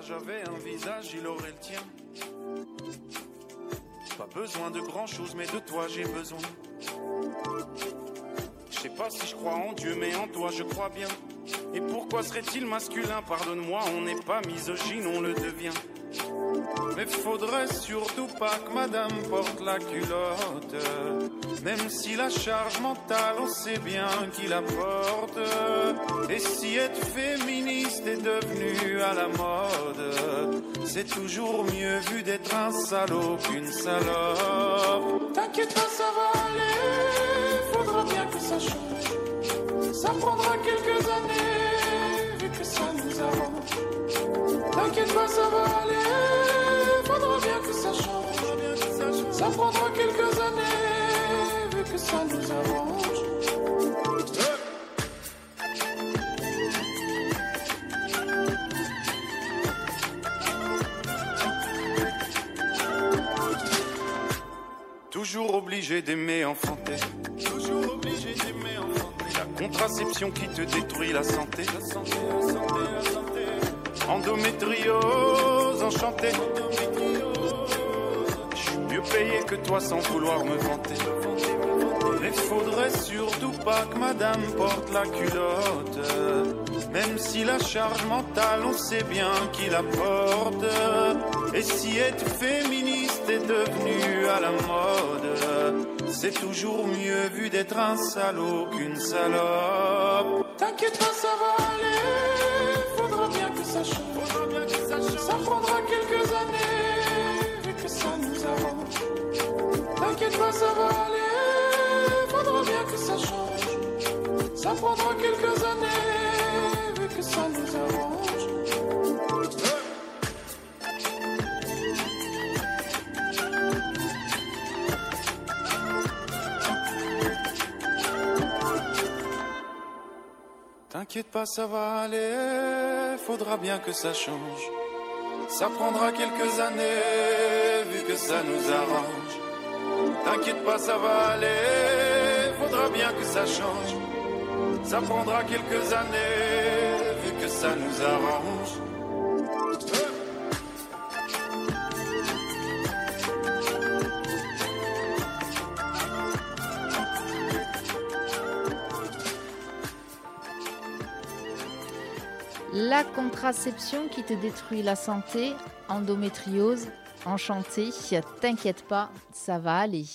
j'avais un visage, il aurait le tien. Pas besoin de grand chose, mais de toi j'ai besoin. Je sais pas si je crois en Dieu, mais en toi je crois bien. Et pourquoi serait-il masculin? Pardonne-moi, on n'est pas misogyne, on le devient. Mais faudrait surtout pas que madame porte la culotte. Même si la charge mentale, on sait bien qu'il la porte. Et si être féministe est devenu à la mode, c'est toujours mieux vu d'être un salaud qu'une salope. T'inquiète pas, ça va aller, faudra bien que ça change. Ça prendra quelques années, vu que ça nous arrange. T'inquiète pas, ça va aller, faudra bien que ça change. Ça prendra quelques années, ça nous arrange. Toujours obligé d'aimer enfanter. Toujours obligé d'aimer enfanter. La contraception qui te détruit la santé. La santé, la santé, la santé. Endométriose, enchanté. Je suis mieux payé que toi sans vouloir me vanter. Faudrait surtout pas que madame porte la culotte. Même si la charge mentale, on sait bien qui la porte. Et si être féministe est devenu à la mode, c'est toujours mieux vu d'être un salaud qu'une salope. T'inquiète pas, ça va aller. Faudra bien que ça change. Faudra bien que ça change. Ça prendra quelques années, vu que ça nous arrange. T'inquiète pas, ça va aller. Faudra bien que ça change. Ça prendra quelques années, vu que ça nous arrange. T'inquiète pas, ça va aller, faudra bien que ça change. Ça prendra quelques années, vu que ça nous arrange. T'inquiète pas, ça va aller, faudra bien que ça change. Ça prendra quelques années, vu que ça nous arrange. La contraception qui te détruit la santé, endométriose, enchanté, t'inquiète pas, ça va aller.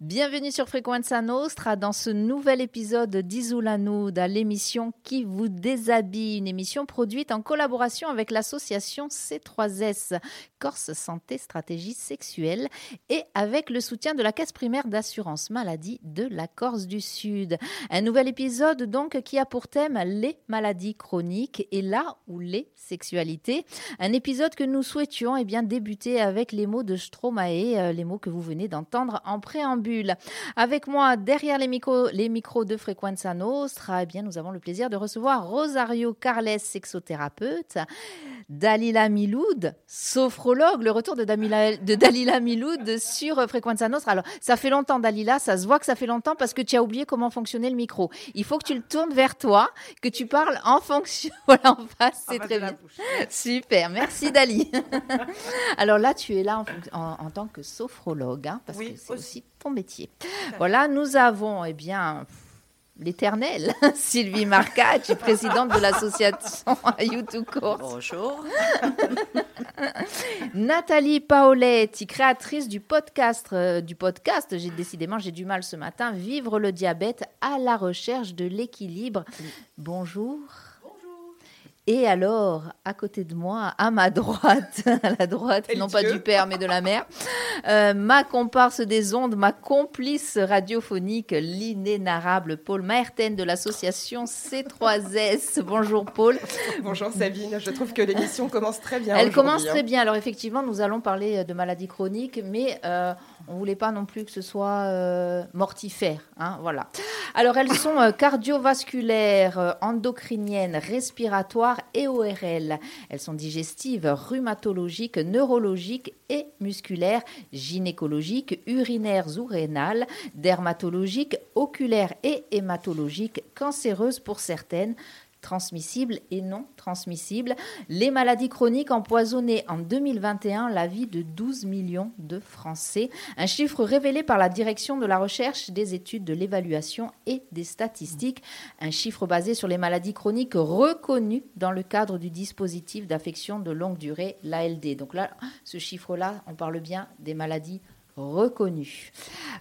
Bienvenue sur Frequenza Nostra dans ce nouvel épisode d'Isola Nuda, l'émission qui vous déshabille, une émission produite en collaboration avec l'association C3S, Corse Santé Stratégie Sexuelle, et avec le soutien de la Caisse primaire d'assurance maladie de la Corse du Sud. Un nouvel épisode donc qui a pour thème les maladies chroniques et là où les sexualités. Un épisode que nous souhaitions eh bien, débuter avec les mots de Stromae, euh, les mots que vous venez d'entendre en préambule. Avec moi, derrière les micros, les micros de Frequenza Nostra, eh bien, nous avons le plaisir de recevoir Rosario Carles, sexothérapeute, Dalila Miloud, le retour de, Damila- de Dalila Miloud sur Frequenza Nostra. Alors, ça fait longtemps, Dalila, ça se voit que ça fait longtemps parce que tu as oublié comment fonctionnait le micro. Il faut que tu le tournes vers toi, que tu parles en fonction, voilà, en face, c'est très bien. Super, merci Dali. Alors là, tu es là en, fonc- en- en tant que sophrologue, hein, parce Oui, que c'est aussi. aussi ton métier. Voilà, nous avons, eh bien, l'éternelle Sylvie Marcacci, présidente de l'association YouTube Course. Bonjour. Nathalie Paoletti, créatrice du podcast, euh, du podcast, j'ai décidément j'ai du mal ce matin, Vivre le diabète à la recherche de l'équilibre. Bonjour. Et alors, à côté de moi, à ma droite, à la droite, Et non pas du père mais de la mère, euh, ma comparse des ondes, ma complice radiophonique, l'inénarrable Paul Maerten de l'association C3S. Bonjour Paul. Bonjour Sabine. Je trouve que l'émission commence très bien. Elle commence hein. très bien. Alors effectivement, nous allons parler de maladies chroniques, mais euh, on voulait pas non plus que ce soit euh, mortifère. hein. Alors elles sont euh, cardiovasculaires, euh, endocriniennes, respiratoires et ORL. Elles sont digestives, rhumatologiques, neurologiques et musculaires, gynécologiques, urinaires ou rénales, dermatologiques, oculaires et hématologiques, cancéreuses pour certaines transmissibles et non transmissibles. Les maladies chroniques empoisonnaient en 2021 la vie de 12 millions de Français, un chiffre révélé par la direction de la recherche, des études, de l'évaluation et des statistiques, un chiffre basé sur les maladies chroniques reconnues dans le cadre du dispositif d'affection de longue durée, l'ALD. Donc là, ce chiffre-là, on parle bien des maladies reconnu.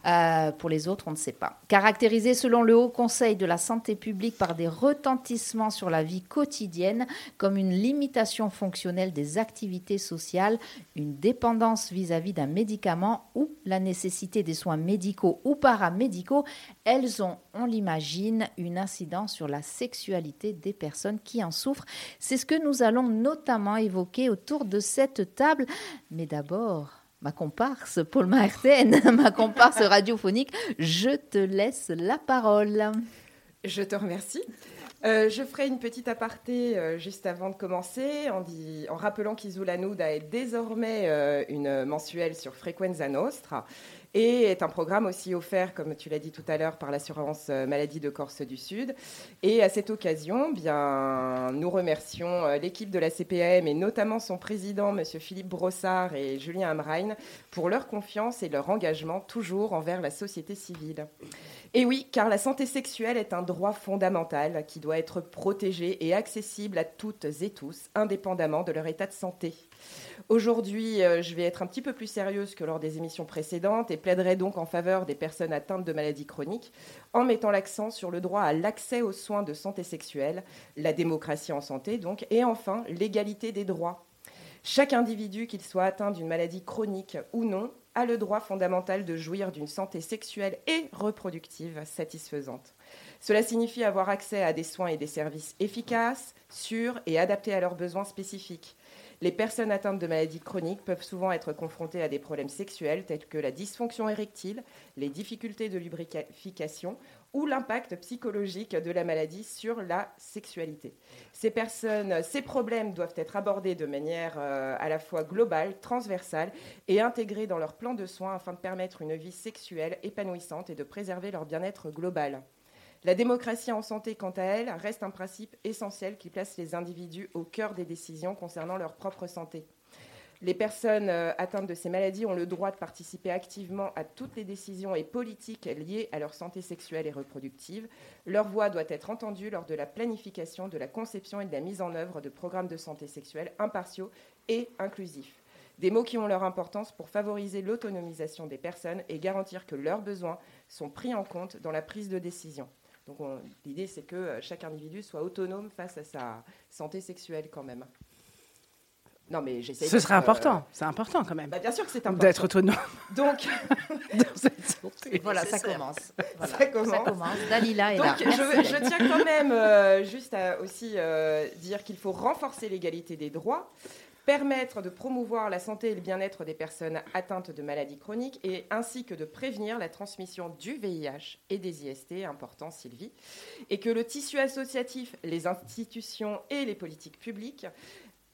Euh, pour les autres, on ne sait pas. Caractérisé selon le Haut Conseil de la santé publique par des retentissements sur la vie quotidienne, comme une limitation fonctionnelle des activités sociales, une dépendance vis-à-vis d'un médicament ou la nécessité des soins médicaux ou paramédicaux, elles ont, on l'imagine, une incidence sur la sexualité des personnes qui en souffrent. C'est ce que nous allons notamment évoquer autour de cette table. Mais d'abord, ma comparse, Paul Martin, ma comparse radiophonique, je te laisse la parole. Je te remercie. Euh, je ferai une petite aparté euh, juste avant de commencer en, rappelant qu'Isola Nuda est désormais euh, une mensuelle sur Frequenza Nostra et est un programme aussi offert, comme tu l'as dit tout à l'heure, par l'assurance euh, maladie de Corse du Sud. Et à cette occasion, bien, nous remercions euh, l'équipe de la CPAM et notamment son président, M. Philippe Brossard et Julien Amrein, pour leur confiance et leur engagement toujours envers la société civile. Et oui, car la santé sexuelle est un droit fondamental qui doit être protégé et accessible à toutes et tous, indépendamment de leur état de santé. Aujourd'hui, euh, je vais être un petit peu plus sérieuse que lors des émissions précédentes et plaiderai donc en faveur des personnes atteintes de maladies chroniques en mettant l'accent sur le droit à l'accès aux soins de santé sexuelle, la démocratie en santé donc, et enfin l'égalité des droits. Chaque individu, qu'il soit atteint d'une maladie chronique ou non, a le droit fondamental de jouir d'une santé sexuelle et reproductive satisfaisante. Cela signifie avoir accès à des soins et des services efficaces, sûrs et adaptés à leurs besoins spécifiques. Les personnes atteintes de maladies chroniques peuvent souvent être confrontées à des problèmes sexuels tels que la dysfonction érectile, les difficultés de lubrification ou l'impact psychologique de la maladie sur la sexualité. Ces personnes, ces problèmes doivent être abordés de manière euh, à la fois globale, transversale et intégrés dans leur plan de soins afin de permettre une vie sexuelle épanouissante et de préserver leur bien-être global. La démocratie en santé, quant à elle, reste un principe essentiel qui place les individus au cœur des décisions concernant leur propre santé. Les personnes euh, atteintes de ces maladies ont le droit de participer activement à toutes les décisions et politiques liées à leur santé sexuelle et reproductive. Leur voix doit être entendue lors de la planification, de la conception et de la mise en œuvre de programmes de santé sexuelle impartiaux et inclusifs. Des mots qui ont leur importance pour favoriser l'autonomisation des personnes et garantir que leurs besoins sont pris en compte dans la prise de décision. Donc l'idée, c'est que euh, chaque individu soit autonome face à sa santé sexuelle quand même. Non, mais j'essaie. Ce serait important. Euh, c'est important quand même. Bah, bien sûr que c'est important. D'être autonome. Donc, voilà, ça commence. ça commence. Dalila est là. Je, je, tiens quand même euh, juste à aussi dire qu'il faut renforcer l'égalité des droits permettre de promouvoir la santé et le bien-être des personnes atteintes de maladies chroniques et ainsi que de prévenir la transmission du VIH et des IST, important Sylvie, et que le tissu associatif, les institutions et les politiques publiques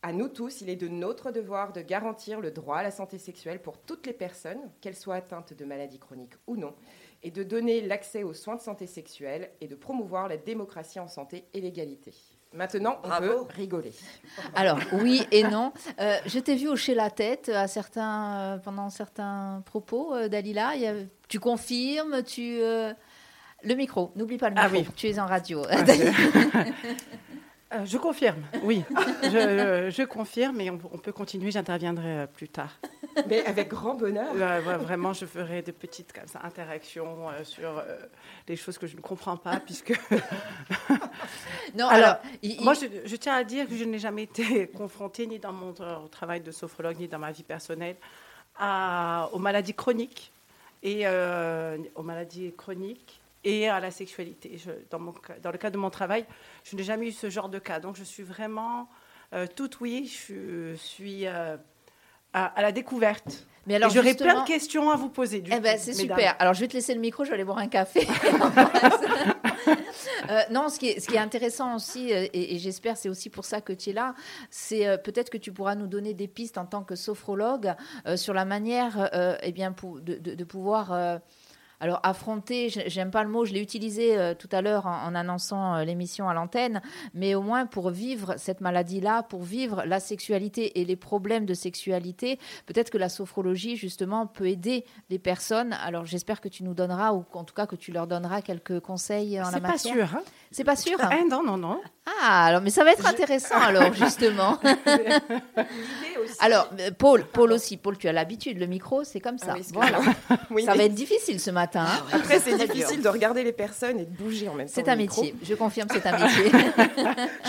à nous tous, il est de notre devoir de garantir le droit à la santé sexuelle pour toutes les personnes, qu'elles soient atteintes de maladies chroniques ou non, et de donner l'accès aux soins de santé sexuelle et de promouvoir la démocratie en santé et l'égalité. Maintenant, on peut rigoler. Alors, oui et non. Euh, je t'ai vu hocher la tête à certains, euh, pendant certains propos, euh, Dalila. tu confirmes tu, Le micro, n'oublie pas le ah micro. Tu es en radio. je confirme, oui. je, confirme et on, peut continuer, j'interviendrai plus tard. Mais avec grand bonheur. vraiment, je ferai de petites interactions sur les choses que je ne comprends pas, puisque non, alors, moi, je, tiens à dire que je n'ai jamais été confrontée, ni dans mon travail de sophrologue, ni dans ma vie personnelle, à, aux maladies chroniques et euh, aux maladies chroniques et à la sexualité. dans, mon, dans, le cadre de mon travail, je n'ai jamais eu ce genre de cas. Donc, je suis vraiment euh, toute oui. Je suis euh, à, la découverte. Mais alors, j'aurais plein de questions à vous poser. Du eh ben, c'est super. Alors, je vais te laisser le micro. Je vais aller boire un café. Euh, non, ce qui, est, ce qui est intéressant aussi, euh, et, j'espère c'est aussi pour ça que tu es là, c'est euh, peut-être que tu pourras nous donner des pistes en tant que sophrologue sur la manière eh bien, de, de, pouvoir alors affronter, j'aime pas le mot, je l'ai utilisé euh, tout à l'heure en, annonçant l'émission à l'antenne, mais au moins pour vivre cette maladie-là, pour vivre la sexualité et les problèmes de sexualité, peut-être que la sophrologie justement peut aider les personnes. Alors j'espère que tu nous donneras, ou en tout cas que tu leur donneras quelques conseils en la matière. C'est pas sûr. Hein c'est pas sûr eh, Non, non, non. Ah, alors, mais ça va être intéressant alors, justement. alors, euh, Paul, Paul aussi. Paul, tu as l'habitude, le micro, c'est comme ça. Ah voilà. ça va être difficile ce matin. Hein. Ah Après, c'est difficile de regarder les personnes et de bouger en même temps. C'est un métier, je confirme, c'est un métier.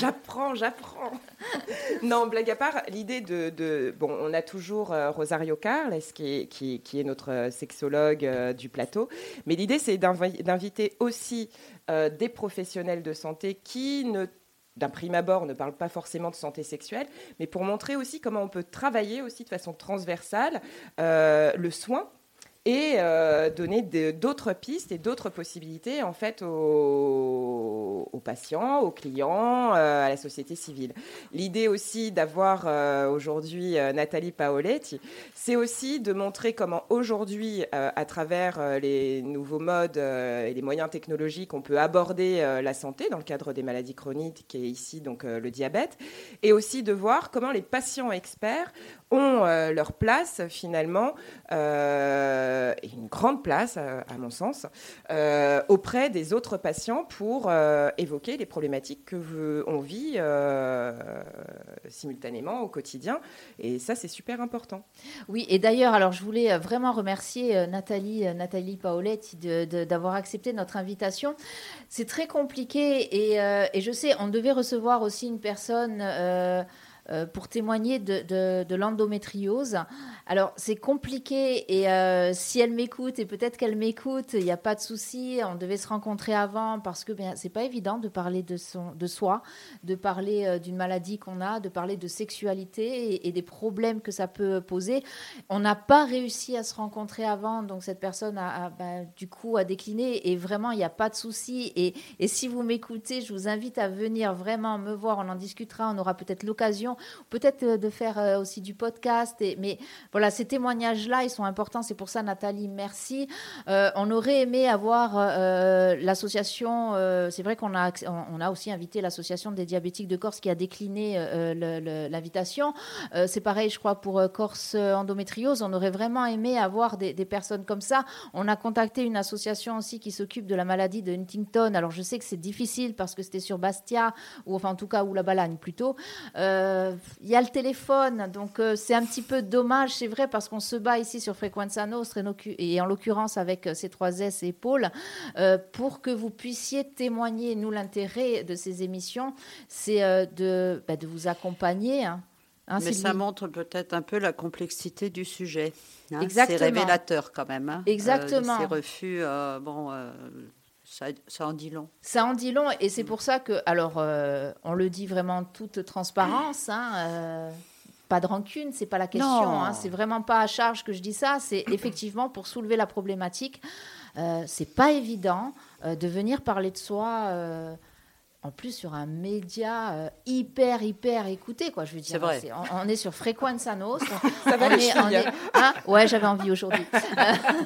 j'apprends, j'apprends. Non, blague à part, l'idée de, Bon, on a toujours euh, Rosario Carles, qui est, qui, qui est notre sexologue euh, du plateau, mais l'idée, c'est d'inviter aussi euh, des professionnels de santé qui ne d'un prime abord ne parlent pas forcément de santé sexuelle, mais pour montrer aussi comment on peut travailler aussi de façon transversale euh, le soin et euh, donner d'autres pistes et d'autres possibilités en fait aux, patients, aux clients, euh, à la société civile. L'idée aussi d'avoir euh, aujourd'hui Nathalie Paoletti, c'est aussi de montrer comment aujourd'hui, à travers les nouveaux modes et les moyens technologiques, on peut aborder la santé dans le cadre des maladies chroniques, qui est ici donc le diabète, et aussi de voir comment les patients experts ont leur place finalement une grande place, euh, à, mon sens, euh, auprès des autres patients pour évoquer les problématiques que on vit simultanément au quotidien. Et ça, c'est super important. Oui, et d'ailleurs, alors je voulais vraiment remercier Nathalie, Nathalie Paoletti d'avoir accepté notre invitation. C'est très compliqué et, je sais, on devait recevoir aussi une personne. Pour témoigner de, l'endométriose. Alors, c'est compliqué et euh, si elle m'écoute, et peut-être qu'elle m'écoute, il n'y a pas de souci. On devait se rencontrer avant parce que ben, c'est pas évident de parler de, soi, de parler euh, d'une maladie qu'on a, de parler de sexualité et, des problèmes que ça peut poser. On n'a pas réussi à se rencontrer avant, donc cette personne a, ben, du coup a décliné et vraiment, il n'y a pas de souci. Et si vous m'écoutez, je vous invite à venir vraiment me voir. On en discutera. On aura peut-être l'occasion, peut-être euh, de faire aussi du podcast. Mais voilà, ces témoignages-là, ils sont importants. C'est pour ça, Nathalie, merci. Euh, on aurait aimé avoir euh, l'association. Euh, c'est vrai qu'on a, on a aussi invité l'association des diabétiques de Corse qui a décliné l'invitation. c'est pareil, je crois, pour Corse endométriose. On aurait vraiment aimé avoir des, personnes comme ça. On a contacté une association aussi qui s'occupe de la maladie de Huntington. Alors, je sais que c'est difficile parce que c'était sur Bastia, ou enfin, en tout cas, ou la Balagne plutôt. Il y a le téléphone, donc c'est un petit peu dommage c'est vrai parce qu'on se bat ici sur Frequenza Nostra et en l'occurrence avec euh, ces trois S et Paul, euh, pour que vous puissiez témoigner. Nous, l'intérêt de ces émissions, c'est euh, de, bah, de vous accompagner. Hein. Hein, Mais ça montre peut-être un peu la complexité du sujet. Hein. C'est révélateur quand même. Hein. Exactement. ces refus, bon, ça, ça, en dit long. Ça en dit long, et c'est pour ça que, alors, on le dit vraiment en toute transparence. Hein, pas de rancune, c'est pas la question. Hein, c'est vraiment pas à charge que je dis ça. C'est effectivement pour soulever la problématique. Euh, c'est pas évident euh, de venir parler de soi. En plus sur un média euh, hyper hyper écouté quoi je veux dire. Vrai. on, est sur Frequenza Nostra ça va on hein? Ouais j'avais envie aujourd'hui.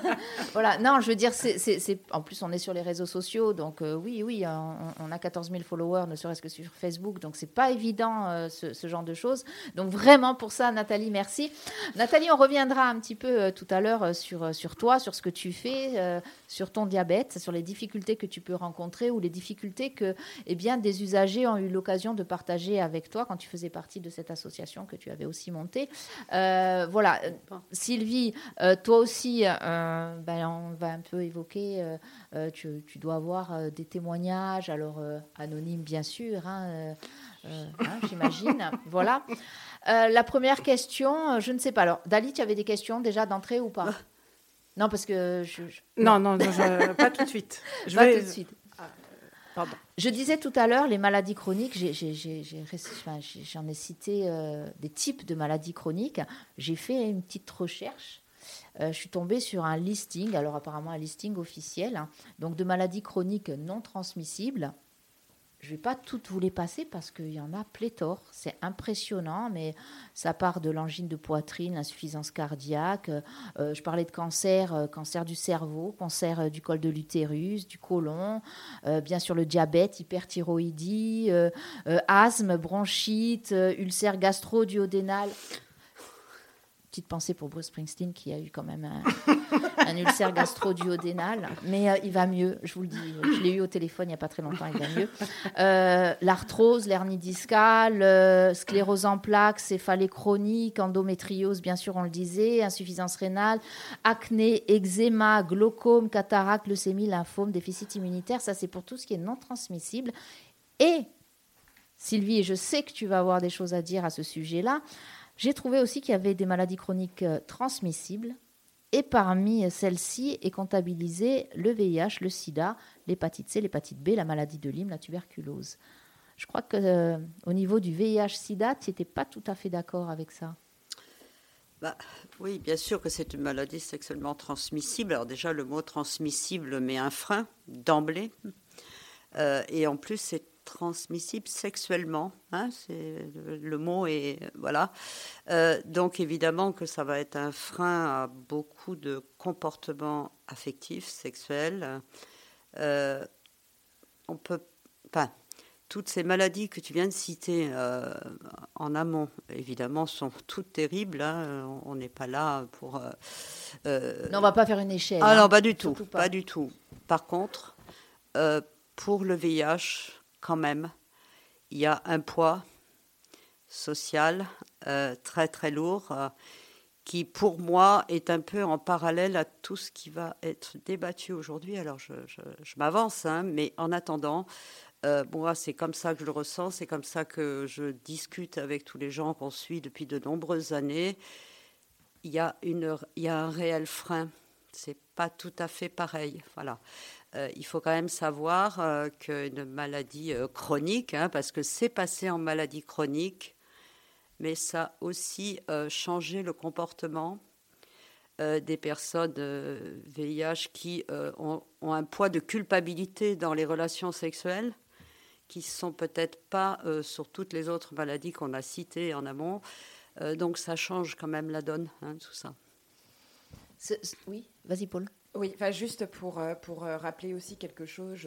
Voilà. Non je veux dire c'est en plus on est sur les réseaux sociaux donc euh, oui oui on, a 14 000 followers ne serait-ce que sur Facebook donc c'est pas évident euh, ce, genre de choses. Donc vraiment pour ça Nathalie merci. Nathalie on reviendra un petit peu tout à l'heure sur sur toi sur ce que tu fais sur ton diabète sur les difficultés que tu peux rencontrer ou les difficultés que eh bien des usagers ont eu l'occasion de partager avec toi quand tu faisais partie de cette association que tu avais aussi montée. Euh, voilà, Sylvie, euh, toi aussi, euh, ben, on va un peu évoquer, tu, dois avoir des témoignages, alors anonymes bien sûr, hein, hein, j'imagine. voilà. la première question, je ne sais pas. Alors, Dali, tu avais des questions déjà d'entrée ou pas? Non, parce que je, Non, non, pas tout de suite. Je pas tout de suite. Je disais tout à l'heure, les maladies chroniques, j'en ai, cité euh, des types de maladies chroniques. J'ai fait une petite recherche. Euh, je suis tombée sur un listing, alors apparemment un listing officiel, hein, donc de maladies chroniques non transmissibles. Je ne vais pas toutes vous les passer parce qu'il y en a pléthore. C'est impressionnant, mais ça part de l'angine de poitrine, l'insuffisance cardiaque. Euh, je parlais de cancer, euh, cancer du cerveau, cancer euh, du col de l'utérus, du côlon, bien sûr le diabète, hyperthyroïdie, asthme, bronchite, ulcère gastro-duodénal petite pensée pour Bruce Springsteen qui a eu quand même un, ulcère gastro-duodénal. Mais euh, il va mieux, je vous le dis. Je l'ai eu au téléphone il n'y a pas très longtemps, il va mieux. Euh, l'arthrose, l'hernie discale, euh, sclérose en plaques, céphalée chronique, endométriose, bien sûr, on le disait, insuffisance rénale, acné, eczéma, glaucome, cataracte, leucémie, lymphome, déficit immunitaire. Ça, c'est pour tout ce qui est non transmissible. Et, Sylvie, je sais que tu vas avoir des choses à dire à ce sujet-là. J'ai trouvé aussi qu'il y avait des maladies chroniques euh, transmissibles et parmi celles-ci est comptabilisé le VIH, le sida, l'hépatite C, l'hépatite B, la maladie de Lyme, la tuberculose. Je crois que euh, au niveau du VIH-sida, tu n'étais pas tout à fait d'accord avec ça. Bah, oui, bien sûr que c'est une maladie sexuellement transmissible. Alors déjà, le mot transmissible met un frein d'emblée. Euh, et en plus, c'est transmissible sexuellement. Hein, c'est le, mot est voilà. Euh, donc évidemment que ça va être un frein à beaucoup de comportements affectifs, sexuels. Euh, on peut, enfin, toutes ces maladies que tu viens de citer euh, en amont, évidemment, sont toutes terribles. Hein. on n'est pas là pour. non, on va pas faire une échelle. Ah non, hein. pas du tout, pas. pas. du tout. Par contre, pour le VIH, quand même, il y a un poids social euh, très très lourd euh, qui pour moi est un peu en parallèle à tout ce qui va être débattu aujourd'hui. Alors je, m'avance, hein, mais en attendant, euh, moi c'est comme ça que je le ressens, c'est comme ça que je discute avec tous les gens qu'on suit depuis de nombreuses années. Il y a, une, il y a un réel frein. C'est pas tout à fait pareil. Voilà. Euh, il faut quand même savoir euh, qu'une maladie euh, chronique, hein, parce que c'est passé en maladie chronique, mais ça a aussi changé le comportement des personnes VIH qui ont, un poids de culpabilité dans les relations sexuelles, qui ne sont peut-être pas sur toutes les autres maladies qu'on a citées en amont. donc ça change quand même la donne, hein, tout ça. Oui, vas-y Paul. Oui, enfin juste pour, euh, pour euh, rappeler aussi quelque chose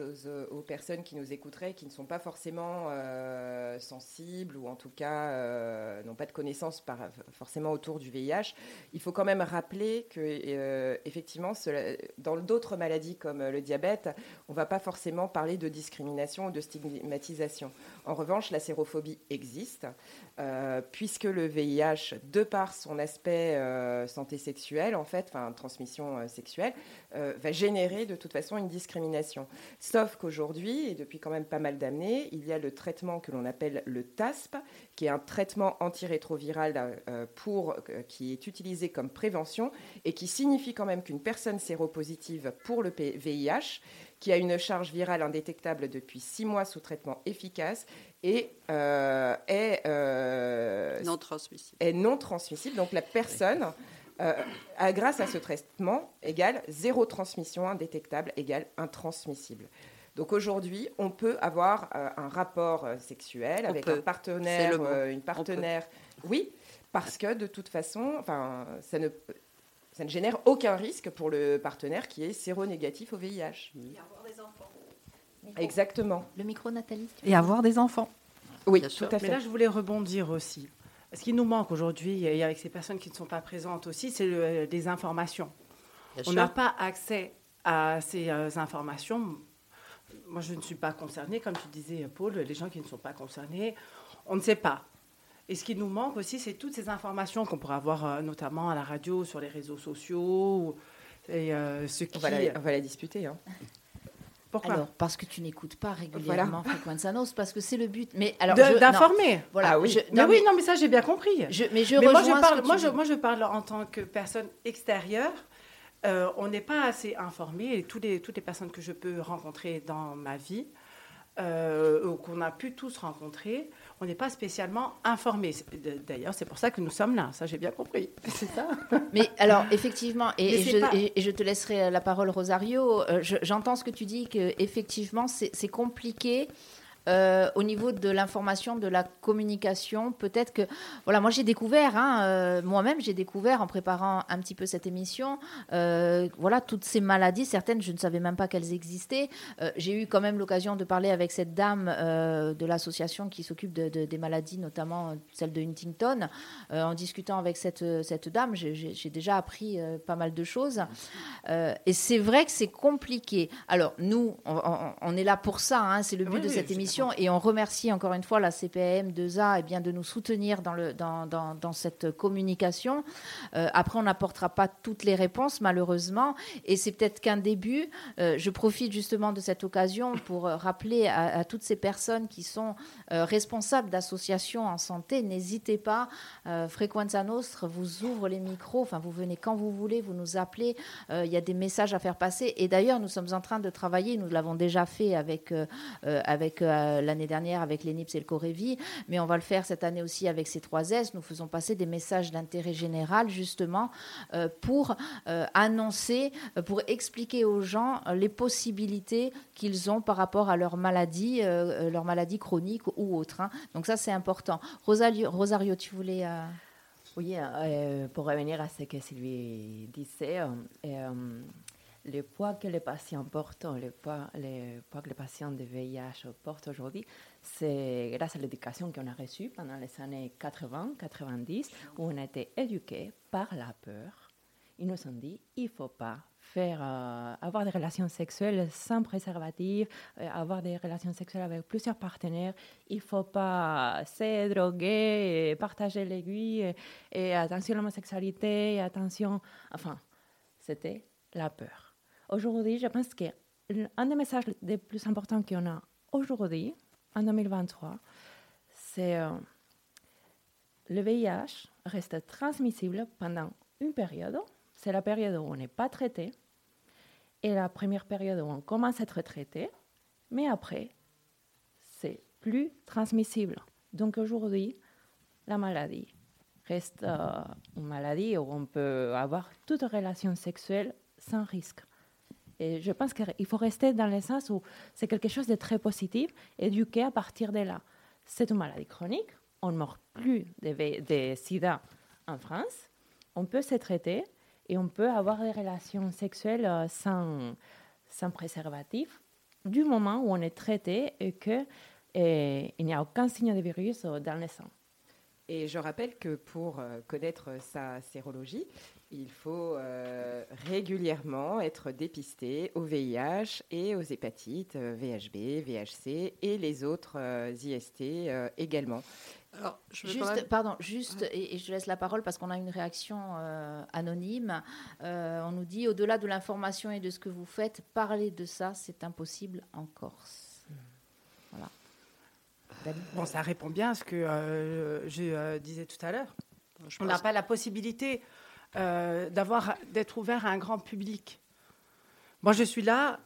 aux, personnes qui nous écouteraient, qui ne sont pas forcément euh, sensibles ou en tout cas n'ont pas de connaissances par, forcément autour du VIH, il faut quand même rappeler que effectivement, dans d'autres maladies comme le diabète, on ne va pas forcément parler de discrimination ou de stigmatisation. En revanche, la sérophobie existe, puisque le VIH, de par son aspect santé sexuelle, en fait, enfin transmission sexuelle, euh, va générer de toute façon une discrimination. Sauf qu'aujourd'hui, et depuis quand même pas mal d'années, il y a le traitement que l'on appelle le TASP, qui est un traitement antirétroviral euh, pour, euh, qui est utilisé comme prévention et qui signifie quand même qu'une personne séropositive pour le VIH, qui a une charge virale indétectable depuis six mois sous traitement efficace, et est, non transmissible. est non transmissible. Donc la personne euh, grâce à ce traitement, égale zéro transmission indétectable, égale intransmissible. Donc aujourd'hui, on peut avoir euh, un rapport euh, sexuel avec un partenaire, une partenaire. Oui, parce que de toute façon, enfin, ça ne, ça ne génère aucun risque pour le partenaire qui est séronégatif au VIH. Et avoir des enfants. Exactement. Le micro, Nathalie. Et avoir des enfants. Oui, tout à fait. Mais là, je voulais rebondir aussi. Ce qui nous manque aujourd'hui, et avec ces personnes qui ne sont pas présentes aussi, c'est des informations. on n'a pas accès à ces euh, informations. Moi, je ne suis pas concernée, comme tu disais, Paul, les gens qui ne sont pas concernés, on ne sait pas. Et ce qui nous manque aussi, c'est toutes ces informations qu'on pourrait avoir euh, notamment à la radio, sur les réseaux sociaux. Et, euh, ce qui... on, va la, disputer. Hein. Alors, parce que tu n'écoutes pas régulièrement voilà. Nostra, parce que c'est le but. Mais alors d'informer. Voilà. Ah oui. mais oui, non, mais ça j'ai bien compris. Je, mais je moi, je parle, moi, je, moi, je parle en tant que personne extérieure. Euh, on n'est pas assez informé et les, toutes les personnes que je peux rencontrer dans ma vie, euh, qu'on a pu tous rencontrer, on n'est pas spécialement informé. D'ailleurs, c'est pour ça que nous sommes là. Ça, j'ai bien compris. C'est ça. Mais alors, effectivement, et, je, te laisserai la parole, Rosario. Euh, j'entends ce que tu dis, que effectivement, c'est compliqué euh, au niveau de l'information, de la communication, peut-être que, voilà, moi j'ai découvert, hein, euh, moi-même j'ai découvert en préparant un petit peu cette émission, euh, voilà, toutes ces maladies, certaines je ne savais même pas qu'elles existaient. j'ai eu quand même l'occasion de parler avec cette dame de l'association qui s'occupe de, des maladies, notamment celle de Huntington. en discutant avec cette, cette dame, j'ai déjà appris pas mal de choses. et c'est vrai que c'est compliqué. Alors nous, on, est là pour ça, hein, c'est le but de cette émission et on remercie encore une fois la CPAM 2A et bien, de nous soutenir dans, cette communication. Euh, après, on n'apportera pas toutes les réponses, malheureusement, et c'est peut-être qu'un début. Euh, je profite justement de cette occasion pour euh, rappeler à, toutes ces personnes qui sont responsables d'associations en santé, n'hésitez pas. Frequenza Nostre vous ouvre les micros, enfin, vous venez quand vous voulez, vous nous appelez. Il y a des messages à faire passer. Et d'ailleurs, nous sommes en train de travailler, nous l'avons déjà fait avec, avec euh, l'année dernière avec l'ENIPS et le Corévi, mais on va le faire cette année aussi avec ces trois S. Nous faisons passer des messages d'intérêt général justement euh, pour euh, annoncer, pour expliquer aux gens les possibilités qu'ils ont par rapport à leur maladie, leur maladie chronique ou autre. Hein. Donc ça, c'est important. Rosario, Rosario, tu voulais... Oui, pour revenir à ce que Sylvie disait, le poids que les patients portent, le poids, que les patients de VIH portent aujourd'hui, c'est grâce à l'éducation qu'on a reçue pendant les années 80-90, où on a été éduqués par la peur. Ils nous ont dit il ne faut pas euh, avoir des relations sexuelles sans préservatif, euh, avoir des relations sexuelles avec plusieurs partenaires. Il ne faut pas se droguer, partager l'aiguille, et, et attention à l'homosexualité, attention. Enfin, c'était la peur. Aujourd'hui, je pense qu'un des messages les plus importants qu'on a aujourd'hui, en 2023, c'est euh, le VIH reste transmissible pendant une période. C'est la période où on n'est pas traité et la première période où on commence à être traité, mais après, c'est plus transmissible. Donc aujourd'hui, la maladie reste euh, une maladie où on peut avoir toute relation sexuelle sans risque. Et je pense qu'il faut rester dans le sens où c'est quelque chose de très positif, éduquer à partir de là. C'est une maladie chronique, on ne meurt plus de, sida en France, on peut se traiter et on peut avoir des relations sexuelles euh, sans, sans préservatif du moment où on est traité et qu'il n'y a aucun signe de virus dans le sang. Et je rappelle que pour euh, connaître sa sérologie, il faut euh, régulièrement être dépisté au VIH et aux hépatites VHB, euh, VHC et les autres euh, IST également. Alors, juste, pardon, juste, et, je laisse la parole parce qu'on a une réaction anonyme. on nous dit, au-delà de l'information et de ce que vous faites, parler de ça, c'est impossible en Corse. Voilà. Bon, ça répond bien à ce que je disais tout à l'heure. On n'a pas la possibilité euh, d'avoir, d'être ouvert à un grand public. Moi, je suis là.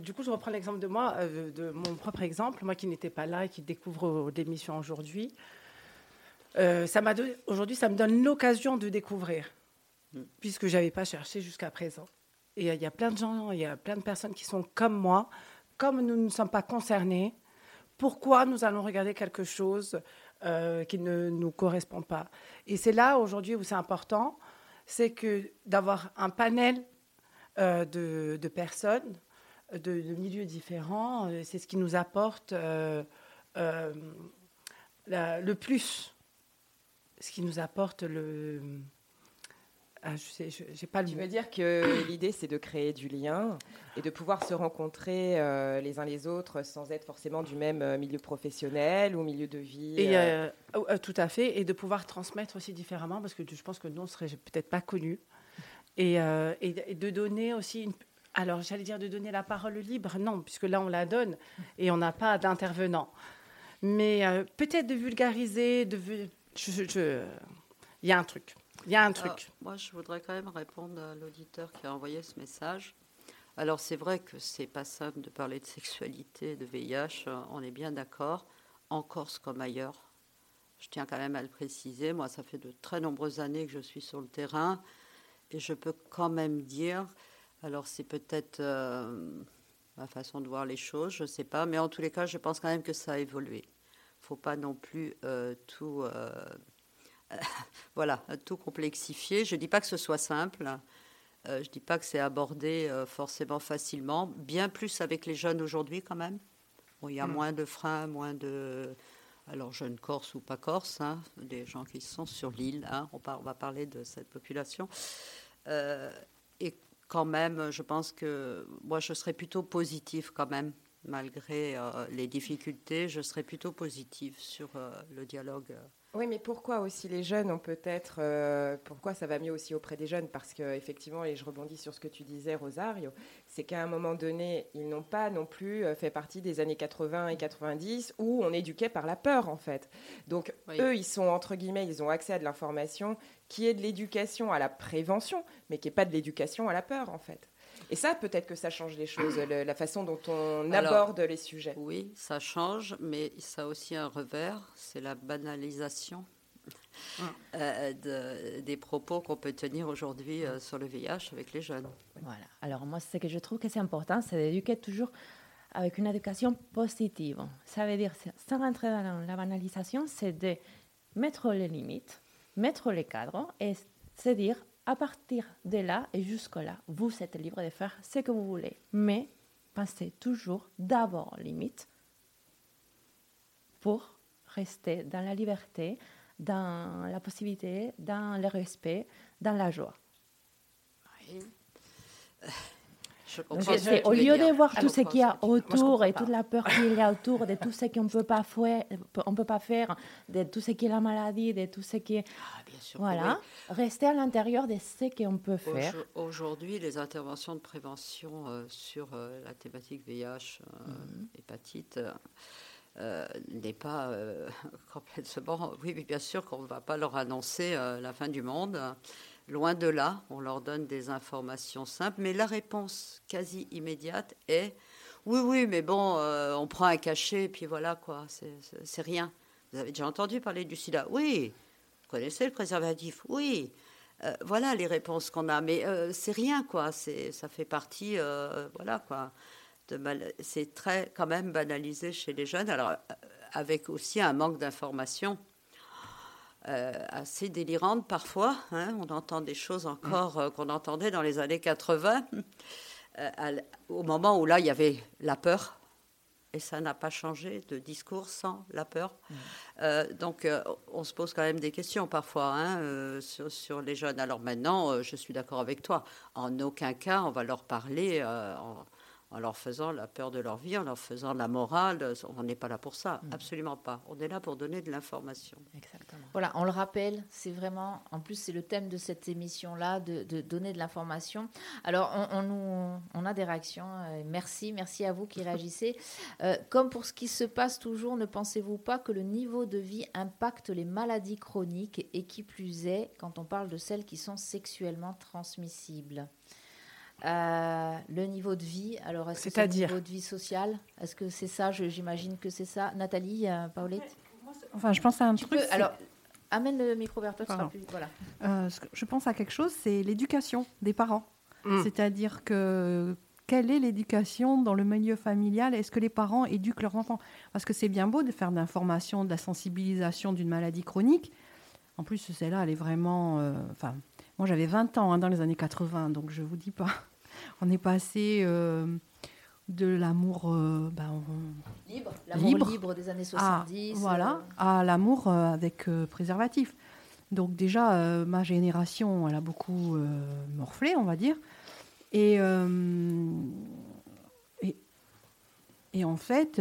du coup, je reprends l'exemple de moi, euh, de mon propre exemple, moi qui n'étais pas là et qui découvre l'émission aujourd'hui. Euh, ça m'a aujourd'hui, ça me donne l'occasion de découvrir, puisque j'avais pas cherché jusqu'à présent. Et il y a plein de gens, il y a plein de personnes qui sont comme moi, comme nous ne sommes pas concernés. Pourquoi nous allons regarder quelque chose qui ne nous correspond pas? Et c'est là aujourd'hui où c'est important c'est que d'avoir un panel euh, de, personnes de, milieux différents, euh, c'est ce qui nous apporte euh, le plus, ce qui nous apporte le... Ah, je sais, j'ai pas Tu veux dire que l'idée, c'est de créer du lien et de pouvoir se rencontrer les uns les autres sans être forcément du même milieu professionnel ou milieu de vie. Et, Oh, euh, tout à fait, et de pouvoir transmettre aussi différemment, parce que je pense que nous, on serait peut-être pas connus. Et, euh, et, de donner aussi une... Alors, j'allais dire de donner la parole libre, non, puisque là, on la donne et on n'a pas d'intervenant. Mais euh, peut-être de vulgariser, de... Je, Il y a un truc. Il y a un truc. moi, je voudrais quand même répondre à l'auditeur qui a envoyé ce message. Alors, c'est vrai que c'est pas simple de parler de sexualité, de VIH, on est bien d'accord, en Corse comme ailleurs. Je tiens quand même à le préciser. Moi, ça fait de très nombreuses années que je suis sur le terrain et je peux quand même dire, alors c'est peut-être, euh, ma façon de voir les choses, je ne sais pas. Mais en tous les cas, je pense quand même que ça a évolué. Il ne faut pas non plus tout, voilà, tout complexifier. Je ne dis pas que ce soit simple. je ne dis pas que c'est abordé forcément facilement. Bien plus avec les jeunes aujourd'hui quand même. il y a mm. moins de freins, moins de alors jeunes Corse ou pas Corse, hein, des gens qui sont sur l'île, hein, on, va parler de cette population. Euh, et quand même, je pense que moi, je serais plutôt positive quand même, malgré euh, les difficultés, je serais plutôt positive sur euh, le dialogue oui, mais pourquoi aussi les jeunes ont peut-être. Euh, pourquoi ça va mieux aussi auprès des jeunes? Parce qu'effectivement, et je rebondis sur ce que tu disais, Rosario, c'est qu'à un moment donné, ils n'ont pas non plus euh, fait partie des années 80 et 90 où on éduquait par la peur, en fait. Donc, eux, ils sont, entre guillemets, ils ont accès à de l'information qui est de l'éducation à la prévention, mais qui n'est pas de l'éducation à la peur, en fait. Et ça, peut-être que ça change les choses, la façon dont on aborde les sujets. Oui, ça change, mais ça a aussi un revers, c'est la banalisation ah. euh, des propos qu'on peut tenir aujourd'hui euh, sur le VIH avec les jeunes. Voilà. Alors moi, ce que je trouve que c'est important, c'est d'éduquer toujours avec une éducation positive. Ça veut dire, sans rentrer dans la banalisation, c'est de mettre les limites, mettre les cadres et se dire à partir de là et jusque-là, vous êtes libre de faire ce que vous voulez. Mais pensez toujours d'abord limite pour rester dans la liberté, dans la possibilité, dans le respect, dans la joie au lieu de voir tout ce qu'il y a autour et toute la peur qu'il y a autour de tout ce qu'on peut pas faire, on peut pas faire, de tout ce qui est la maladie, de tout ce qui est, ah, voilà, rester à l'intérieur de ce qu'on peut faire. Aujourd'hui, les interventions de prévention euh, sur euh, la thématique VIH, euh, mhm. hépatite. n'est pas complètement. Oui, bien sûr qu'on ne va pas leur annoncer la fin du monde. Loin de là, on leur donne des informations simples, mais la réponse quasi immédiate est oui, oui, mais bon, euh, on prend un cachet, puis voilà, quoi, c'est rien. Vous avez déjà entendu parler du sida? Oui. Vous connaissez le préservatif? Oui. Euh, voilà les réponses qu'on a, mais euh, c'est rien, quoi. Ça fait partie, voilà, quoi. C'est très, quand même, banalisé chez les jeunes, alors avec aussi un manque d'information euh, assez délirante parfois. Hein. On entend des choses encore euh, qu'on entendait dans les années 80, euh, au moment où là, il y avait la peur. Et ça n'a pas changé de discours sans la peur. donc, on se pose quand même des questions parfois hein, sur, sur, les jeunes. Alors maintenant, je suis d'accord avec toi. En aucun cas, on va leur parler en, en leur faisant la peur de leur vie, en leur faisant la morale. On n'est pas là pour ça, mm. absolument pas. On est là pour donner de l'information. Exactement. Voilà, on le rappelle, c'est vraiment, en plus c'est le thème de cette émission-là, de, donner de l'information. Alors on, on, on, a des réactions, euh, merci, merci à vous qui réagissez. Euh, comme pour ce qui se passe toujours, ne pensez-vous pas que le niveau de vie impacte les maladies chroniques et qui plus est quand on parle de celles qui sont sexuellement transmissibles? Euh, le niveau de vie, alors est-ce que c'est le niveau de vie social? Est-ce que c'est ça? J'imagine que c'est ça. Nathalie, euh, Paulette Enfin, je pense à un truc. alors, amène le micro vers toi, plus, voilà. Euh, je pense à quelque chose, c'est l'éducation des parents. Mm. C'est-à-dire que quelle est l'éducation dans le milieu familial? Est-ce que les parents éduquent leurs enfants? Parce que c'est bien beau de faire de l'information, de la sensibilisation d'une maladie chronique. En plus, celle-là, elle est vraiment. Enfin, moi, j'avais 20 ans hein, dans les années 80, donc je vous dis pas on est passé euh, de l'amour euh, ben, libre, libre, des années 70, à, voilà, euh. à l'amour avec préservatif. Donc déjà, ma génération, elle a beaucoup morflé, on va dire. Et, et, en fait,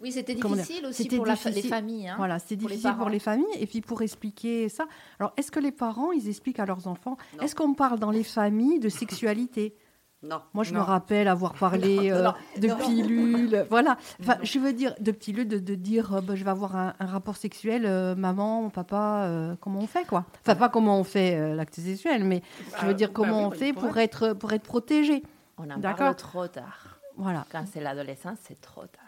oui, c'était difficile aussi pour les familles. Hein, voilà, c'était difficile pour les familles. Et puis pour expliquer ça. Alors, est-ce que les parents, ils expliquent à leurs enfants Est-ce qu'on parle dans les familles de sexualité non. Moi, je me rappelle avoir parlé euh, de pilules. voilà. Enfin, je veux dire, de pilules, de, de dire euh, bah, je vais avoir un, rapport sexuel, euh, maman, papa, comment on fait, quoi? Enfin, pas comment on fait l'acte sexuel, mais je veux dire bah comment on fait pour être, pour être protégé. On en parle trop tard. Voilà. Quand c'est l'adolescence, c'est trop tard.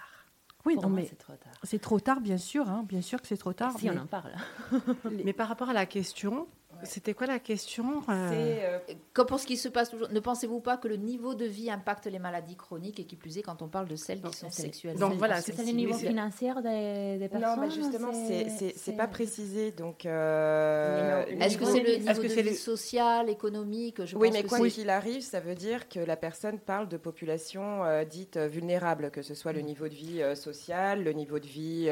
Oui, non, mais c'est trop tard. C'est trop tard, bien sûr. Hein, bien sûr que c'est trop tard. Si on en parle. mais par rapport à la question, C'était quoi la question euh... euh pour ce qui se passe toujours, ne pensez-vous pas que le niveau de vie impacte les maladies chroniques et qui plus est quand on parle de celles qui sont sexuelles? Donc voilà, c'est le niveau financier des, des, personnes. Non, mais justement, c'est pas précisé. Donc, euh, est-ce que c'est le niveau que de vie social, économique? Je Oui, mais quoi qu'il arrive, ça veut dire que la personne parle de population euh, dite vulnérable, que ce soit le niveau de vie social, le niveau de vie,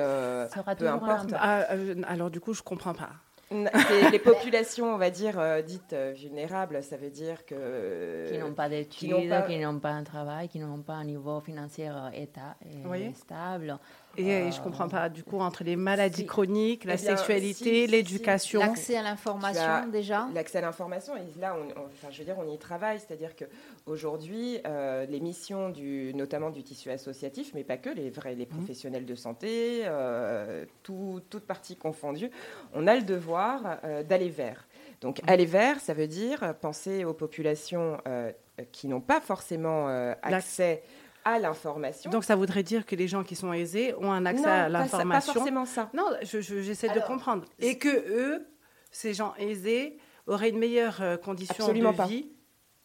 peu importe. Ah, alors du coup, je comprends pas les populations, on va dire, euh, dites euh, vulnérables, ça veut dire que... Qui n'ont pas d'études, qui n'ont pas... un travail, qui n'ont pas un niveau financier euh, stable. Et, je ne comprends pas, du coup, entre les maladies chroniques, la eh sexualité, l'éducation. L'accès à l'information, déjà L'accès à l'information, et là, on, enfin, je veux dire, on y travaille. C'est-à-dire qu'aujourd'hui, euh, les missions, du, notamment du tissu associatif, mais pas que, les vrais, les mmh. professionnels de santé, euh, tout, toutes parties confondues, on a le devoir euh, d'aller vers. Donc, mmh. aller vers, ça veut dire penser aux populations euh, qui n'ont pas forcément accès à l'information. Donc ça voudrait dire que les gens qui sont aisés ont un accès à l'information. Pas forcément ça. Non, j'essaie de comprendre. Et que eux, ces gens aisés, auraient une meilleure euh, condition de vie.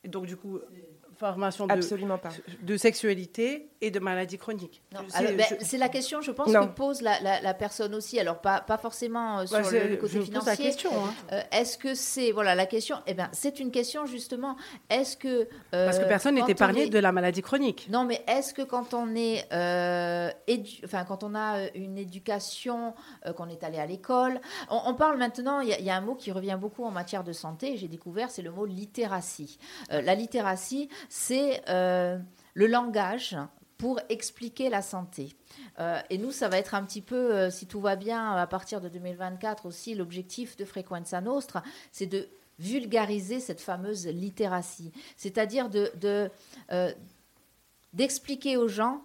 Et donc du coup, formation de, Absolument pas. de sexualité et de maladies chroniques. Ben, c'est la question, je pense, que pose la, personne aussi. Alors, pas, pas forcément euh, sur le, côté financier. La question. Hein. Euh, est-ce que c'est. Voilà, la question. Eh bien, c'est une question, justement. Est-ce que. Euh, Parce que personne n'est épargné de la maladie chronique. Non, mais est-ce que quand on est. enfin, quand on a une éducation, qu'on est allé à l'école. On, parle maintenant, il y, y, a un mot qui revient beaucoup en matière de santé, j'ai découvert, c'est le mot littératie. la littératie, c'est le langage pour expliquer la santé. Euh, et nous, ça va être un petit peu, euh, si tout va bien, à partir de 2024 aussi, l'objectif de Frequenza Nostra, c'est de vulgariser cette fameuse littératie, c'est-à-dire de, euh, d'expliquer aux gens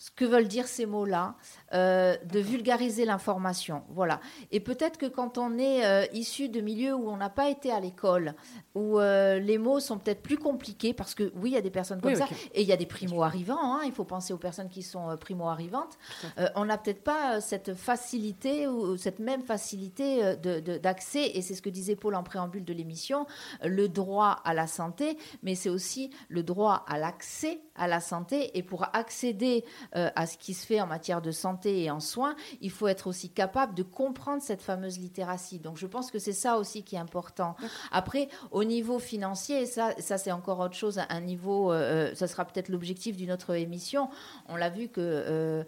ce que veulent dire ces mots-là, euh, de vulgariser l'information. Voilà. Et peut-être que quand on est euh, issu de milieux où on n'a pas été à l'école, où euh, les mots sont peut-être plus compliqués, parce que oui, il y a des personnes comme ça, et il y a des primo-arrivants, hein, il faut penser aux personnes qui sont primo-arrivantes, on n'a peut-être pas cette facilité ou cette même facilité d'accès, et c'est ce que disait Paul en préambule de l'émission, le droit à la santé, mais c'est aussi le droit à l'accès à la santé, et pour accéder euh, à ce qui se fait en matière de santé et en soins, il faut être aussi capable de comprendre cette fameuse littératie. Donc je pense que c'est ça aussi qui est important. Après, au niveau financier, ça, ça c'est encore autre chose, un niveau, euh, euh, ça sera peut-être l'objectif d'une autre émission. On l'a vu que,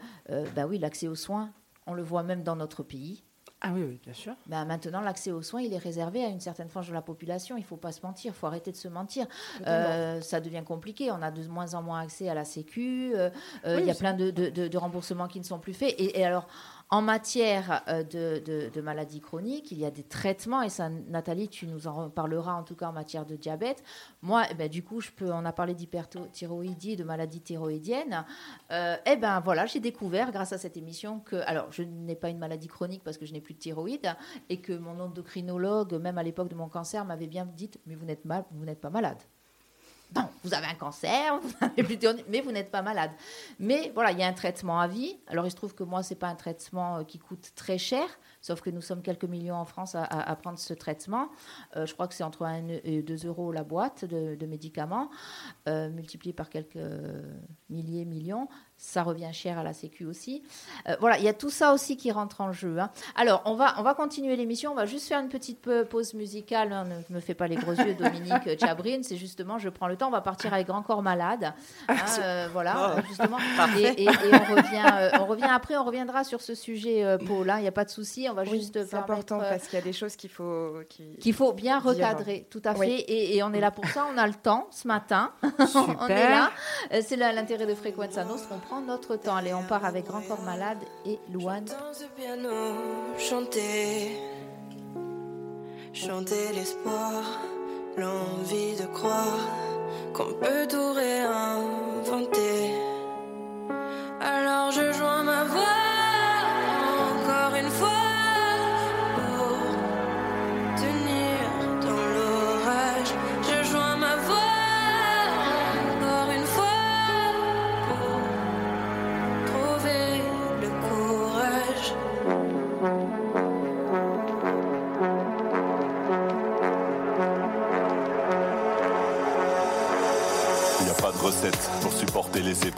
bah oui, l'accès aux soins, on le voit même dans notre pays. Ah oui, bien sûr. Ben maintenant, l'accès aux soins, il est réservé à une certaine frange de la population. Il ne faut pas se mentir, il faut arrêter de se mentir. Euh, ça devient compliqué. On a de moins en moins accès à la Sécu. Euh, euh, il y a plein de, de, remboursements qui ne sont plus faits. et alors, en matière euh, de, maladies chroniques, il y a des traitements, et ça, Nathalie, tu nous en parleras en tout cas en matière de diabète. Moi, eh ben, du coup, je peux, on a parlé d'hyperthyroïdie, de maladies thyroïdiennes. Euh, eh ben voilà, j'ai découvert grâce à cette émission que, alors, je n'ai pas une maladie chronique parce que je n'ai plus de thyroïde, et que mon endocrinologue, même à l'époque de mon cancer, m'avait bien dit, mais vous n'êtes pas malade non, vous avez un cancer, mais vous n'êtes pas malade. Mais voilà, il y a un traitement à vie. Alors il se trouve que moi, ce n'est pas un traitement euh, qui coûte très cher, sauf que nous sommes quelques millions en France à, prendre ce traitement. Euh, je crois que c'est entre 1 et 2 euros la boîte de, médicaments, euh, multiplié par quelques milliers, millions ça revient cher à la Sécu aussi. Euh, voilà, il y a tout ça aussi qui rentre en jeu. Hein. Alors, on va, on va continuer l'émission. On va juste faire une petite pause musicale. Hein. Ne me fais pas les gros yeux, Dominique Chabrine. C'est justement, je prends le temps. On va partir avec Grand Corps Malade. Hein, euh, voilà, oh. justement. Et, on, revient, euh, on revient après. On reviendra sur ce sujet, Paul. Il n'y a pas de souci. On va juste. C'est important parce qu'il y a des choses qu'il faut. Qu'il faut bien recadrer, tout à fait. Et, on est là pour ça. On a le temps ce matin. on est là. C'est l'intérêt de Fréquence à Nostre notre temps. Allez, on part avec Grand Corps Malade et Louane. Chanter, chanter l'espoir, l'envie de croire qu'on peut tout réinventer.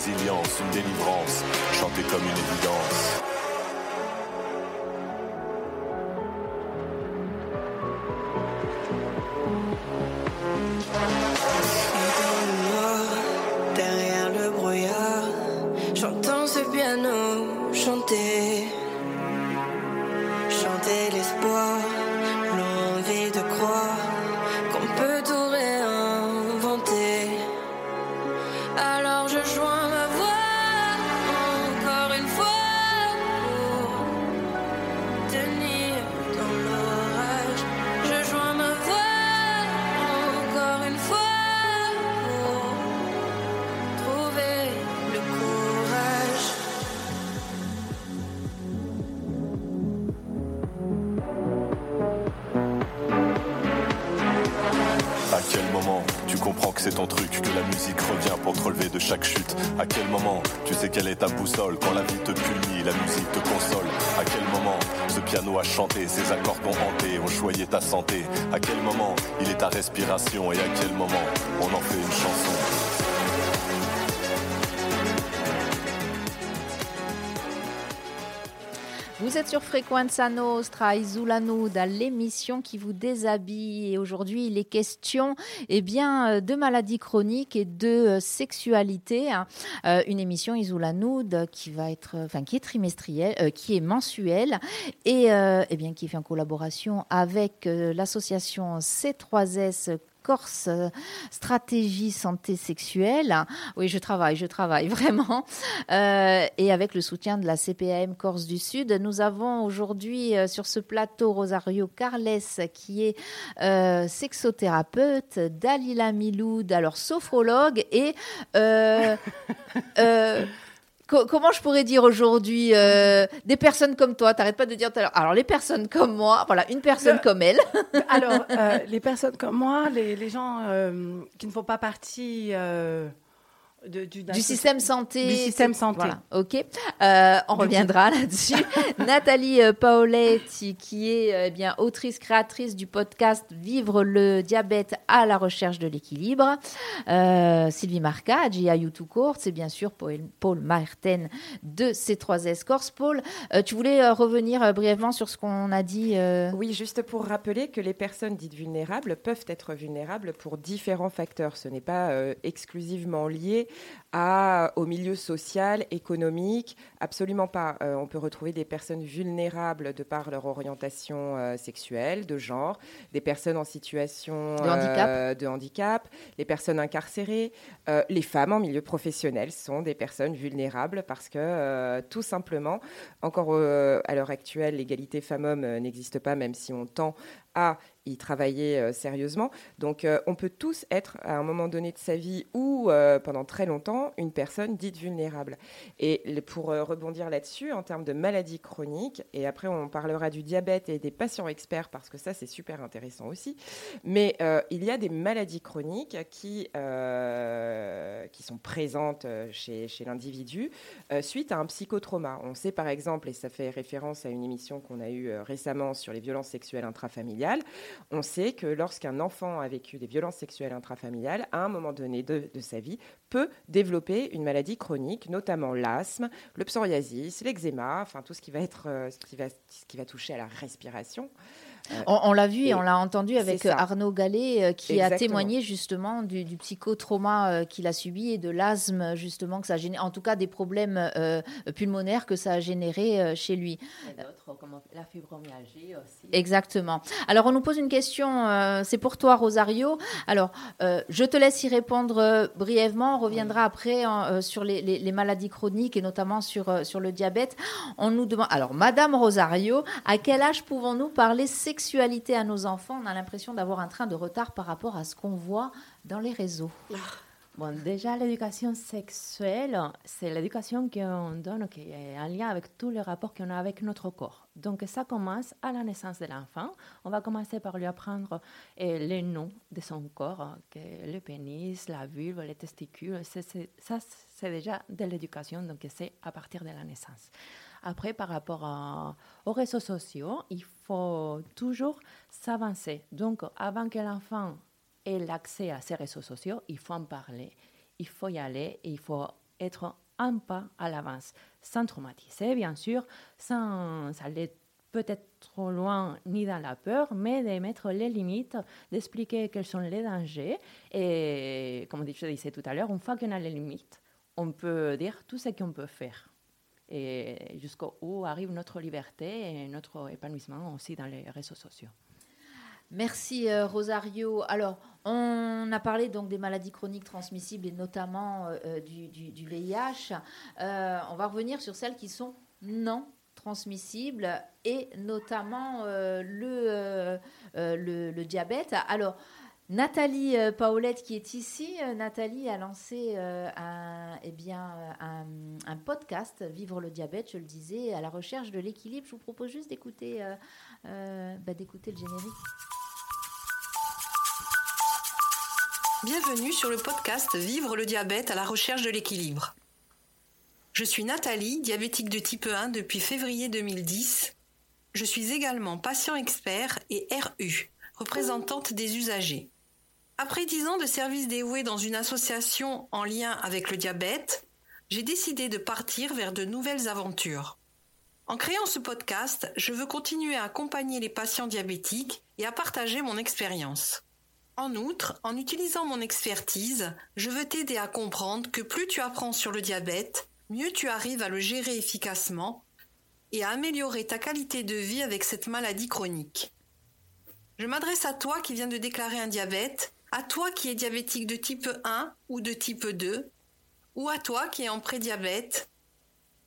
résilience, une délivrance, chanter comme une évidence. Frequenza Nostra, Isoulanoud, l'émission qui vous déshabille. Aujourd'hui, il est question eh bien, euh, de maladies chroniques et de euh, sexualité. Hein. Euh, une émission Isoulanoud qui va être, enfin, qui est trimestrielle, qui est mensuelle et eh bien, qui est fait en collaboration avec l'association C3S Corse euh, Stratégie Santé Sexuelle. Oui, je travaille, je travaille vraiment. Euh, et avec le soutien de la CPAM Corse du Sud, nous avons aujourd'hui euh, sur ce plateau Rosario Carles, qui est sexothérapeute, Dalila Miloud, alors sophrologue et comment je pourrais dire aujourd'hui euh, des personnes comme toi T'arrêtes pas de dire tout à l'heure. Alors les personnes comme moi, voilà, une personne comme elle. alors euh, les personnes comme moi, les, gens euh, qui ne font pas partie du, système santé. Du système santé. Voilà, ok. Euh, on reviendra là-dessus. Nathalie euh, Paoletti, qui est euh, eh bien autrice créatrice du podcast Vivre le diabète à la recherche de l'équilibre. Sylvie Marca, Gia YouTube Corse et bien sûr Paul, Paul Martin de C3S Corse. Paul, tu voulais revenir brièvement sur ce qu'on a dit Oui, juste pour rappeler que les personnes dites vulnérables peuvent être vulnérables pour différents facteurs. Ce n'est pas exclusivement lié à, au milieu social, économique. Absolument pas. Euh, on peut retrouver des personnes vulnérables de par leur orientation euh, sexuelle, de genre, des personnes en situation de, handicap. Euh, de handicap, les personnes incarcérées, les femmes en milieu professionnel sont des personnes vulnérables parce que tout simplement, encore à l'heure actuelle, l'égalité femmes-hommes n'existe pas, même si on tend à y travailler euh, sérieusement. Donc euh, on peut tous être à un moment donné de sa vie ou euh, pendant très longtemps une personne dite vulnérable. Et pour rebondir là-dessus, en termes de maladies chroniques, et après on parlera du diabète et des patients experts parce que ça c'est super intéressant aussi, mais il y a des maladies chroniques qui, qui sont présentes chez, chez l'individu suite à un psychotrauma. On sait par exemple, et ça fait référence à une émission qu'on a eue récemment sur les violences sexuelles intrafamiliales, on sait que lorsqu'un enfant a vécu des violences sexuelles intrafamiliales, à un moment donné de, sa vie, peut développer une maladie chronique, notamment l'asthme, le psoriasis, l'eczéma, enfin tout ce qui va être, euh, ce qui va, ce qui va toucher à la respiration. On, l'a vu et, on l'a entendu avec Arnaud Gallet euh, qui a témoigné justement du, psychotrauma euh, qu'il a subi et de l'asthme justement que ça a généré, en tout cas des problèmes euh, pulmonaires que ça a généré chez lui. Comme la fibromyalgie aussi. Exactement. Alors on nous pose une question, c'est pour toi Rosario. Alors je te laisse y répondre brièvement. On reviendra après sur les, maladies chroniques et notamment sur, sur le diabète. On nous demande, alors Madame Rosario, à quel âge pouvons-nous parler sexualité à nos enfants, on a l'impression d'avoir un train de retard par rapport à ce qu'on voit dans les réseaux. Bon, déjà, l'éducation sexuelle, c'est l'éducation qu'on donne, qui est en lien avec tous les rapports qu'on a avec notre corps. Donc, ça commence à la naissance de l'enfant. On va commencer par lui apprendre eh, les noms de son corps, que le pénis, la vulve, les testicules. ça, c'est déjà de l'éducation, donc c'est à partir de la naissance. Après, par rapport aux réseaux sociaux, il faut toujours s'avancer. Donc, avant que l'enfant et l'accès à ces réseaux sociaux, il faut en parler, il faut y aller et il faut être un pas à l'avance, sans traumatiser, bien sûr, sans aller peut-être trop loin ni dans la peur, mais de mettre les limites, d'expliquer quels sont les dangers. Et comme je disais tout à l'heure, une fois qu'on a les limites, on peut dire tout ce qu'on peut faire. Et jusqu'où arrive notre liberté et notre épanouissement aussi dans les réseaux sociaux. Merci euh, Rosario. Alors, on a parlé donc des maladies chroniques transmissibles et notamment euh, euh, du, VIH. on va revenir sur celles qui sont non transmissibles et notamment le, le, diabète. Alors, Nathalie Paolette qui est ici, Nathalie a lancé un, eh un, podcast, Vivre le diabète, je le disais, à la recherche de l'équilibre. Je vous propose juste d'écouter bah, d'écouter le générique. Bienvenue sur le podcast Vivre le diabète à la recherche de l'équilibre. Je suis Nathalie, diabétique de type 1 depuis février 2010. Je suis également patient expert et RU, représentante des usagers. Après dix ans de service dévoué dans une association en lien avec le diabète, j'ai décidé de partir vers de nouvelles aventures. En créant ce podcast, je veux continuer à accompagner les patients diabétiques et à partager mon expérience. En outre, en utilisant mon expertise, je veux t'aider à comprendre que plus tu apprends sur le diabète, mieux tu arrives à le gérer efficacement et à améliorer ta qualité de vie avec cette maladie chronique. Je m'adresse à toi qui viens de déclarer un diabète, à toi qui es diabétique de type 1 ou de type 2, ou à toi qui es en prédiabète,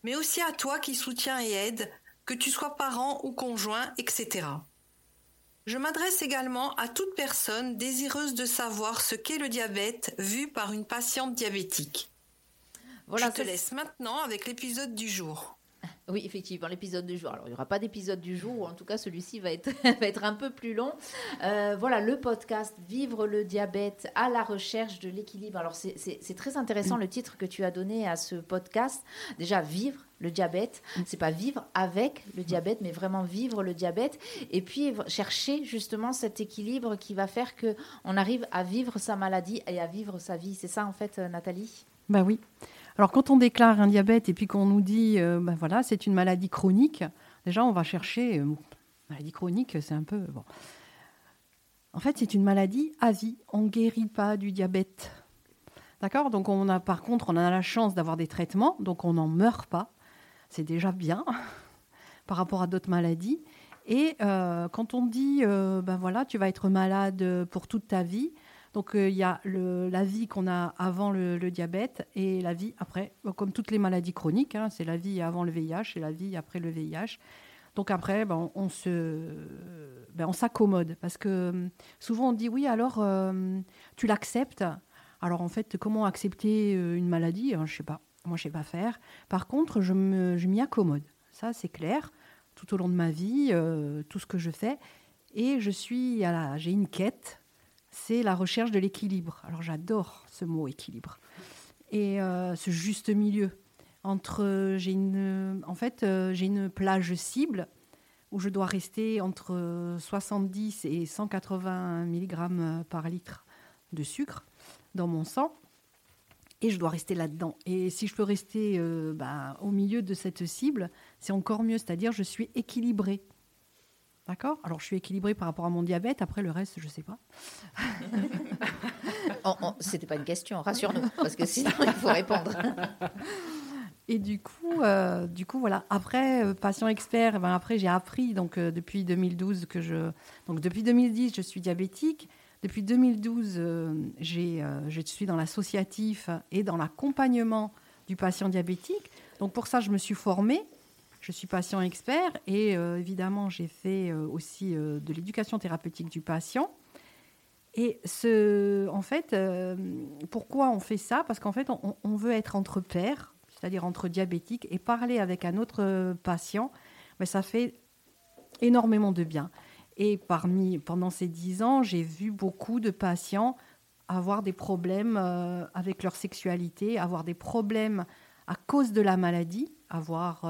mais aussi à toi qui soutiens et aide, que tu sois parent ou conjoint, etc. Je m'adresse également à toute personne désireuse de savoir ce qu'est le diabète vu par une patiente diabétique. Voilà, Je te laisse maintenant avec l'épisode du jour. Oui, effectivement, l'épisode du jour. Alors, il n'y aura pas d'épisode du jour, ou en tout cas, celui-ci va être, va être un peu plus long. Euh, voilà, le podcast Vivre le diabète à la recherche de l'équilibre. Alors, c'est très intéressant le titre que tu as donné à ce podcast. Déjà, Vivre le diabète. C'est pas vivre avec le diabète, mais vraiment vivre le diabète. Et puis, chercher justement cet équilibre qui va faire que on arrive à vivre sa maladie et à vivre sa vie. C'est ça, en fait, euh, Nathalie? Bah oui. Alors quand on déclare un diabète et puis qu'on nous dit, euh, ben voilà, c'est une maladie chronique, déjà on va chercher, euh, maladie chronique, c'est un peu... Bon. En fait, c'est une maladie à vie. On ne guérit pas du diabète. D'accord? Donc on a, par contre, on a la chance d'avoir des traitements, donc on n'en meurt pas. C'est déjà bien par rapport à d'autres maladies. Et euh, quand on dit, ben voilà, tu vas être malade pour toute ta vie, donc euh, il y a la vie qu'on a avant le, diabète et la vie après, comme toutes les maladies chroniques, hein, c'est la vie avant le VIH et la vie après le VIH. Donc après, ben, on, ben, on s'accommode parce que euh, souvent on dit oui, alors euh, tu l'acceptes. Alors en fait, comment accepter une maladie hein, Je sais pas. Moi, je sais pas faire. Par contre, je m'y accommode. Ça, c'est clair. Tout au long de ma vie, tout ce que je fais, et je suis, j'ai une quête c'est la recherche de l'équilibre. Alors j'adore ce mot équilibre. Et euh, ce juste milieu entre j'ai une en fait euh, j'ai une plage cible où je dois rester entre 70 et 180 mg par litre de sucre dans mon sang et je dois rester là-dedans. Et si je peux rester euh, bah, au milieu de cette cible, c'est encore mieux, c'est-à-dire je suis équilibrée. D'accord? Alors, je suis équilibrée par rapport à mon diabète. Après, le reste, je ne sais pas. Ce n'était pas une question, rassure-nous, parce que sinon, il faut répondre. Et du coup, euh, du coup, voilà. Après, euh, patient expert, ben après, j'ai appris, donc, euh, depuis 2012, que je. Donc, depuis 2010, je suis diabétique. Depuis 2012, j'ai, je suis dans l'associatif et dans l'accompagnement du patient diabétique. Donc, pour ça, je me suis formée. Je suis patient expert et euh, évidemment, j'ai fait euh, aussi euh, de l'éducation thérapeutique du patient. Et ce, en fait, pourquoi on fait ça? Parce qu'en fait, on, veut être entre pairs, c'est-à-dire entre diabétiques, et parler avec un autre patient, mais ça fait énormément de bien. Et parmi, pendant ces dix ans, j'ai vu beaucoup de patients avoir des problèmes avec leur sexualité, avoir des problèmes à cause de la maladie, avoir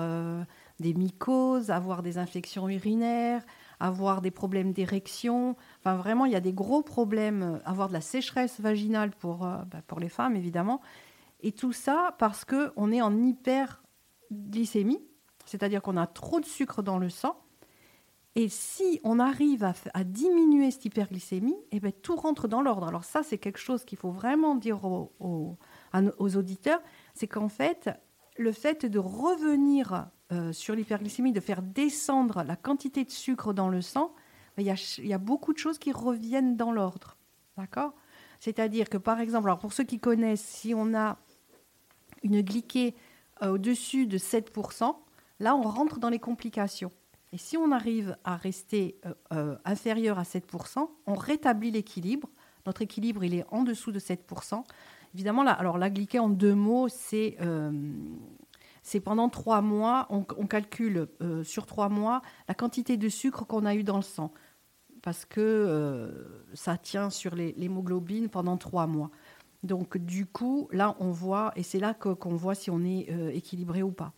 des mycoses, avoir des infections urinaires, avoir des problèmes d'érection. Enfin, vraiment, il y a des gros problèmes, euh, avoir de la sécheresse vaginale pour, bah, pour les femmes, évidemment. Et tout ça parce qu'on est en hyperglycémie, c'est-à-dire qu'on a trop de sucre dans le sang et si on arrive à, diminuer cette hyperglycémie, eh ben, tout rentre dans l'ordre. Alors ça, c'est quelque chose qu'il faut vraiment dire aux, auditeurs, c'est qu'en fait, le fait de revenir euh, sur l'hyperglycémie, de faire descendre la quantité de sucre dans le sang, il y, a, beaucoup de choses qui reviennent dans l'ordre. D'accord? C'est-à-dire que, par exemple, alors pour ceux qui connaissent, si on a une glyquée euh, au-dessus de 7%, là, on rentre dans les complications. Et si on arrive à rester euh, inférieur à 7%, on rétablit l'équilibre. Notre équilibre, il est en dessous de 7%. Évidemment, là, alors la glyquée en deux mots, c'est euh, pendant trois mois, on, calcule sur trois mois la quantité de sucre qu'on a eu dans le sang. Parce que ça tient sur l'hémoglobine pendant trois mois. Donc du coup, là, on voit, et c'est là qu'on voit si on est équilibré ou pas.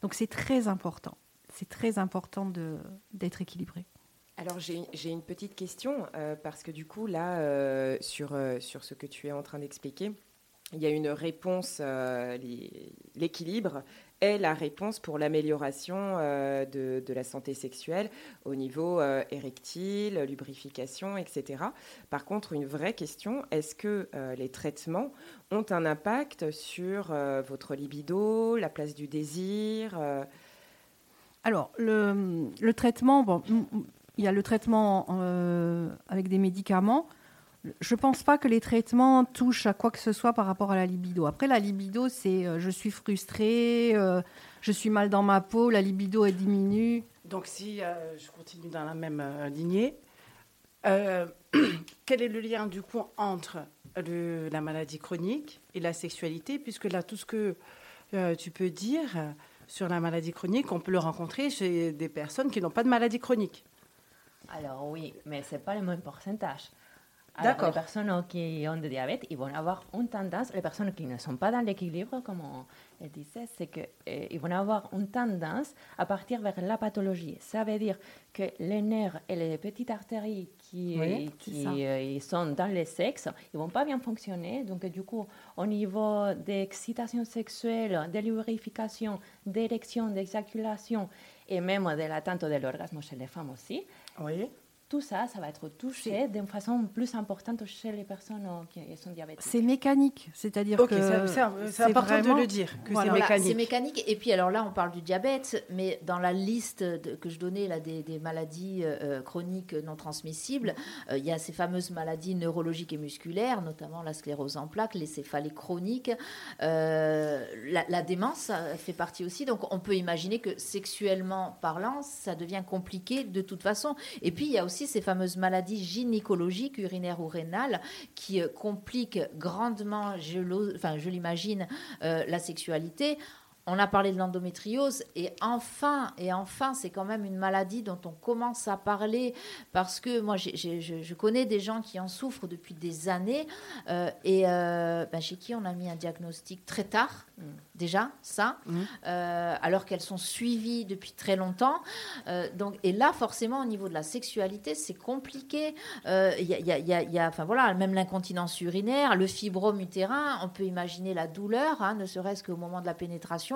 Donc c'est très important c'est très important d'être équilibré. Alors j'ai une petite question, euh, parce que du coup, là, euh, sur, euh, sur ce que tu es en train d'expliquer, il y a une réponse, l'équilibre est la réponse pour l'amélioration de, de, la santé sexuelle au niveau érectile, lubrification, etc. Par contre, une vraie question, est-ce que les traitements ont un impact sur votre libido, la place du désir alors, le, traitement, bon, il y a le traitement euh, avec des médicaments. Je ne pense pas que les traitements touchent à quoi que ce soit par rapport à la libido. Après, la libido, c'est euh, je suis frustrée, euh, je suis mal dans ma peau, la libido est diminue. Donc, si je continue dans la même lignée, quel est le lien du coup entre la maladie chronique et la sexualité? Puisque là, tout ce que tu peux dire, sur la maladie chronique, on peut le rencontrer chez des personnes qui n'ont pas de maladie chronique. Alors oui, mais ce n'est pas le même pourcentage. D'accord. Les personnes qui ont du diabète, ils vont avoir une tendance, les personnes qui ne sont pas dans l'équilibre, comme on disait, c'est qu'ils euh, vont avoir une tendance à partir vers la pathologie. Ça veut dire que les nerfs et les petites artères qui, qui euh, sont dans le sexe, ils vont pas bien fonctionner. Donc, du coup, au niveau d'excitation sexuelle, de lubrification, d'érection, d'éjaculation et même de l'atteinte de l'orgasme chez les femmes aussi, oui tout ça, ça va être touché d'une façon plus importante chez les personnes qui sont diabétiques. C'est mécanique, c'est-à-dire que c'est important de le dire que c'est mécanique. C'est mécanique. Et puis alors là, on parle du diabète, mais dans la liste que je donnais là des, maladies euh, chroniques non transmissibles, euh, il y a ces fameuses maladies neurologiques et musculaires, notamment la sclérose en plaques, les céphalées chroniques, euh, la, la, démence fait partie aussi. Donc on peut imaginer que sexuellement parlant, ça devient compliqué de toute façon. Et puis il y a aussi ces fameuses maladies gynécologiques, urinaires ou rénales, qui euh, compliquent grandement, je, l'imagine, euh, la sexualité. On a parlé de l'endométriose et enfin, et enfin, c'est quand même une maladie dont on commence à parler parce que moi, je, connais des gens qui en souffrent depuis des années euh, et ben, chez qui on a mis un diagnostic très tard. Mm déjà, ça, alors qu'elles sont suivies depuis très longtemps. Euh, donc, et là, forcément, au niveau de la sexualité, c'est compliqué. Il y, a, enfin voilà, même l'incontinence urinaire, le fibrome utérin, on peut imaginer la douleur, hein, ne serait-ce qu'au moment de la pénétration.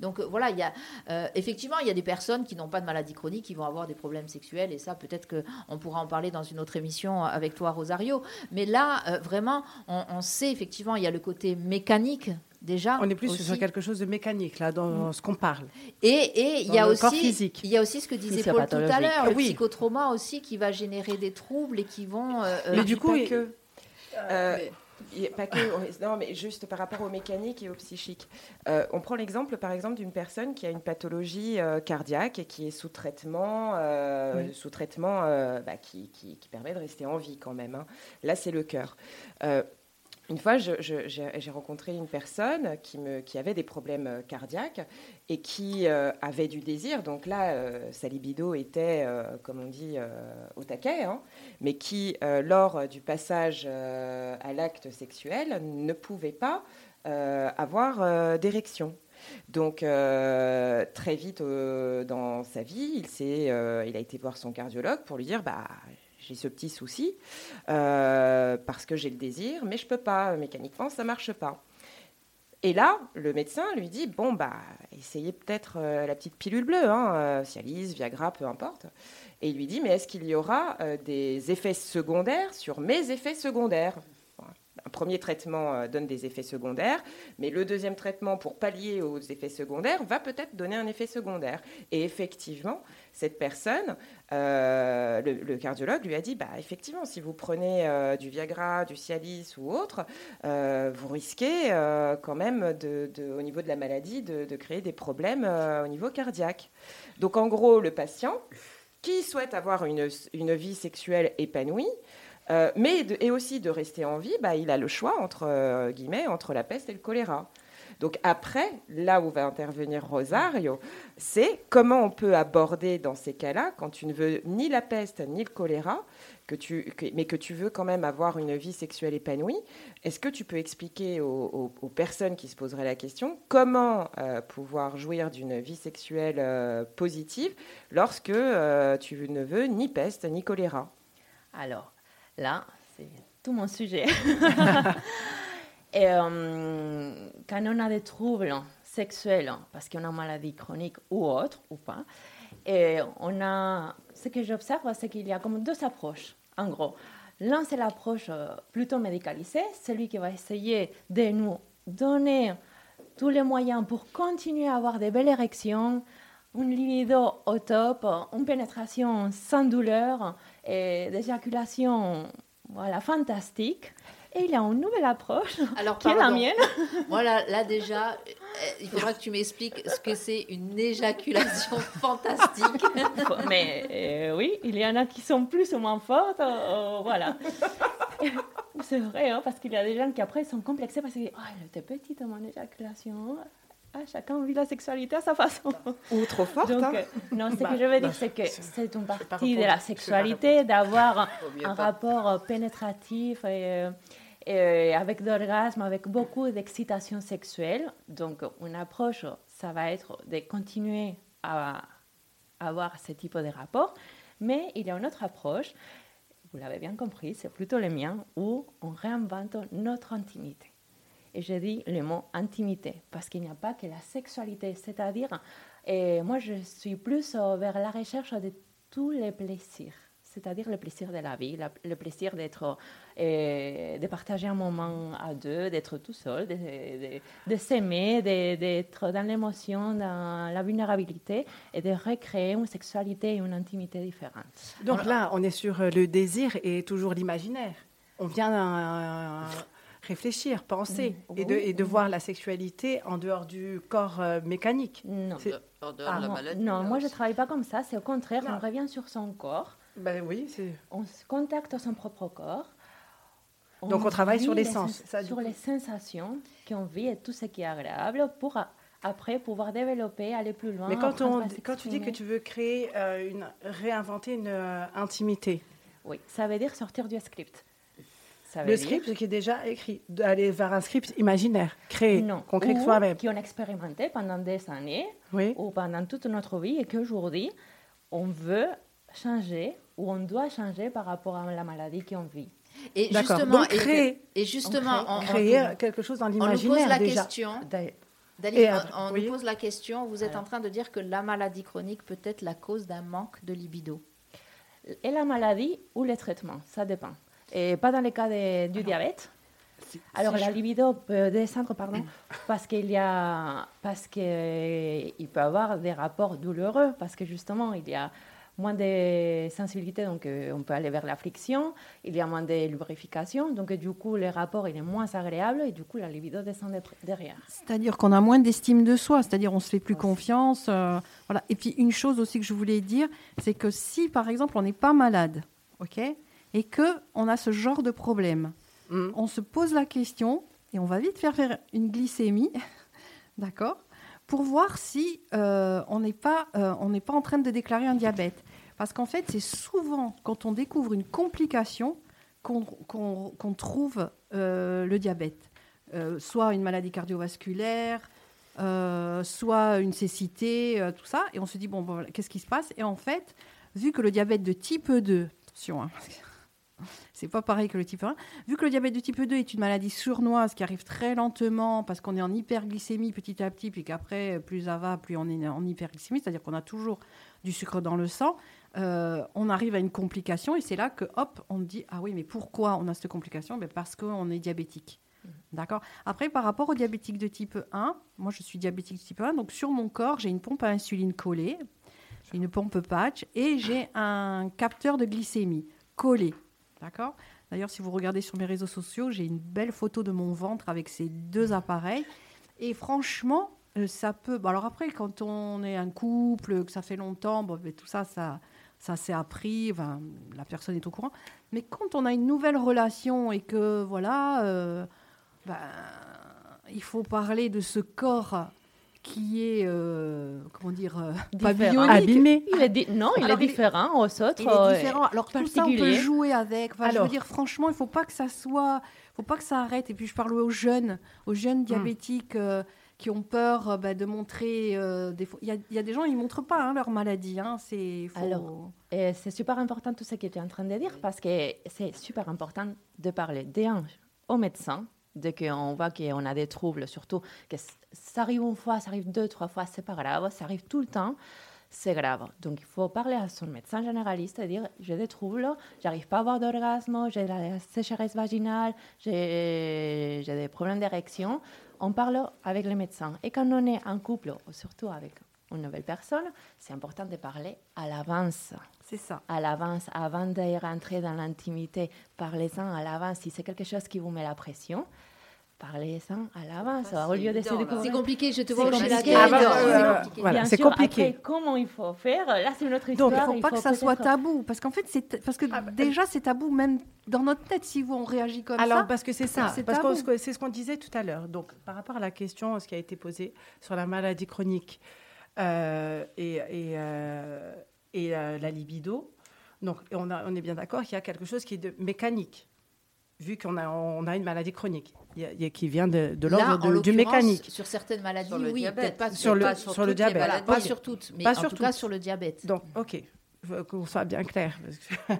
Donc voilà, il y a euh, effectivement, il y a des personnes qui n'ont pas de maladie chronique qui vont avoir des problèmes sexuels, et ça, peut-être qu'on pourra en parler dans une autre émission avec toi, Rosario. Mais là, euh, vraiment, on, on sait effectivement, il y a le côté mécanique déjà. On est plus sur quelque chose de mécanique là dans mm. ce qu'on parle. Et il y a aussi il y a aussi ce que disait Paul tout à l'heure, le psychotrauma aussi qui va générer des troubles et qui vont. Euh, mais du coup, que. Euh, pas que, non, mais juste par rapport aux mécaniques et aux psychiques. Euh, on prend l'exemple, par exemple, d'une personne qui a une pathologie euh, cardiaque et qui est sous traitement, euh, sous traitement bah, qui, qui, permet de rester en vie quand même. Hein. Là, c'est le cœur. Une fois, j'ai rencontré une personne qui, avait des problèmes euh, cardiaques et qui euh, avait du désir. Donc là, euh, sa libido était, comme on dit, au taquet, hein, mais qui, lors du passage à l'acte sexuel, ne pouvait pas avoir d'érection. Donc très vite dans sa vie, il, il a été voir son cardiologue pour lui dire bah j'ai ce petit souci euh, parce que j'ai le désir, mais je peux pas mécaniquement, ça marche pas. Et là, le médecin lui dit bon bah essayez peut-être euh, la petite pilule bleue, hein, euh, Cialis, Viagra, peu importe. Et il lui dit mais est-ce qu'il y aura des effets secondaires sur mes effets secondaires? Un premier traitement donne des effets secondaires, mais le deuxième traitement pour pallier aux effets secondaires va peut-être donner un effet secondaire. Et effectivement, cette personne euh, le, cardiologue lui a dit bah, effectivement, si vous prenez euh, du Viagra, du Cialis ou autre, euh, vous risquez quand même, de, au niveau de la maladie, de, créer des problèmes au niveau cardiaque. Donc, en gros, le patient qui souhaite avoir une, vie sexuelle épanouie, mais et aussi de rester en vie, bah, il a le choix entre guillemets entre la peste et le choléra. Donc après, là où va intervenir Rosario, c'est comment on peut aborder dans ces cas-là, quand tu ne veux ni la peste ni le choléra, que tu, mais que tu veux quand même avoir une vie sexuelle épanouie, est-ce que tu peux expliquer aux, personnes qui se poseraient la question comment euh, pouvoir jouir d'une vie sexuelle euh, positive lorsque euh, tu ne veux ni peste ni choléra? Alors là, c'est tout mon sujet. Et euh, quand on a des troubles sexuels, parce qu'on a une maladie chronique ou autre, ou pas, on a, ce que j'observe, c'est qu'il y a comme deux approches, en gros. L'un, c'est l'approche euh, plutôt médicalisée, celui qui va essayer de nous donner tous les moyens pour continuer à avoir des belles érections, une libido au top, une pénétration sans douleur et des éjaculations voilà, fantastiques. Et il a une nouvelle approche, Alors, qui est la mienne. Voilà, là déjà, euh, il faudra que tu m'expliques ce que c'est une éjaculation fantastique. Mais euh, oui, il y en a qui sont plus ou moins fortes, euh, voilà. c'est vrai, hein, parce qu'il y a des gens qui après sont complexés parce qu'ils oh, elle était petite mon éjaculation. Ah, chacun vit la sexualité à sa façon. Ou trop forte. Donc, hein. non, ce que je veux dire, c'est que c'est une partie de la sexualité d'avoir un rapport pénétratif et, et avec d'orgasme, avec beaucoup d'excitation sexuelle. Donc, une approche, ça va être de continuer à avoir ce type de rapport. Mais il y a une autre approche, vous l'avez bien compris, c'est plutôt le mien, où on réinvente notre intimité. Et je dis le mot intimité, parce qu'il n'y a pas que la sexualité, c'est-à-dire, et moi je suis plus vers la recherche de tous les plaisirs, c'est-à-dire le plaisir de la vie, le plaisir d'être, euh, de partager un moment à deux, d'être tout seul, de, de, s'aimer, d'être dans l'émotion, dans la vulnérabilité et de recréer une sexualité et une intimité différentes. Donc là, on est sur le désir et toujours l'imaginaire. On vient réfléchir, penser mm. et, de, et de voir la sexualité en dehors du corps euh, mécanique. Non, en dehors de la ah, maladie. Non, moi je ne travaille pas comme ça, c'est au contraire, on revient sur son corps. Ben oui, on se contacte son propre corps. Donc on travaille sur les, sens. sur les sensations qu'on vit et tout ce qui est agréable pour après pouvoir développer, aller plus loin. Mais quand, on, quand tu dis que tu veux créer, euh, une, réinventer une euh, intimité. Oui, ça veut dire sortir du script le script qui est déjà écrit, d'aller vers un script imaginaire, créé, qu'on crée soi-même. Qui ont expérimenté pendant des années ou pendant toute notre vie et qu'aujourd'hui, on veut changer ou on doit changer par rapport à la maladie qu'on vit. Et justement, créer, et, justement, on, créer quelque chose dans l'imaginaire On nous pose la déjà. question. on, nous pose la question. Vous êtes en train de dire que la maladie chronique peut être la cause d'un manque de libido. Et la maladie ou le traitement, ça dépend. Et pas dans le cas du diabète. Alors, la libido peut descendre, pardon, parce qu'il y a, parce que il peut avoir des rapports douloureux, parce que justement, il y a moins de sensibilité, donc euh, on peut aller vers la friction, il y a moins de lubrification, donc du coup le rapport il est moins agréable et du coup la libido descend derrière. C'est-à-dire qu'on a moins d'estime de soi, c'est-à-dire on se fait plus confiance. Euh, voilà. Et puis une chose aussi que je voulais dire, c'est que si par exemple on n'est pas malade, ok, et que on a ce genre de problème, mm. on se pose la question et on va vite faire faire une glycémie, d'accord pour voir si euh, on n'est pas, euh, pas en train de déclarer un diabète. Parce qu'en fait, c'est souvent quand on découvre une complication qu'on trouve euh, le diabète. soit une maladie cardiovasculaire, soit une cécité, tout ça. Et on se dit, bon, bon qu'est-ce qui se passe? Et en fait, vu que le diabète de type 2, attention, hein, c'est pas pareil que le type 1. Vu que le diabète de type 2 est une maladie sournoise qui arrive très lentement parce qu'on est en hyperglycémie petit à petit, puis qu'après, plus ça va, plus on est en hyperglycémie, c'est-à-dire qu'on a toujours du sucre dans le sang, euh, on arrive à une complication et c'est là que, hop, on dit Ah oui, mais pourquoi on a cette complication? Ben Parce qu'on est diabétique. Mmh. D'accord? Après, par rapport au diabétique de type 1, moi je suis diabétique de type 1, donc sur mon corps, j'ai une pompe à insuline collée, une pompe patch et j'ai un capteur de glycémie collé. D'accord? D'ailleurs, si vous regardez sur mes réseaux sociaux, j'ai une belle photo de mon ventre avec ces deux appareils. Et franchement, euh, ça peut. alors après, quand on est un couple, que ça fait longtemps, bon, ben, tout ça, ça, ça s'est appris. la personne est au courant. Mais quand on a une nouvelle relation et que voilà, euh, ben, il faut parler de ce corps qui est, euh, comment dire, euh, pas abîmé. Il est non, il est différent aux autres. Il est différent. Alors tout ça, on peut jouer avec. Enfin, je veux dire, franchement, il faut pas que ça soit, faut pas que ça arrête. Et puis je parle aux jeunes, aux jeunes hmm. diabétiques. Euh, qui ont peur bah, de montrer des il y, y, a des gens ils montrent pas hein, leur maladie hein, c'est alors c'est super important tout ce que tu es en train de dire parce que c'est super important de parler des aux médecins dès qu'on voit qu'on a des troubles, surtout que ça arrive une fois, ça arrive deux, trois fois, c'est pas grave, ça arrive tout le temps, c'est grave. Donc il faut parler à son médecin généraliste et dire j'ai des troubles, j'arrive pas à avoir d'orgasme, j'ai la sécheresse vaginale, j'ai des problèmes d'érection. On parle avec le médecin. Et quand on est en couple, surtout avec une nouvelle personne, c'est important de parler à l'avance. C'est ça. À l'avance, avant d'y rentrer dans l'intimité, parlez-en à l'avance. Si c'est quelque chose qui vous met la pression, parlez-en à l'avance, au lieu de C'est compliqué, je te vois compliqué. Ah, bah, voilà, c'est compliqué. Après, comment il faut faire? Là, c'est notre histoire. Donc, il ne faut pas que ça soit tabou, parce qu'en fait, c'est parce que ah, bah, déjà, c'est tabou même dans notre tête si vous on réagit comme ça. Alors, parce que c'est ça, parce que c'est ce qu'on disait tout à l'heure. Donc, par rapport à la question, ce qui a été posé sur la maladie chronique euh, et, et, euh, et euh, la libido. Donc, on, a, on est bien d'accord qu'il y a quelque chose qui est de mécanique, vu qu'on a, on a une maladie chronique qui vient de, de l'ordre du mécanique. Sur certaines maladies, oui, peut-être pas sur, le, sur, le diabète. pas sur toutes, mais en tout cas sur le diabète. Donc, ok, qu'on soit bien clair.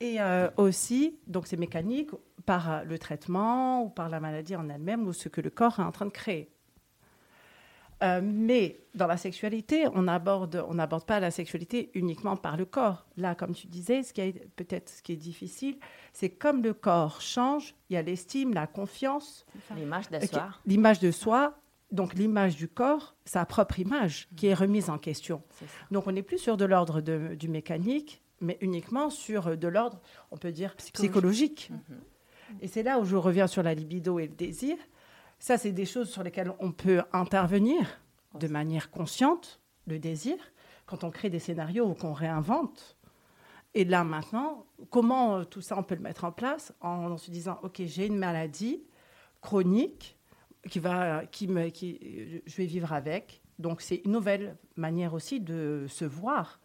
Et euh, aussi, donc c'est mécanique par le traitement ou par la maladie en elle-même ou ce que le corps est en train de créer. Euh, mais dans la sexualité, on n'aborde on n'aborde pas la sexualité uniquement par le corps. Là, comme tu disais, ce qui est peut-être ce qui est difficile, c'est comme le corps change, il y a l'estime, la confiance, l'image de soi, l'image de soi. Donc l'image du corps, sa propre image, qui est remise en question. Donc on n'est plus sur de l'ordre du mécanique, mais uniquement sur de l'ordre, on peut dire, psychologique. Mhm. Et c'est là où je reviens sur la libido et le désir. Ça, c'est des choses sur lesquelles on peut intervenir de manière consciente, le désir, quand on crée des scénarios ou qu'on réinvente. Et là, maintenant, comment euh, tout ça, on peut le mettre en place en, se disant, OK, j'ai une maladie chronique qui va, qui qui, je vais vivre avec. Donc, c'est une nouvelle manière aussi de se voir,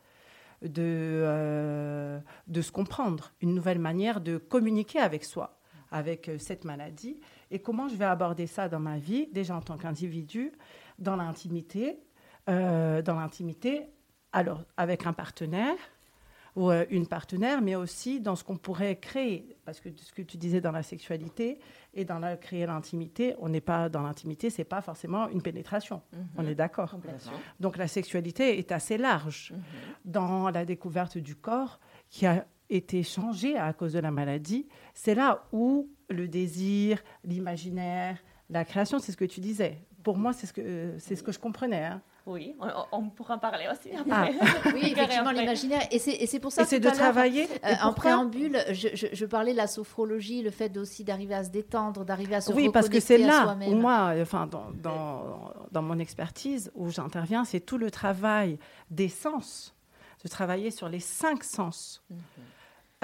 de, euh, de se comprendre, une nouvelle manière de communiquer avec soi, avec euh, cette maladie et comment je vais aborder ça dans ma vie, déjà en tant qu'individu, dans l'intimité, euh, dans l'intimité, alors avec un partenaire ou euh, une partenaire, mais aussi dans ce qu'on pourrait créer, parce que ce que tu disais dans la sexualité et dans la créer l'intimité, on n'est pas dans l'intimité, c'est pas forcément une pénétration, mhm. on est d'accord. Donc la sexualité est assez large mhm. dans la découverte du corps qui a été changé à cause de la maladie. C'est là où le désir, l'imaginaire, la création, c'est ce que tu disais. Pour moi, c'est ce que, c'est ce que je comprenais. Hein. Oui, on, pourra en parler aussi. Ah. oui, effectivement, l'imaginaire. Et c'est pour ça que. c'est de travailler. Euh, en préambule, je, je, parlais de la sophrologie, le fait aussi d'arriver à se détendre, d'arriver à se Oui, parce que c'est là où moi, enfin, dans, dans, dans mon expertise, où j'interviens, c'est tout le travail des sens, de travailler sur les cinq sens, mhm.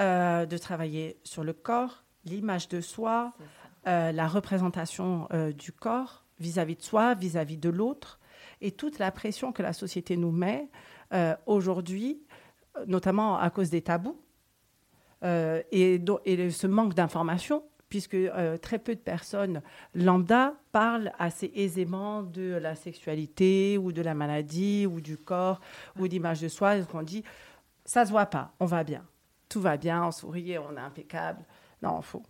Euh, de travailler sur le corps, l'image de soi, euh, la représentation du corps vis-à-vis -vis de soi, vis-à-vis -vis de l'autre et toute la pression que la société nous met euh, aujourd'hui, notamment à cause des tabous euh, et, et, ce manque d'information, puisque euh, très peu de personnes lambda parlent assez aisément de la sexualité ou de la maladie ou du corps ou d'image de soi. On dit, ça se voit pas, on va bien, tout va bien, on sourit, on est impeccable. Non, faux.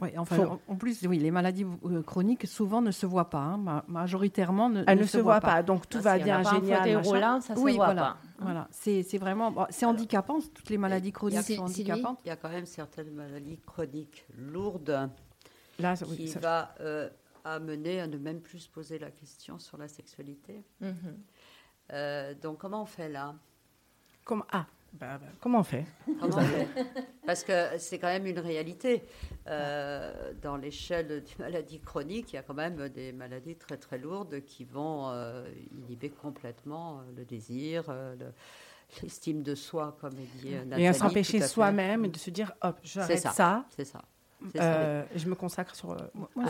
Oui, enfin, en plus, oui, les maladies euh, chroniques souvent ne se voient pas. Hein, majoritairement, ne, elles ne, se, voient pas. Donc tout ah, va bien, génial. Roulant, ça oui, se voit voilà. pas. Voilà, c'est vraiment, c'est handicapant. Toutes les maladies chroniques sont handicapantes. Il y a quand même certaines maladies chroniques lourdes Là, qui va euh, amener à ne même plus poser la question sur la sexualité. Mhm. Euh, donc comment on fait là? Comment ah bah, bah, comment on fait, Parce que c'est quand même une réalité. Euh, dans l'échelle des maladies chroniques, il y a quand même des maladies très très lourdes qui vont euh, inhiber complètement euh, le désir, l'estime de soi, comme dit Nathalie. Et à s'empêcher soi-même et de se dire, hop, j'arrête ça. C'est ça. je me consacre sur moi,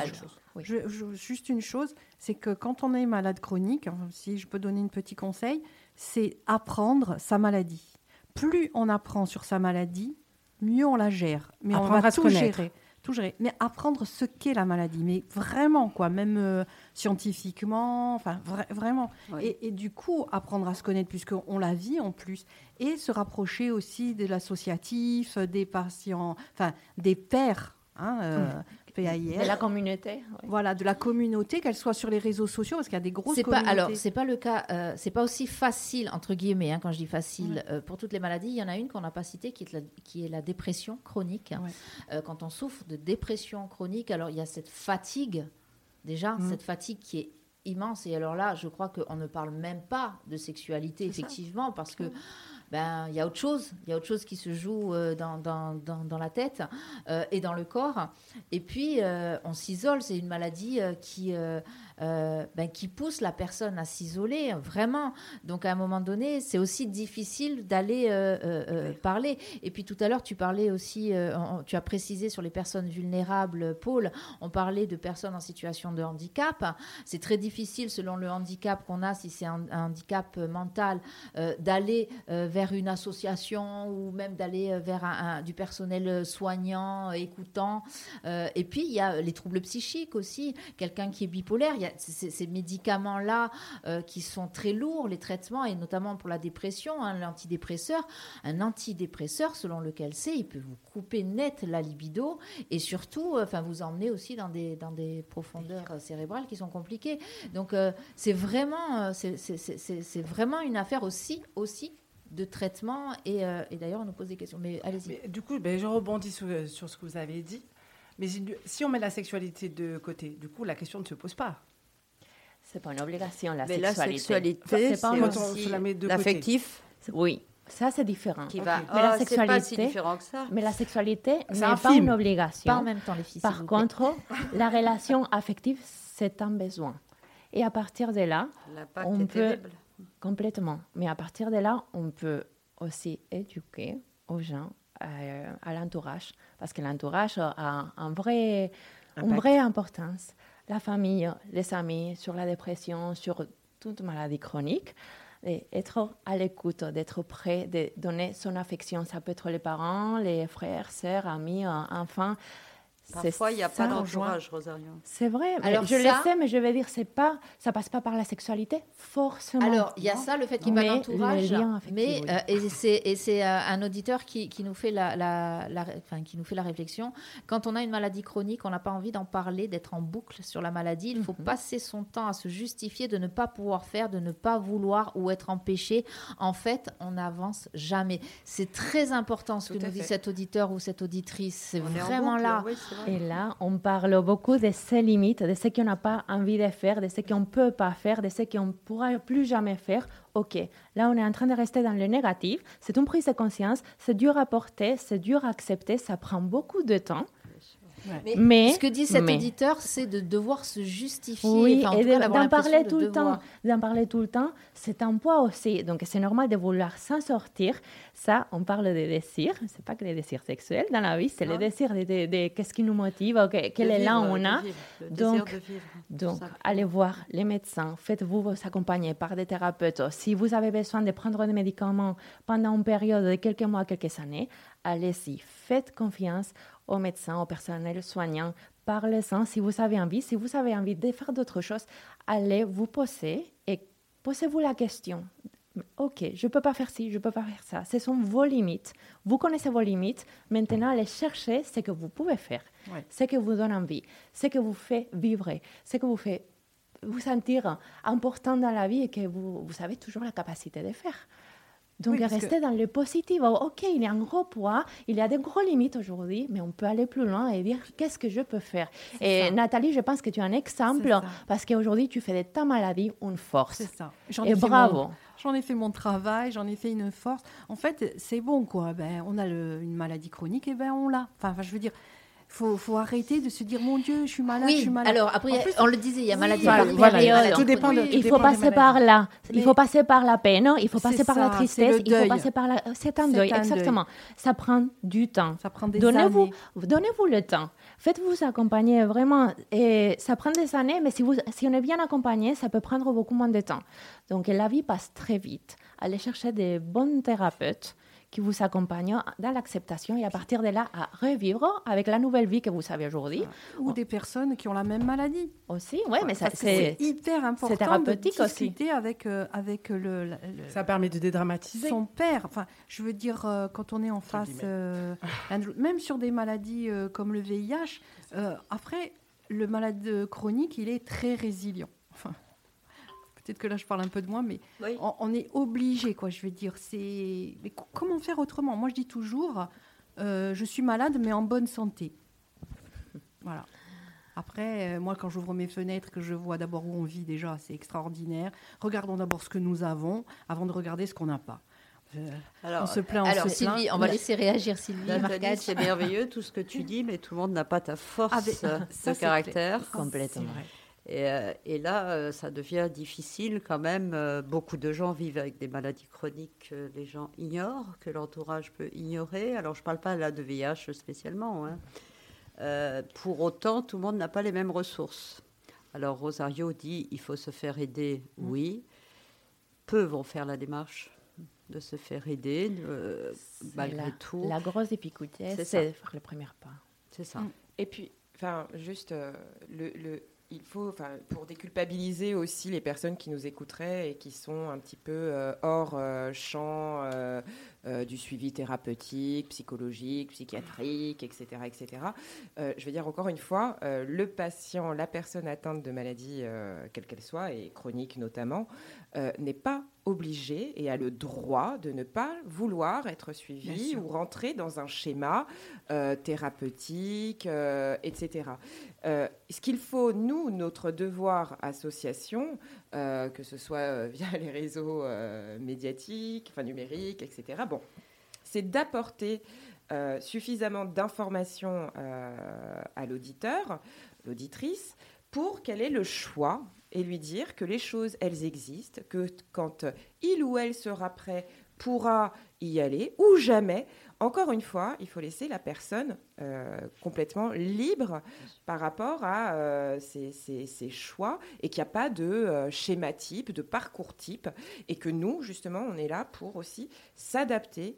juste une chose, c'est que quand on est malade chronique, si je peux donner un petit conseil, c'est apprendre sa maladie plus on apprend sur sa maladie, mieux on la gère. Mais on va tout gérer, tout gérer. Mais apprendre ce qu'est la maladie, mais vraiment quoi, même euh, scientifiquement, enfin vraiment. Et, du coup, apprendre à se connaître puisqu'on la vit en plus, et se rapprocher aussi de l'associatif, des patients, enfin des pères. Hein, euh, de la communauté. Voilà, de la communauté, qu'elle soit sur les réseaux sociaux, parce qu'il y a des grosses communautés. Pas, alors, c'est pas le cas, euh, c'est pas aussi facile, entre guillemets, hein, quand je dis facile, euh, pour toutes les maladies. Il y en a une qu'on n'a pas citée, qui est la, qui est la dépression chronique. Euh, quand on souffre de dépression chronique, alors il y a cette fatigue, déjà, mm. cette fatigue qui est immense. Et alors là, je crois qu'on ne parle même pas de sexualité, effectivement, parce que ben il y a autre chose, il y a autre chose qui se joue euh, dans, dans, dans, la tête euh, et dans le corps. Et puis euh, on s'isole, c'est une maladie qui euh, ben, qui pousse la personne à s'isoler, vraiment. Donc à un moment donné, c'est aussi difficile d'aller euh, euh, parler. Et puis tout à l'heure, tu parlais aussi, tu as précisé sur les personnes vulnérables, Paul, on parlait de personnes en situation de handicap. C'est très difficile selon le handicap qu'on a, si c'est un, handicap mental, d'aller vers une association ou même d'aller vers un, du personnel soignant, écoutant. et puis il y a les troubles psychiques aussi. Quelqu'un qui est bipolaire, il y ces, médicaments-là euh, qui sont très lourds, les traitements, et notamment pour la dépression, hein, l'antidépresseur. Un antidépresseur, selon lequel c'est, il peut vous couper net la libido et surtout, euh, vous emmener aussi dans des, dans des profondeurs euh, cérébrales qui sont compliquées. Donc, c'est vraiment, vraiment une affaire aussi, aussi de traitement et, d'ailleurs on nous pose des questions mais allez-y du coup ben, je rebondis sur, ce que vous avez dit mais si on met la sexualité de côté du coup la question ne se pose pas c'est pas une obligation, la Mais sexualité. la sexualité, c'est pas l'affectif. Oui, ça c'est différent. Qui va... Mais la sexualité, pas si différent que ça. Mais la sexualité n'est pas une obligation. Pas en même temps les filles. Par contre, la relation affective, c'est un besoin. Et à partir de là, on peut terrible. complètement. Mais à partir de là, on peut aussi éduquer aux gens, euh, à l'entourage, parce que l'entourage a un vrai, une vraie importance la famille, les amis, sur la dépression, sur toute maladie chronique. Et être à l'écoute, d'être prêt, de donner son affection. Ça peut être les parents, les frères, sœurs, amis, enfants. Parfois, il n'y a pas d'entourage, Rosario. C'est vrai. Alors, je le sais, mais je vais dire, c'est pas, ça passe pas par la sexualité, forcément. Alors, il y a ça, le fait qu'il n'y ait pas d'entourage. Mais, euh, et c'est euh, un auditeur qui, qui, nous fait la, la, enfin, qui nous fait la réflexion. Quand on a une maladie chronique, on n'a pas envie d'en parler, d'être en boucle sur la maladie. Il faut mhm. passer son temps à se justifier de ne pas pouvoir faire, de ne pas vouloir ou être empêché. En fait, on n'avance jamais. C'est très important ce que nous dit cet auditeur ou cette auditrice. C'est vraiment là. Et là, on parle beaucoup de ses limites, de ce qu'on n'a pas envie de faire, de ce qu'on ne peut pas faire, de ce qu'on ne pourra plus jamais faire. OK, là, on est en train de rester dans le négatif. C'est une prise de conscience, c'est dur à porter, c'est dur à accepter, ça prend beaucoup de temps. Mais, ce que dit cet auditeur, c'est de devoir se justifier. Oui, et d'en parler tout le temps. D'en parler tout le temps, c'est un poids aussi. Donc c'est normal de vouloir s'en sortir. Ça, on parle des désirs. C'est pas que les désirs sexuels dans la vie, c'est les désirs de, qu'est-ce qui nous motive, quel élan on a. donc, donc allez voir les médecins. Faites-vous vous accompagner par des thérapeutes. Si vous avez besoin de prendre des médicaments pendant une période de quelques mois, quelques années, allez-y. Faites confiance aux médecins, au personnel soignant. Parlez-en si vous avez envie. Si vous avez envie de faire d'autres choses, allez vous poser et posez-vous la question. Ok, je ne peux pas faire ci, je ne peux pas faire ça. Ce sont vos limites. Vous connaissez vos limites. Maintenant, allez chercher ce que vous pouvez faire, ce qui vous donne envie, ce que vous fait vivre, ce que vous fait vous sentir important dans la vie et que vous, vous avez toujours la capacité de faire. Donc, rester dans le positif. Oh, ok, il y a un gros poids, il y a des gros limites aujourd'hui, mais on peut aller plus loin et dire qu'est-ce que je peux faire? Et Nathalie, je pense que tu es un exemple parce qu'aujourd'hui, tu fais de ta maladie une force. C'est ça. Et bravo. J'en ai fait mon travail, j'en ai fait une force. En fait, c'est bon, quoi. Ben, on a une maladie chronique, et ben on l'a. Enfin, je veux dire, faut, faut arrêter de se dire mon Dieu, je suis malade, je suis malade. Alors après, on le disait, il y a maladie Tout dépend. il faut passer par là. Il faut passer par la peine. Il faut passer par la tristesse. Il faut passer par la. C'est un deuil, exactement. Ça prend du temps. Ça prend des donnez-vous, années. Donnez-vous le temps. Faites-vous accompagner vraiment. Et ça prend des années, mais si, vous, si on est bien accompagné, ça peut prendre beaucoup moins de temps. Donc la vie passe très vite. Allez chercher des bons thérapeutes qui vous accompagne dans l'acceptation et à partir de là à revivre avec la nouvelle vie que vous avez aujourd'hui. Ou des personnes qui ont la même maladie. Aussi, oui, mais ça c'est hyper important. C'est thérapeutique de discuter aussi. avec euh, avec le, Ça permet de dédramatiser. Son père. Enfin, je veux dire euh, quand on est en face, euh, même sur des maladies comme le VIH, après le malade chronique, il est très résilient. Enfin, Peut-être que là, je parle un peu de moi, mais on, est obligé, quoi. Je veux dire, c'est. Mais comment faire autrement? Moi, je dis toujours, euh, je suis malade, mais en bonne santé. Voilà. Après, euh, moi, quand j'ouvre mes fenêtres, que je vois d'abord où on vit déjà, c'est extraordinaire. Regardons d'abord ce que nous avons avant de regarder ce qu'on n'a pas. Euh, alors, on se plaint, on alors Sylvie, on va laisser réagir Sylvie. C'est merveilleux tout ce que tu dis, mais tout le monde n'a pas ta force de caractère. Complètement. Euh, et, là, euh, ça devient difficile quand même. Euh, beaucoup de gens vivent avec des maladies chroniques que les gens ignorent, que l'entourage peut ignorer. Alors, je ne parle pas là de VIH spécialement. Hein. pour autant, tout le monde n'a pas les mêmes ressources. Alors, Rosario dit il faut se faire aider, mm. oui. Peu vont faire la démarche de se faire aider, malgré tout. La grosse difficulté, c'est faire le premier pas. C'est ça. Et puis, enfin, juste le il faut, pour déculpabiliser aussi les personnes qui nous écouteraient et qui sont un petit peu euh, hors euh, champ euh, du suivi thérapeutique, psychologique, psychiatrique, etc., etc. je vais dire encore une fois, le patient, la personne atteinte de maladie, quelle qu'elle soit, et chronique notamment, n'est pas obligé et a le droit de ne pas vouloir être suivi ou rentrer dans un schéma euh, thérapeutique, euh, etc. Euh, ce qu'il faut, nous, notre devoir association, que ce soit via les réseaux médiatiques, enfin numériques, etc., bon, c'est d'apporter suffisamment d'informations à l'auditeur, l'auditrice, pour qu'elle ait le choix et lui dire que les choses, elles existent, que quand il ou elle sera prêt, pourra y aller, ou jamais. Encore une fois, il faut laisser la personne euh, complètement libre par rapport à euh, ses, choix et qu'il n'y a pas de euh, schéma type, de parcours type, et que nous, justement, on est là pour aussi s'adapter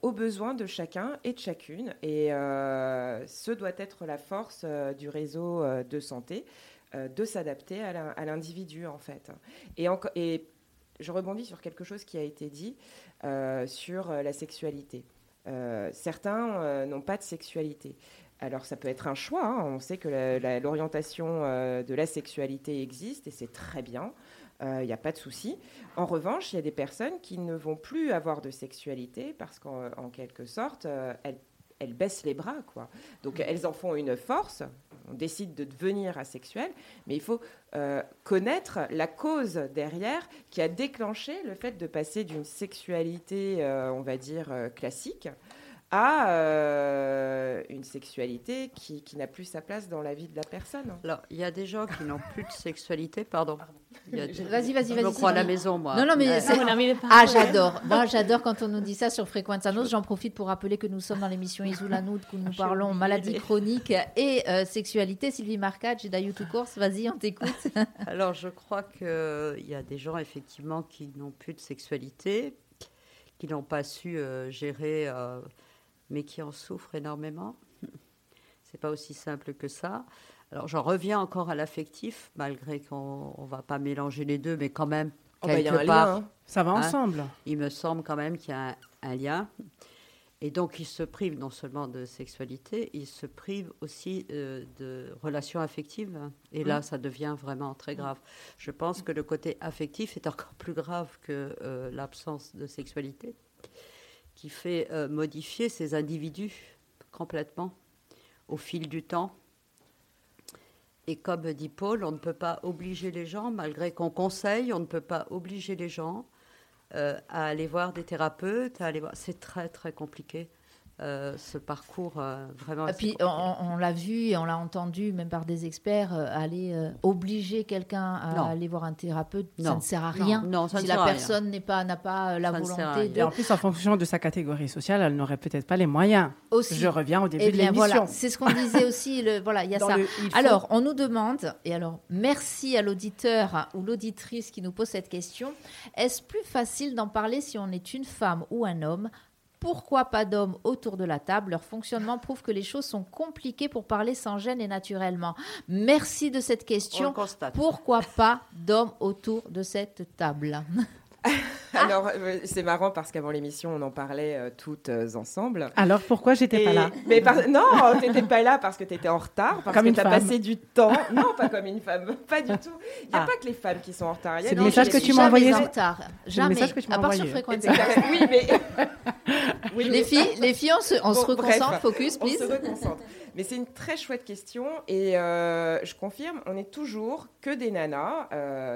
aux besoins de chacun et de chacune. Et ce doit être la force du réseau de santé. Euh, de s'adapter à l'individu, en fait. Et, et, je rebondis sur quelque chose qui a été dit euh, sur euh, la sexualité. certains n'ont pas de sexualité. Alors ça peut être un choix, hein. on sait que l'orientation de la sexualité existe et c'est très bien, il n'y a pas de souci. En revanche, il y a des personnes qui ne vont plus avoir de sexualité parce qu'en quelque sorte, elles elles baissent les bras, quoi. Donc elles en font une force. On décide de devenir asexuel, mais il faut euh, connaître la cause derrière qui a déclenché le fait de passer d'une sexualité, euh, on va dire, euh, classique à euh, une sexualité qui, qui n'a plus sa place dans la vie de la personne. Alors, il y a des gens qui n'ont plus de sexualité, pardon. Vas-y, vas-y, vas-y. Je me crois à la maison, moi. Non, non, mais c'est... Ah, j'adore. Moi, j'adore quand on nous dit ça sur Fréquence Anos. J'en profite pour rappeler que nous sommes dans l'émission Isoulanoud, où nous parlons maladie chronique et euh, sexualité. Sylvie Marcage et Dayou Course, vas-y, on t'écoute. Alors, je crois qu'il y a des gens, effectivement, qui n'ont plus de sexualité, qui n'ont pas su euh, gérer mais qui en souffrent énormément. C'est pas aussi simple que ça. Alors j'en reviens encore à l'affectif, malgré qu'on ne va pas mélanger les deux, mais quand même, oh bah, quelque part, lien, hein. ça va hein, ensemble. il me semble quand même qu'il y a un, lien. Et donc, il se prive non seulement de sexualité, il se prive aussi euh, de relations affectives. Et là, mmh. ça devient vraiment très grave. Je pense que le côté affectif est encore plus grave que euh, l'absence de sexualité qui fait euh, modifier ces individus complètement au fil du temps. Et comme dit Paul, on ne peut pas obliger les gens, malgré qu'on conseille, on ne peut pas obliger les gens euh, à aller voir des thérapeutes. C'est très très compliqué. Euh, ce parcours euh, vraiment. Et puis on, l'a vu et on l'a entendu même par des experts euh, aller obliger quelqu'un à aller voir un thérapeute, ça ne sert à rien. Non, si la personne n'est pas n'a pas la volonté. De... Et en plus, en fonction de sa catégorie sociale, elle n'aurait peut-être pas les moyens. Aussi. Je reviens au début eh de l'émission. Voilà, c'est ce qu'on disait aussi. Le, voilà, il y a ça. alors, on nous demande et alors merci à l'auditeur ou l'auditrice qui nous pose cette question. Est-ce plus facile d'en parler si on est une femme ou un homme pourquoi pas d'hommes autour de la table? Leur fonctionnement prouve que les choses sont compliquées pour parler sans gêne et naturellement. Merci de cette question. Pourquoi pas d'hommes autour de cette table? Alors, euh, c'est marrant parce qu'avant l'émission, on en parlait euh, toutes euh, ensemble. Alors, pourquoi j'étais pas là? mais Non, tu n'étais pas là parce que tu étais en retard, parce que tu as passé du temps. Non, pas comme une femme, pas du tout. Il n'y a ah. pas que les femmes qui sont en retard. C'est le message que tu m'as envoyé. en retard. Jamais. Le que tu m'as envoyé. oui, mais... oui, les, filles, les filles, on se, on se reconcentre, focus, please. On se reconcentre. Mais c'est une très chouette question et je confirme, on est toujours que des nanas,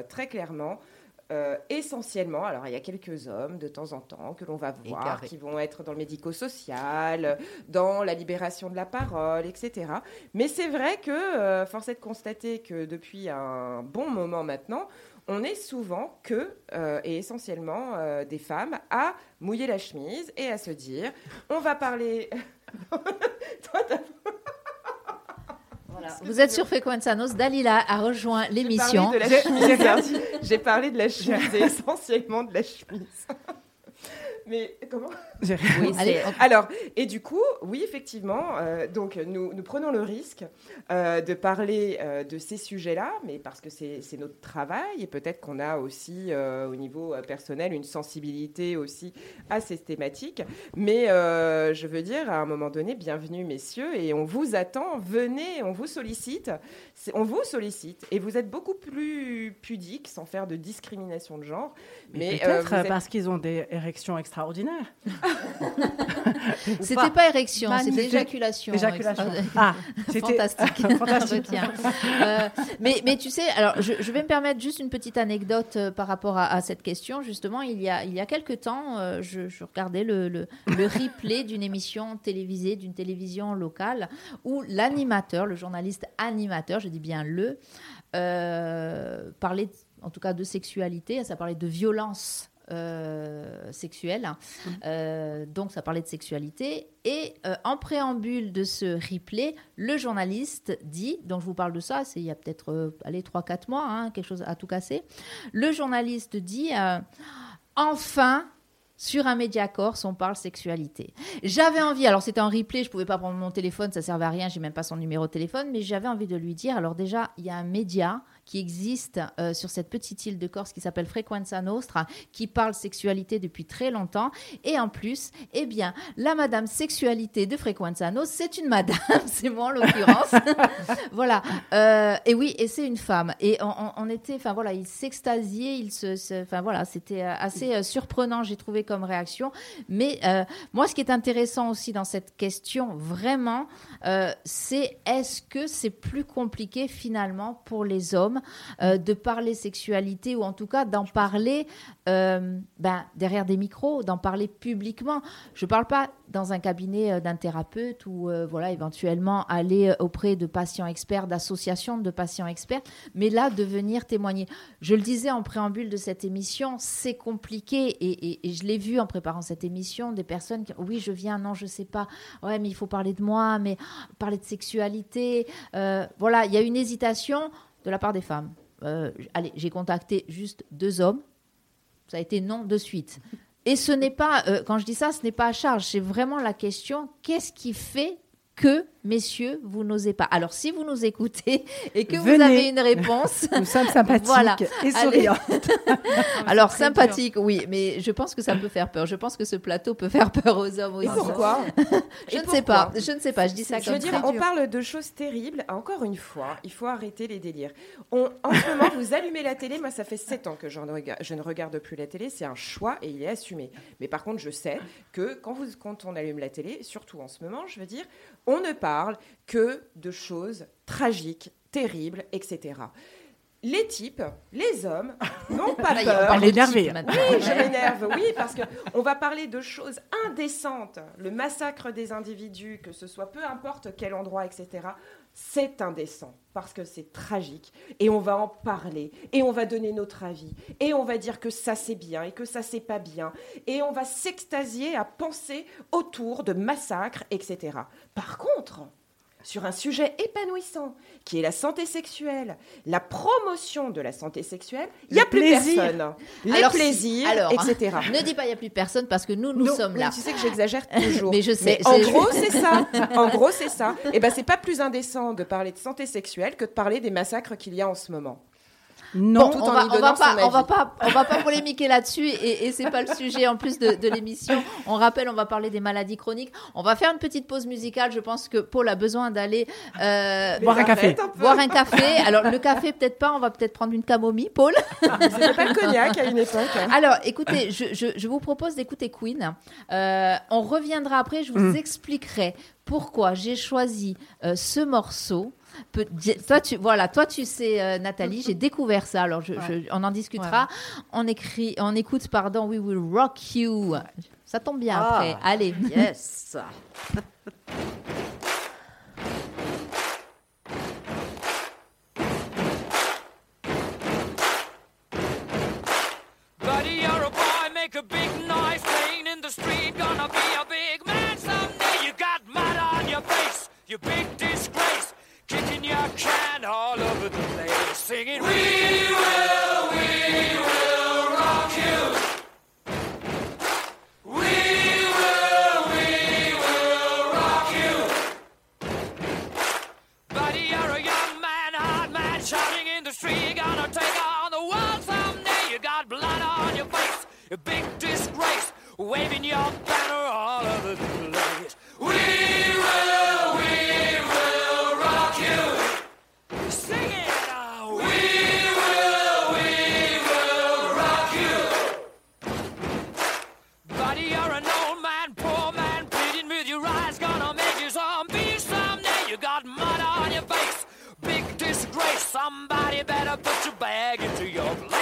très clairement. Euh, essentiellement, alors il y a quelques hommes de temps en temps que l'on va voir, qui vont être dans le médico-social, dans la libération de la parole, etc. Mais c'est vrai que, euh, force est de constater que depuis un bon moment maintenant, on est souvent que, euh, et essentiellement, des femmes à mouiller la chemise et à se dire, on va parler... Toi, vous êtes sur Frequenzanos. Dalila a rejoint l'émission. J'ai parlé de la chemise, essentiellement de la chemise. Mais comment oui, Alors, et du coup, oui, effectivement, euh, donc nous, nous, prenons le risque euh, de parler euh, de ces sujets-là, mais parce que c'est notre travail et peut-être qu'on a aussi au niveau personnel une sensibilité aussi à ces thématiques. Mais je veux dire, à un moment donné, bienvenue messieurs, et on vous attend, venez, on vous sollicite, on vous sollicite, et vous êtes beaucoup plus pudiques, sans faire de discrimination de genre. Mais, peut-être parce qu'ils ont des érections c'était pas érection, c'était éjaculation. Éjaculation. Ah, c'était fantastique. fantastique. euh, mais, mais tu sais, alors je, je, vais me permettre juste une petite anecdote euh, par rapport à, à, cette question. Justement, il y a, il y a quelques temps, euh, je, je, regardais le, le, le replay d'une émission télévisée, d'une télévision locale, où l'animateur, le journaliste animateur, je dis bien le, euh, parlait en tout cas de sexualité, ça parlait de violence euh, sexuelle. Mmh. Euh, donc ça parlait de sexualité. Et euh, en préambule de ce replay, le journaliste dit, donc je vous parle de ça, c'est il y a peut-être allez, 3-4 mois, hein, quelque chose à tout casser. Le journaliste dit, enfin, sur un Mediacorps, on parle sexualité. J'avais envie, alors c'était en replay, je pouvais pas prendre mon téléphone, ça servait à rien, j'ai même pas son numéro de téléphone, mais j'avais envie de lui dire, alors déjà, il y a un média qui existe euh, sur cette petite île de Corse qui s'appelle Frequenza Nostra, qui parle sexualité depuis très longtemps. Et en plus, eh bien, la madame sexualité de Frequenza Nostra, c'est une madame, c'est moi en l'occurrence. voilà. Euh, et oui, et c'est une femme. Et on, était, enfin voilà, il s'extasiait, il se, enfin voilà, c'était assez surprenant, j'ai trouvé comme réaction. Mais moi, ce qui est intéressant aussi dans cette question, vraiment, c'est est-ce que c'est plus compliqué finalement pour les hommes euh, de parler sexualité ou en tout cas d'en parler euh, ben, derrière des micros, d'en parler publiquement. Je ne parle pas dans un cabinet euh, d'un thérapeute ou voilà éventuellement aller auprès de patients experts, d'associations de patients experts, mais là de venir témoigner. Je le disais en préambule de cette émission, c'est compliqué et, je l'ai vu en préparant cette émission, des personnes qui oui je viens, non je sais pas, ouais mais il faut parler de moi, mais parler de sexualité, voilà il y a une hésitation de la part des femmes. Euh, allez, j'ai contacté juste deux hommes. Ça a été non de suite. Et ce n'est pas, euh, quand je dis ça, ce n'est pas à charge. C'est vraiment la question qu'est-ce qui fait que, messieurs, vous n'osez pas. Alors, si vous nous écoutez et que vous avez une réponse, nous sommes sympathiques et souriantes. Alors, sympathique, oui, mais je pense que ça peut faire peur. Je pense que ce plateau peut faire peur aux hommes aussi. Et pourquoi Je ne sais pas. Je ne sais pas. Je dis ça comme Je veux dire, on parle de choses terribles. Encore une fois, il faut arrêter les délires. On, en ce moment, vous allumez la télé. Moi, ça fait sept ans que je ne regarde plus la télé. C'est un choix et il est assumé. Mais par contre, je sais que quand, vous, quand on allume la télé, surtout en ce moment, je veux dire, on ne parle que de choses tragiques, terribles, etc. Les types, les hommes, n'ont pas peur. On énervé. Oui, je m'énerve, oui, parce qu'on va parler de choses indécentes. Le massacre des individus, que ce soit peu importe quel endroit, etc c'est indécent parce que c'est tragique et on va en parler et on va donner notre avis et on va dire que ça c'est bien et que ça c'est pas bien et on va s'extasier à penser autour de massacres, etc. Par contre, sur un sujet épanouissant qui est la santé sexuelle, la promotion de la santé sexuelle, il n'y a plus personne. Les plaisirs, etc. Ne dis pas il n'y a plus personne parce que nous, nous sommes là. Tu sais que j'exagère toujours. Mais je sais. en gros, c'est ça. En gros, c'est ça. Et eh ben, c'est pas plus indécent de parler de santé sexuelle que de parler des massacres qu'il y a en ce moment. Non, on, va, va pas, on va pas, on va pas polémiquer là-dessus et, et c'est pas le sujet en plus de, l'émission. On rappelle, on va parler des maladies chroniques. On va faire une petite pause musicale. Je pense que Paul a besoin d'aller euh, boire un café. boire un café. Alors le café peut-être pas. On va peut-être prendre une camomille, Paul. C'était pas le cognac à une époque. Alors écoutez, je, je, vous propose d'écouter Queen. Euh, on reviendra après. Je vous mm. expliquerai pourquoi j'ai choisi euh, ce morceau toi, tu, voilà, toi, tu sais, euh, Nathalie, j'ai découvert ça. Alors, on en discutera. On, écrit, on écoute, pardon, We Will Rock You. Ça tombe bien ah, après. Allez. Yes. Buddy, you're a boy, make a big noise, playing in the street, gonna be a big man someday. You got mud on your face, you big disgrace. Your can all over the place, singing, We will, we will rock you. We will, we will rock you. Buddy, you're a young man, hard man, shouting in the street, gonna take on the world someday. You got blood on your face, a big disgrace, waving your banner all over the place. We Somebody better put your bag into your place.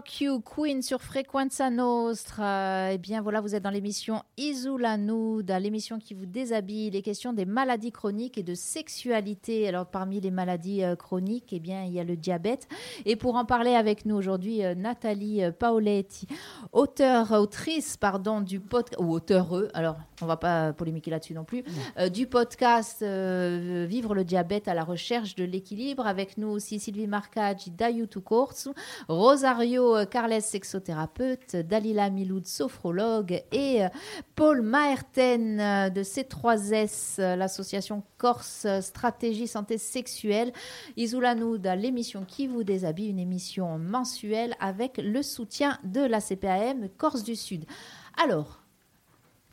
Rock You, Queen sur Frequenza Nostra. Eh bien voilà, vous êtes dans l'émission Isula Nuda, l'émission qui vous déshabille, les questions des maladies chroniques et de sexualité. Alors parmi les maladies euh, chroniques, eh bien il y a le diabète. Et pour en parler avec nous aujourd'hui, euh, Nathalie euh, Paoletti, auteure, autrice, pardon, du podcast, ou auteur, alors on va pas polémiquer là-dessus non plus, du podcast Vivre le diabète à la recherche de l'équilibre. Avec nous aussi Sylvie Marcaggi d'Ayutu Corsu, Rosario euh, Carles, sexothérapeute, Dalila Miloud, sophrologue, et euh, Paul Maerten euh, de C3S, l'association Corse Stratégie Santé Sexuelle. Isoula-nous l'émission qui vous déshabille, une émission mensuelle avec le soutien de la CPAM Corse du Sud. Alors,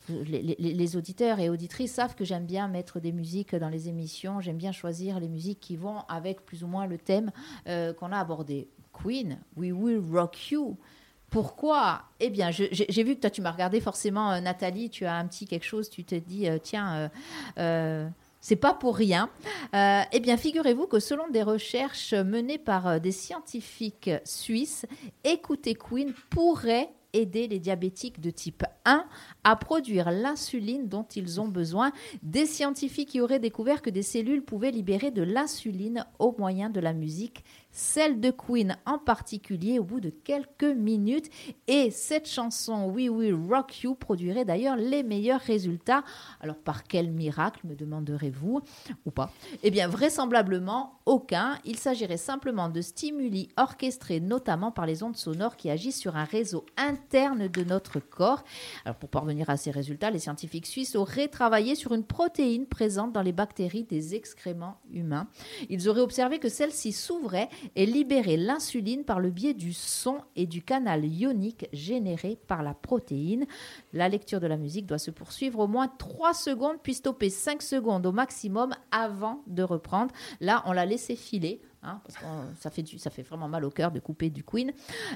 les, auditeurs et auditrices savent que j'aime bien mettre des musiques dans les émissions. J'aime bien choisir les musiques qui vont avec plus ou moins le thème qu'on a abordé. Queen, We Will Rock You. Pourquoi? Eh bien, j'ai vu que toi, tu m'as regardé forcément, euh, Nathalie, tu as un petit quelque chose, tu te dis, euh, tiens, euh, c'est pas pour rien. eh bien, figurez-vous que selon des recherches menées par des scientifiques suisses, écouter Queen pourrait aider les diabétiques de type 1 à produire l'insuline dont ils ont besoin. Des scientifiques qui auraient découvert que des cellules pouvaient libérer de l'insuline au moyen de la musique celle de Queen en particulier au bout de quelques minutes. Et cette chanson We Will Rock You produirait d'ailleurs les meilleurs résultats. Alors par quel miracle, me demanderez-vous, ou pas? Eh bien vraisemblablement aucun. Il s'agirait simplement de stimuli orchestrés notamment par les ondes sonores qui agissent sur un réseau interne de notre corps. Alors pour parvenir à ces résultats, les scientifiques suisses auraient travaillé sur une protéine présente dans les bactéries des excréments humains. Ils auraient observé que celle-ci s'ouvrait et libérer l'insuline par le biais du son et du canal ionique généré par la protéine. La lecture de la musique doit se poursuivre au moins 3 secondes, puis stopper 5 secondes au maximum avant de reprendre. Là, on l'a laissé filer. Hein, parce que ça fait, ça fait vraiment mal au cœur de couper du Queen.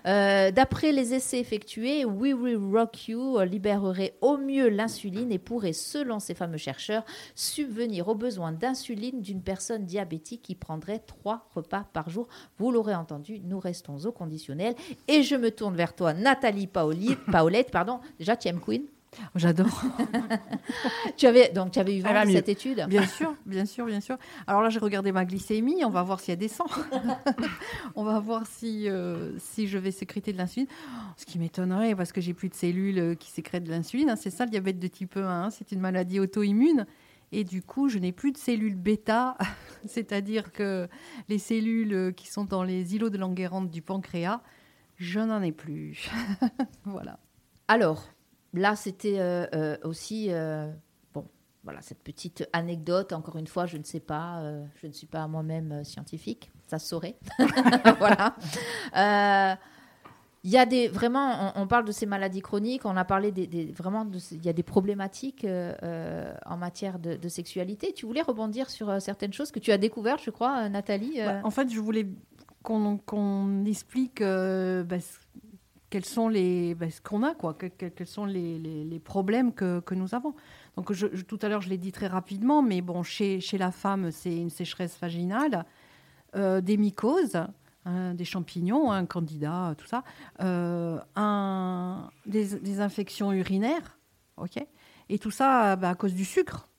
Euh, d'après les essais effectués, We Will Rock You libérerait au mieux l'insuline et pourrait, selon ces fameux chercheurs, subvenir aux besoins d'insuline d'une personne diabétique qui prendrait trois repas par jour. Vous l'aurez entendu, nous restons au conditionnel. Et je me tourne vers toi, Nathalie Paoli, Paolette. Pardon. Déjà, tu aimes Queen? J'adore. tu avais donc tu avais eu vent de cette étude? Bien sûr, bien sûr, bien sûr. Alors là, j'ai regardé ma glycémie. On va voir si elle descend. on va voir si euh, si je vais sécréter de l'insuline. Ce qui m'étonnerait parce que j'ai plus de cellules euh, qui sécrètent de l'insuline. Hein. C'est ça le diabète de type 1. Hein. C'est une maladie auto-immune. Et du coup, je n'ai plus de cellules bêta, c'est-à-dire que les cellules euh, qui sont dans les îlots de Langerhans du pancréas, je n'en ai plus. voilà. Alors, là, c'était euh, euh, aussi euh, bon. Voilà cette petite anecdote. Encore une fois, je ne sais pas, je ne suis pas moi-même scientifique, ça se saurait. voilà. Il y a des vraiment, on, parle de ces maladies chroniques. On a parlé des, vraiment, il y a des problématiques en matière de, sexualité. Tu voulais rebondir sur certaines choses que tu as découvertes, je crois, Nathalie. Bah, en fait, je voulais qu'on explique bah, quels sont les ben, ce qu'on a quoi quels sont les, les, problèmes que, que, nous avons donc je, tout à l'heure je l'ai dit très rapidement mais bon chez, chez la femme c'est une sécheresse vaginale euh, des mycoses hein, des champignons un candidat tout ça euh, un, des, des, infections urinaires ok et tout ça ben, à cause du sucre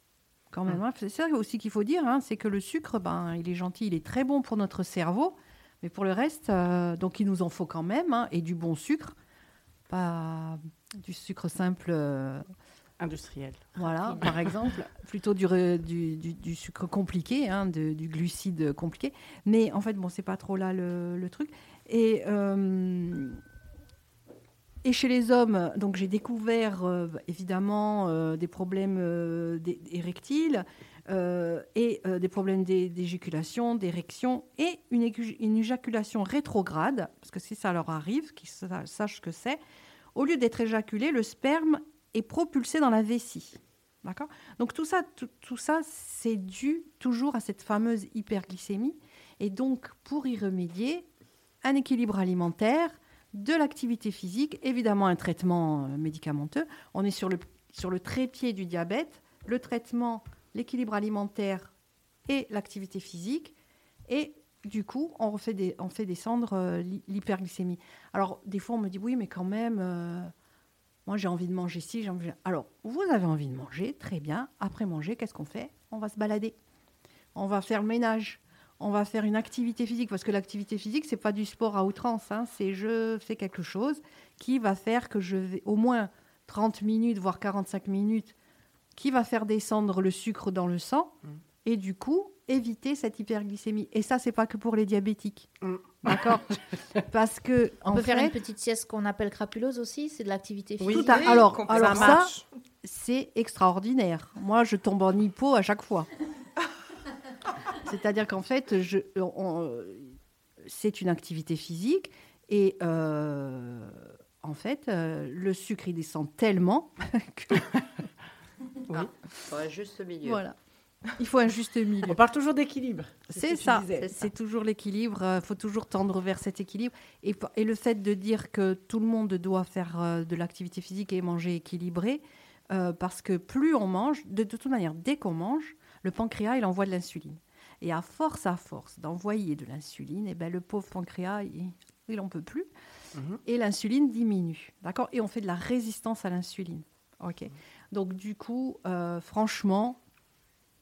quand même mmh. hein. c'est ça aussi qu'il faut dire hein, c'est que le sucre ben il est gentil il est très bon pour notre cerveau mais pour le reste, euh, donc il nous en faut quand même, hein, et du bon sucre, pas du sucre simple. Euh, Industriel. Voilà, par exemple, plutôt du, du, du, sucre compliqué, hein, du glucide compliqué. Mais en fait, bon, c'est pas trop là le, le truc. Et. Euh, et chez les hommes, donc j'ai découvert évidemment des problèmes érectiles, euh, et euh, des problèmes d'éjaculation, d'érection et une, une, éjaculation rétrograde, parce que si ça leur arrive, qu'ils sachent ce que c'est, au lieu d'être éjaculé, le sperme est propulsé dans la vessie. D'accord? Donc tout ça, tout, ça c'est dû toujours à cette fameuse hyperglycémie. Et donc, pour y remédier, un équilibre alimentaire, de l'activité physique, évidemment un traitement euh, médicamenteux. On est sur le, sur le trépied du diabète. Le traitement l'équilibre alimentaire et l'activité physique. Et du coup, on, fait descendre euh, l'hyperglycémie. Alors, des fois, on me dit, oui, mais quand même, euh, moi, j'ai envie de manger ci, j'ai envie... Alors, vous avez envie de manger, très bien. Après manger, qu'est-ce qu'on fait? On va se balader. On va faire le ménage. On va faire une activité physique, parce que l'activité physique, c'est pas du sport à outrance. Hein. c'est je fais quelque chose qui va faire que je vais au moins 30 minutes, voire 45 minutes, qui va faire descendre le sucre dans le sang. Mmh. Et du coup, éviter cette hyperglycémie. Et ça, c'est pas que pour les diabétiques. Mm. D'accord? Parce que. On peut faire une petite sieste qu'on appelle crapulose aussi C'est de l'activité physique Alors, alors ça, c'est extraordinaire. Moi, je tombe en hypo à chaque fois. C'est-à-dire qu'en fait, je, c'est une activité physique et euh, en fait, euh, le sucre il descend tellement que. Oui. Ah, juste milieu. Voilà. Il faut un juste milieu. On parle toujours d'équilibre. C'est ça, c'est toujours l'équilibre. Il euh, faut toujours tendre vers cet équilibre. Et, et, le fait de dire que tout le monde doit faire euh, de l'activité physique et manger équilibré, euh, parce que plus on mange, de, toute manière, dès qu'on mange, le pancréas, il envoie de l'insuline. Et à force, à force d'envoyer de l'insuline, et eh ben, le pauvre pancréas, il n'en peut plus. Mhm. Et l'insuline diminue. D'accord? Et on fait de la résistance à l'insuline. OK. Donc, du coup, franchement,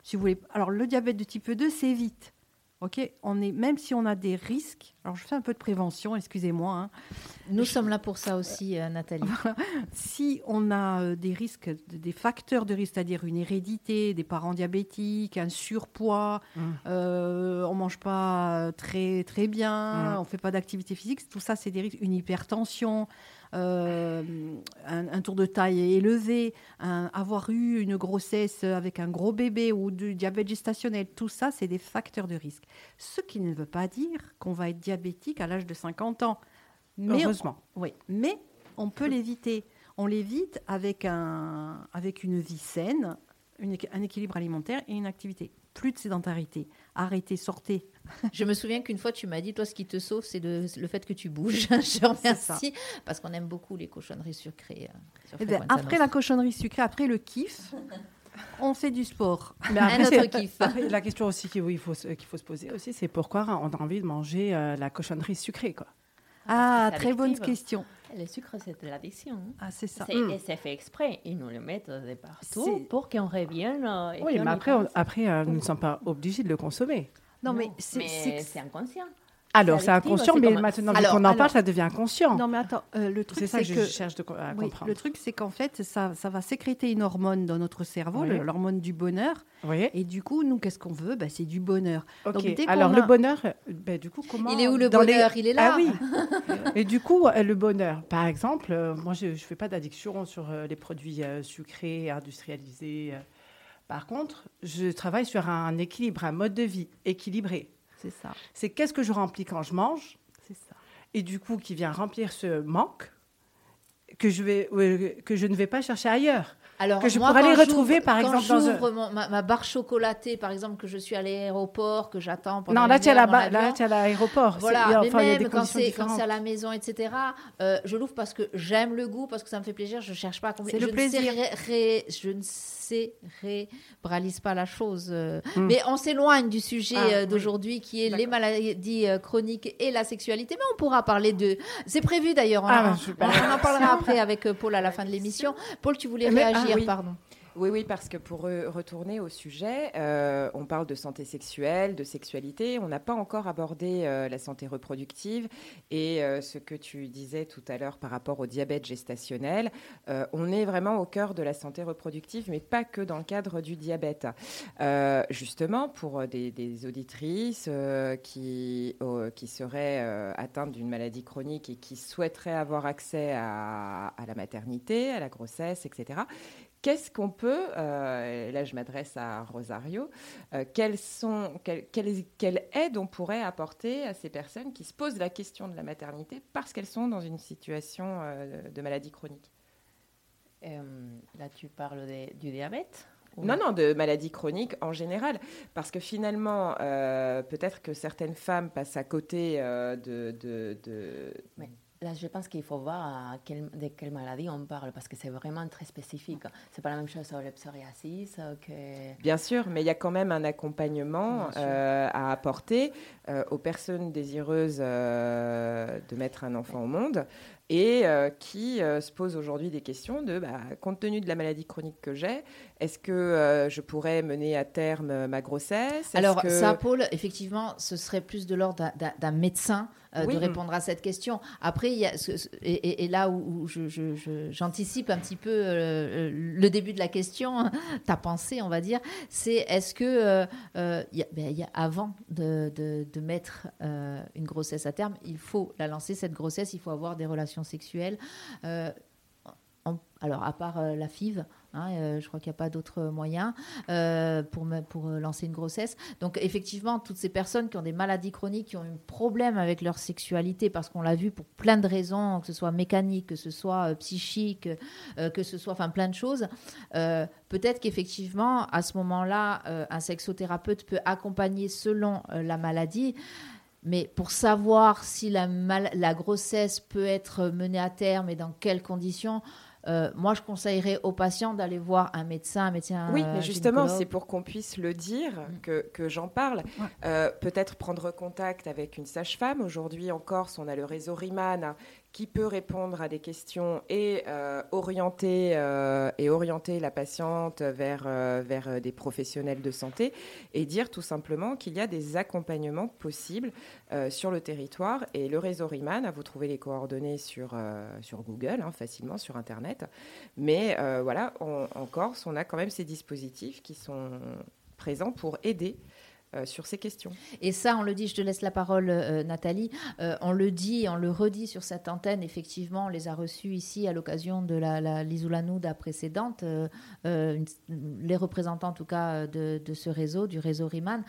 si vous voulez. Alors, le diabète de type 2, c'est vite. Ok, on est même si on a des risques. Alors, je fais un peu de prévention, excusez-moi. Hein. Nous sommes là pour ça aussi, euh, Nathalie. si on a euh, des risques, des facteurs de risque, c'est-à-dire une hérédité, des parents diabétiques, un surpoids, mmh. euh, on mange pas très très bien, mmh. on fait pas d'activité physique, tout ça, c'est des risques. Une hypertension, euh, un, tour de taille élevé, avoir eu une grossesse avec un gros bébé ou du diabète gestationnel, tout ça, c'est des facteurs de risque. Ce qui ne veut pas dire qu'on va être diabétique à l'âge de 50 ans. Mais Heureusement. oui, mais on peut l'éviter. On l'évite avec, un, avec une vie saine, un équilibre alimentaire et une activité. Plus de sédentarité. Arrêtez, sortez, Je me souviens qu'une fois, tu m'as dit, toi, ce qui te sauve, c'est le, fait que tu bouges. Je remercie, parce qu'on aime beaucoup les cochonneries sucrées. Euh, eh ben, après la cochonnerie sucrée, après le kiff, on fait du sport. Mais après, kiff. la question aussi qu'il faut, qu'il faut se poser aussi, c'est pourquoi on a envie de manger euh, la cochonnerie sucrée, quoi. Ah, très bonne question. Le sucre, c'est de l'addiction. Ah, c'est ça. Et c'est fait exprès. Ils nous le mettent de partout pour qu'on revienne. Euh, oui, mais après, après nous ne sommes pas obligés de le consommer. Non, mais c'est inconscient. Alors, c'est inconscient, mais maintenant qu'on en parle, ça devient inconscient. Non, mais attends, euh, le truc, c'est ça que, je cherche de, à comprendre. Le truc, c'est qu'en fait, ça, ça, va sécréter une hormone dans notre cerveau, l'hormone du bonheur. Oui. Et du coup, nous, qu'est-ce qu'on veut? Bah, C'est du bonheur. Donc, Alors, le bonheur, bah, du coup, comment Il est où le bonheur? Il est là. Ah oui. et du coup, euh, le bonheur, par exemple, euh, moi, je ne fais pas d'addiction sur les produits sucrés, industrialisés. Par contre, je travaille sur un équilibre, un mode de vie équilibré. C'est ça. C'est qu'est-ce que je remplis quand je mange. C'est ça. Et du coup, qui vient remplir ce manque que je, vais, que je ne vais pas chercher ailleurs. Alors, que je pourrais les retrouver, par exemple, dans ma, barre chocolatée, par exemple, que je suis à l'aéroport, que j'attends Non, là, tu es à l'aéroport. Voilà, mais même quand c'est à la maison, etc., euh, je l'ouvre parce que j'aime le goût, parce que ça me fait plaisir, je ne cherche pas à C'est le plaisir. je ne cérébralise pas la chose. Euh. Hmm. Mais on s'éloigne du sujet ah, euh, d'aujourd'hui, qui est les maladies chroniques et la sexualité. Mais on pourra parler de... C'est prévu d'ailleurs, on, ah, en parlera après avec Paul à la fin de l'émission. Paul, tu voulais réagir oui. pardon. Oui, oui, parce que pour retourner au sujet, euh, on parle de santé sexuelle, de sexualité. On n'a pas encore abordé euh, la santé reproductive et euh, ce que tu disais tout à l'heure par rapport au diabète gestationnel. on est vraiment au cœur de la santé reproductive, mais pas que dans le cadre du diabète. justement, pour des, auditrices qui, qui seraient atteintes d'une maladie chronique et qui souhaiteraient avoir accès à la maternité, à la grossesse, etc Qu'est-ce qu'on peut, euh, là je m'adresse à Rosario, euh, quelles sont, quelle, aide on pourrait apporter à ces personnes qui se posent la question de la maternité parce qu'elles sont dans une situation euh, de maladie chronique? Là tu parles du diabète non, non, de maladie chronique en général. Parce que finalement, peut-être que certaines femmes passent à côté de, de, Là, je pense qu'il faut voir de quelle maladie on parle parce que c'est vraiment très spécifique. C'est pas la même chose sur le psoriasis que. Bien sûr, mais il y a quand même un accompagnement euh, à apporter euh, aux personnes désireuses euh, de mettre un enfant au monde et qui se posent aujourd'hui des questions de, bah, compte tenu de la maladie chronique que j'ai, est-ce que je pourrais mener à terme ma grossesse? Alors ça, Paul, effectivement, ce serait plus de l'ordre d'un médecin euh, de répondre à cette question. Après, il y a et, là où, j'anticipe un petit peu euh, le début de la question, ta pensée, on va dire, c'est est-ce que euh, y ben, y a, avant de, de, mettre une grossesse à terme, il faut la lancer, cette grossesse, il faut avoir des relations sexuelles. alors, à part la FIV, Hein, euh, je crois qu'il n'y a pas d'autre moyen euh, pour, pour lancer une grossesse. Donc effectivement, toutes ces personnes qui ont des maladies chroniques, qui ont un problème avec leur sexualité, parce qu'on l'a vu pour plein de raisons, que ce soit mécanique, que ce soit euh, psychique, que ce soit enfin plein de choses, peut-être qu'effectivement, à ce moment-là, un sexothérapeute peut accompagner selon la maladie. Mais pour savoir si la grossesse peut être menée à terme et dans quelles conditions, euh, moi, je conseillerais aux patients d'aller voir un médecin, un médecin. Oui, mais justement, c'est pour qu'on puisse le dire mm. que, que j'en parle. Euh, peut-être prendre contact avec une sage-femme. Aujourd'hui, en Corse, on a le réseau RIMAN qui peut répondre à des questions et euh, orienter euh, orienter la patiente vers euh, des professionnels de santé et dire tout simplement qu'il y a des accompagnements possibles sur le territoire. Et le réseau Riman vous trouvez les coordonnées sur sur Google hein, facilement sur internet. Mais voilà en Corse on a quand même ces dispositifs qui sont présents pour aider euh, sur ces questions. Et ça, on le dit, je te laisse la parole, euh, Nathalie, euh, on le dit, on le redit sur cette antenne, effectivement, on les a reçus ici à l'occasion de la, la précédente, les représentants en tout cas de, de, ce réseau, du réseau Riman.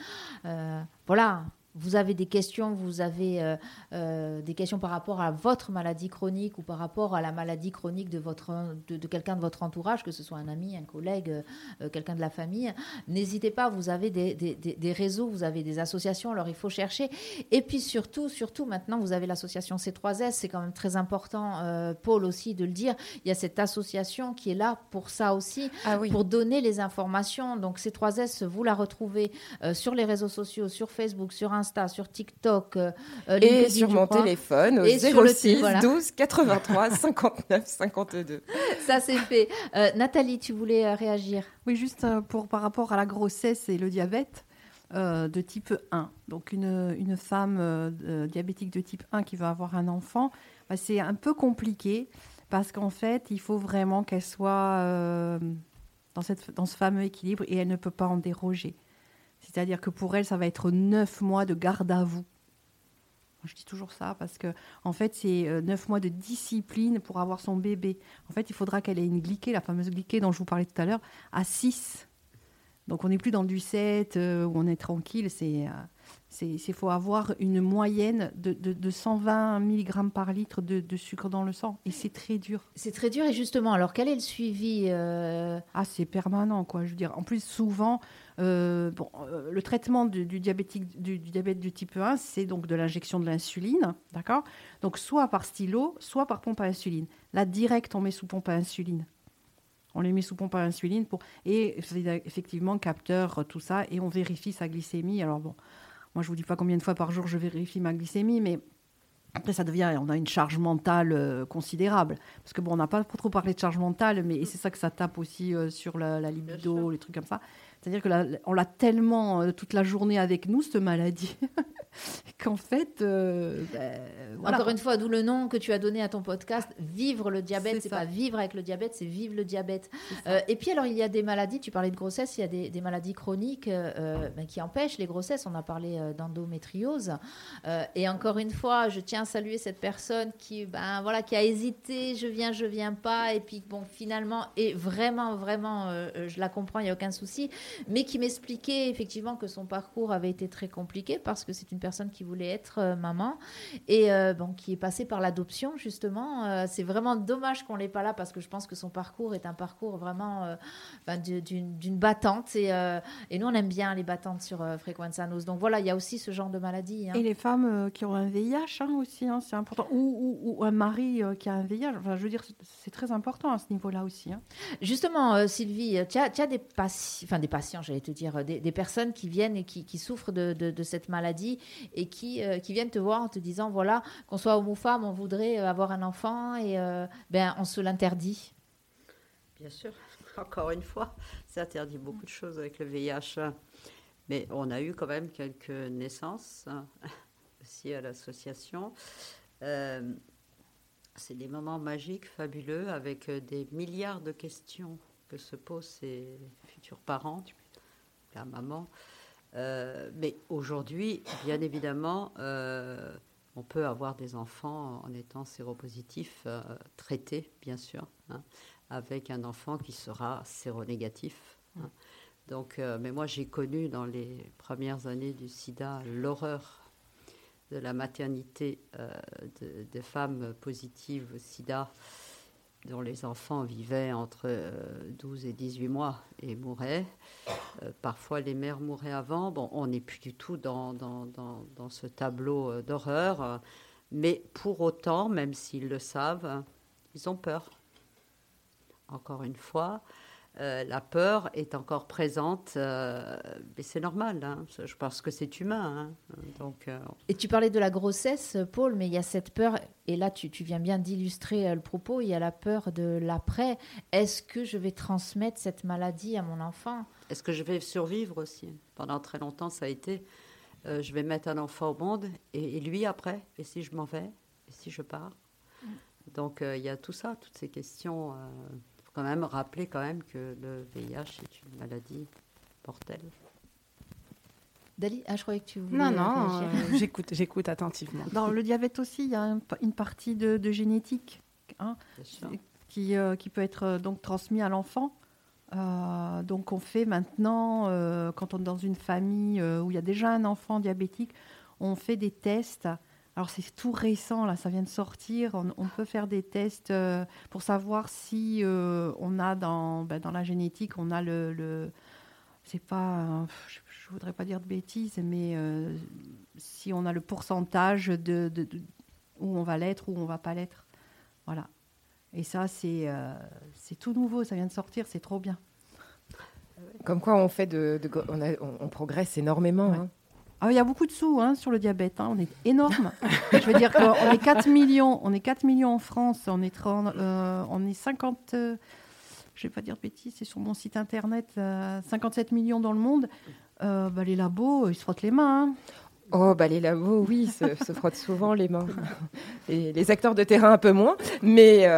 voilà, vous avez des questions, vous avez euh, euh, des questions par rapport à votre maladie chronique ou par rapport à la maladie chronique de, votre, de, quelqu'un de votre entourage, que ce soit un ami, un collègue, euh, quelqu'un de la famille, n'hésitez pas, vous avez des, des, des, réseaux, vous avez des associations, alors il faut chercher. Et puis surtout, surtout maintenant, vous avez l'association C3S, c'est quand même très important, Paul aussi, de le dire. Il y a cette association qui est là pour ça aussi, ah pour donner les informations. Donc C3S, vous la retrouvez sur les réseaux sociaux, sur Facebook, sur Instagram Insta, sur TikTok. Euh, euh, et sur mon téléphone au 06 12 83 59 52. Ça, c'est fait. Euh, Nathalie, tu voulais réagir Oui, juste pour, par rapport à la grossesse et le diabète. de type 1. Donc une, une femme diabétique de type 1 qui va avoir un enfant, bah, c'est un peu compliqué parce qu'en fait, il faut vraiment qu'elle soit dans, cette, dans ce fameux équilibre et elle ne peut pas en déroger. C'est-à-dire que pour elle, ça va être neuf mois de garde à vous. Je dis toujours ça parce que, en fait, c'est euh, neuf mois de discipline pour avoir son bébé. En fait, il faudra qu'elle ait une glyquée, la fameuse glyquée dont je vous parlais tout à l'heure, à 6. Donc, on n'est plus dans du 7 euh, où on est tranquille. C'est. Euh, il faut avoir une moyenne de, de, 120 mg par litre de, sucre dans le sang. Et c'est très dur. C'est très dur. Et justement, alors quel est le suivi Ah, c'est permanent, quoi. Je veux dire, en plus, souvent, euh, bon, euh, le traitement du, diabétique, du, diabète du type 1, c'est donc de l'injection de l'insuline, d'accord? Donc soit par stylo, soit par pompe à insuline. Là, direct, on met sous pompe à insuline. On les met sous pompe à insuline pour et effectivement capteur tout ça et on vérifie sa glycémie. Alors bon, moi je vous dis pas combien de fois par jour je vérifie ma glycémie, mais après, ça devient, on a une charge mentale euh, considérable. Parce que bon, on n'a pas trop parlé de charge mentale, mais c'est ça que ça tape aussi sur la, la libido, les trucs comme ça. C'est-à-dire que on l'a tellement euh, toute la journée avec nous, cette maladie, qu'en fait. Euh, ben, Encore une fois, d'où le nom que tu as donné à ton podcast Vivre le diabète. C'est pas vivre avec le diabète, c'est vivre le diabète. Euh, et puis, alors, il y a des maladies, tu parlais de grossesse, il y a des, maladies chroniques ben, qui empêchent les grossesses. On a parlé d'endométriose. et encore une fois, je tiens à saluer cette personne qui, ben, voilà, qui a hésité je viens, je viens pas. Et puis, bon, finalement, et vraiment, vraiment, je la comprends, il n'y a aucun souci mais qui m'expliquait effectivement que son parcours avait été très compliqué parce que c'est une personne qui voulait être maman et bon, qui est passée par l'adoption justement. c'est vraiment dommage qu'on l'ait pas là parce que je pense que son parcours est un parcours vraiment ben, d'une battante et, et, nous on aime bien les battantes sur Frequenza Nos. Donc voilà, il y a aussi ce genre de maladie. Hein. Et les femmes qui ont un VIH hein, aussi, hein, c'est important. Ou, ou, un mari qui a un VIH. Enfin, je veux dire, c'est très important à ce niveau-là aussi. Justement, Sylvie, tu as, as, des, enfin, des patients, j'allais te dire, des, personnes qui viennent et qui, souffrent de, cette maladie et qui, euh, qui viennent te voir en te disant voilà, qu'on soit homme ou femme, on voudrait euh, avoir un enfant et euh, ben, on se l'interdit. Bien sûr, encore une fois, ça interdit beaucoup de choses avec le VIH. Mais on a eu quand même quelques naissances hein, aussi à l'association. c'est des moments magiques, fabuleux, avec des milliards de questions que se posent ces futurs parents, la maman. Euh, mais aujourd'hui, bien évidemment, euh, on peut avoir des enfants en étant séropositif, euh, traités, bien sûr, hein, avec un enfant qui sera séronégatif. Hein. Donc, mais moi, j'ai connu dans les premières années du sida l'horreur de la maternité de, de, femmes positives au sida dont les enfants vivaient entre 12 euh, et 18 mois et mouraient. Euh, parfois, les mères mouraient avant. Bon, on n'est plus du tout dans, ce tableau euh, d'horreur. Mais pour autant, même s'ils le savent, ils ont peur. Encore une fois, euh, la peur est encore présente, euh, mais c'est normal, hein. je pense que c'est humain. Hein. Donc, euh, Et tu parlais de la grossesse, Paul, mais il y a cette peur, et là tu, viens bien d'illustrer le propos, il y a la peur de l'après. Est-ce que je vais transmettre cette maladie à mon enfant? Est-ce que je vais survivre aussi? Pendant très longtemps, ça a été, je vais mettre un enfant au monde, et, lui après, et si je m'en vais, et si je pars? Mm. Donc il y a tout ça, toutes ces questions quand même rappeler quand même que le VIH est une maladie mortelle. Dali, ah, je croyais que tu voulais. Non, non, euh, j'écoute, j'écoute attentivement. Dans le diabète aussi, il y a une partie de, génétique hein, qui, euh, qui peut être euh, donc transmis à l'enfant. donc on fait maintenant, quand on est dans une famille où il y a déjà un enfant diabétique, on fait des tests alors c'est tout récent, là, ça vient de sortir. On, peut faire des tests euh, pour savoir si euh, on a dans, ben, dans la génétique, on a le, le c'est pas, je, voudrais pas dire de bêtises, mais euh, si on a le pourcentage de, de, où on va l'être, où on va pas l'être, voilà. Et ça c'est c'est tout nouveau, ça vient de sortir, c'est trop bien. Comme quoi on fait de, on, on, progresse énormément. Hein. Ah, il y a beaucoup de sous hein, sur le diabète. Hein. On est énorme. je veux dire qu'on est 4 millions. On est 4 millions en France. On est, euh, on est 50. Euh, je ne vais pas dire de bêtises. C'est sur mon site internet. 57 euh, millions dans le monde. Bah, les labos, ils se frottent les mains. Hein. Oh, bah les labos, oui, se, se frottent souvent les mains. Et les acteurs de terrain un peu moins. Mais.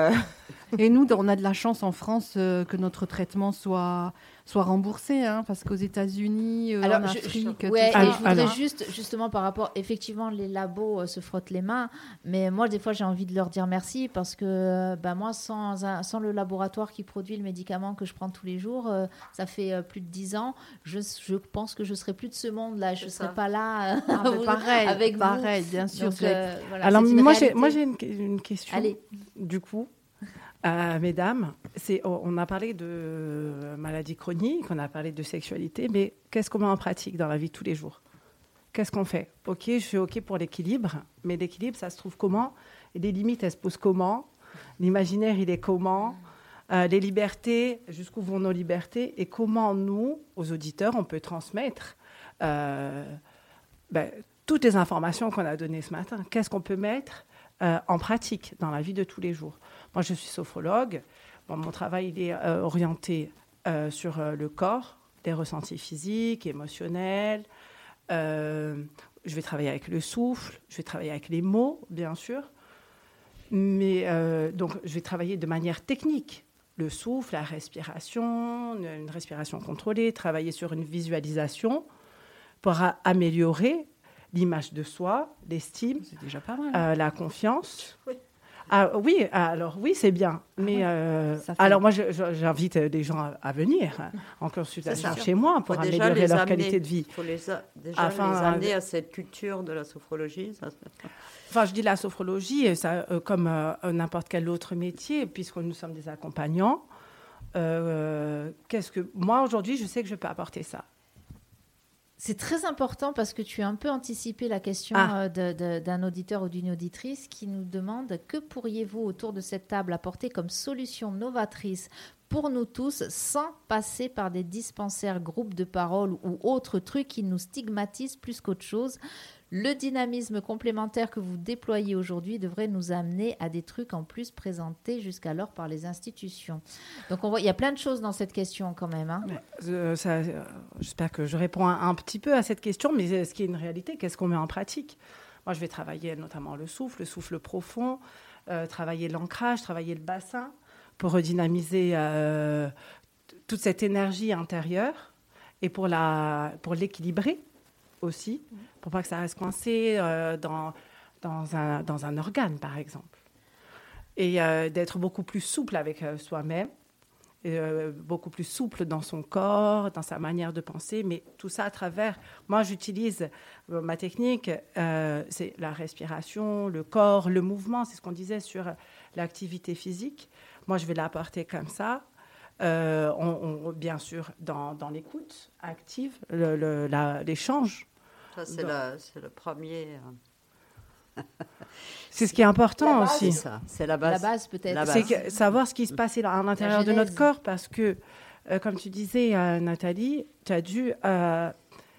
Et nous, on a de la chance en France que notre traitement soit soit remboursé, hein, parce qu'aux États-Unis, euh, en Afrique. Ouais, et je voudrais juste, justement, par rapport, effectivement, les labos euh, se frottent les mains, mais moi, des fois, j'ai envie de leur dire merci parce que, ben, moi, sans, sans le laboratoire qui produit le médicament que je prends tous les jours, euh, ça fait plus de 10 ans, je, je, pense que je serais plus de ce monde-là, je ne serais pas là ah, pareil, avec pareil, bien sûr. voilà, Alors, moi, j'ai une, une, question. Allez. Du coup, euh, mesdames, on a parlé de maladies chroniques, on a parlé de sexualité, mais qu'est-ce qu'on met en pratique dans la vie de tous les jours? Qu'est-ce qu'on fait? Ok, je suis ok pour l'équilibre, mais l'équilibre, ça se trouve comment? Et les limites, elles se posent comment? L'imaginaire, il est comment? Euh, Les libertés, jusqu'où vont nos libertés? Et comment nous, aux auditeurs, on peut transmettre euh, ben, toutes les informations qu'on a données ce matin? Qu'est-ce qu'on peut mettre en pratique dans la vie de tous les jours? Moi, je suis sophrologue. mon travail il est euh, orienté euh, sur euh, le corps, les ressentis physiques, émotionnels. je vais travailler avec le souffle, je vais travailler avec les mots, bien sûr. Mais donc, je vais travailler de manière technique. Le souffle, la respiration, une respiration contrôlée, travailler sur une visualisation pour améliorer l'image de soi, l'estime, la confiance. Oui. Ah, oui, alors oui, c'est bien. Ah mais euh, alors moi, j'invite les gens à, venir hein, en consultation chez moi pour améliorer leur qualité de vie. Il faut les déjà les amener à cette culture de la sophrologie. Enfin, je dis la sophrologie, ça, euh, comme euh, n'importe quel autre métier, puisque nous sommes des accompagnants. Qu'est-ce que moi aujourd'hui, je sais que je peux apporter ça. C'est très important parce que tu as un peu anticipé la question ah. euh, d'un auditeur ou d'une auditrice qui nous demande que pourriez-vous autour de cette table apporter comme solution novatrice pour nous tous sans passer par des dispensaires, groupes de parole ou autres trucs qui nous stigmatisent plus qu'autre chose? Le dynamisme complémentaire que vous déployez aujourd'hui devrait nous amener à des trucs en plus présentés jusqu'alors par les institutions. Donc on voit, il y a plein de choses dans cette question quand même. Hein. Euh, euh, j'espère que je réponds un, petit peu à cette question, mais euh, ce qui est une réalité, qu'est-ce qu'on met en pratique? Moi, je vais travailler notamment le souffle, le souffle profond, travailler l'ancrage, travailler le bassin pour redynamiser toute cette énergie intérieure et pour l'équilibrer aussi, pour pas que ça reste coincé euh, dans, dans, un, dans un organe, par exemple. Et euh, d'être beaucoup plus souple avec euh, soi-même, beaucoup plus souple dans son corps, dans sa manière de penser, mais tout ça à travers. Moi, j'utilise ma technique, c'est la respiration, le corps, le mouvement, c'est ce qu'on disait sur l'activité physique. Moi, je vais l'apporter comme ça, bien sûr dans, dans l'écoute active, l'échange c'est le premier. Euh. c'est ce qui est important aussi. C'est la base. La base peut-être. C'est savoir ce qui se passe à l'intérieur de notre corps parce que, euh, comme tu disais, euh, Nathalie, tu as dû.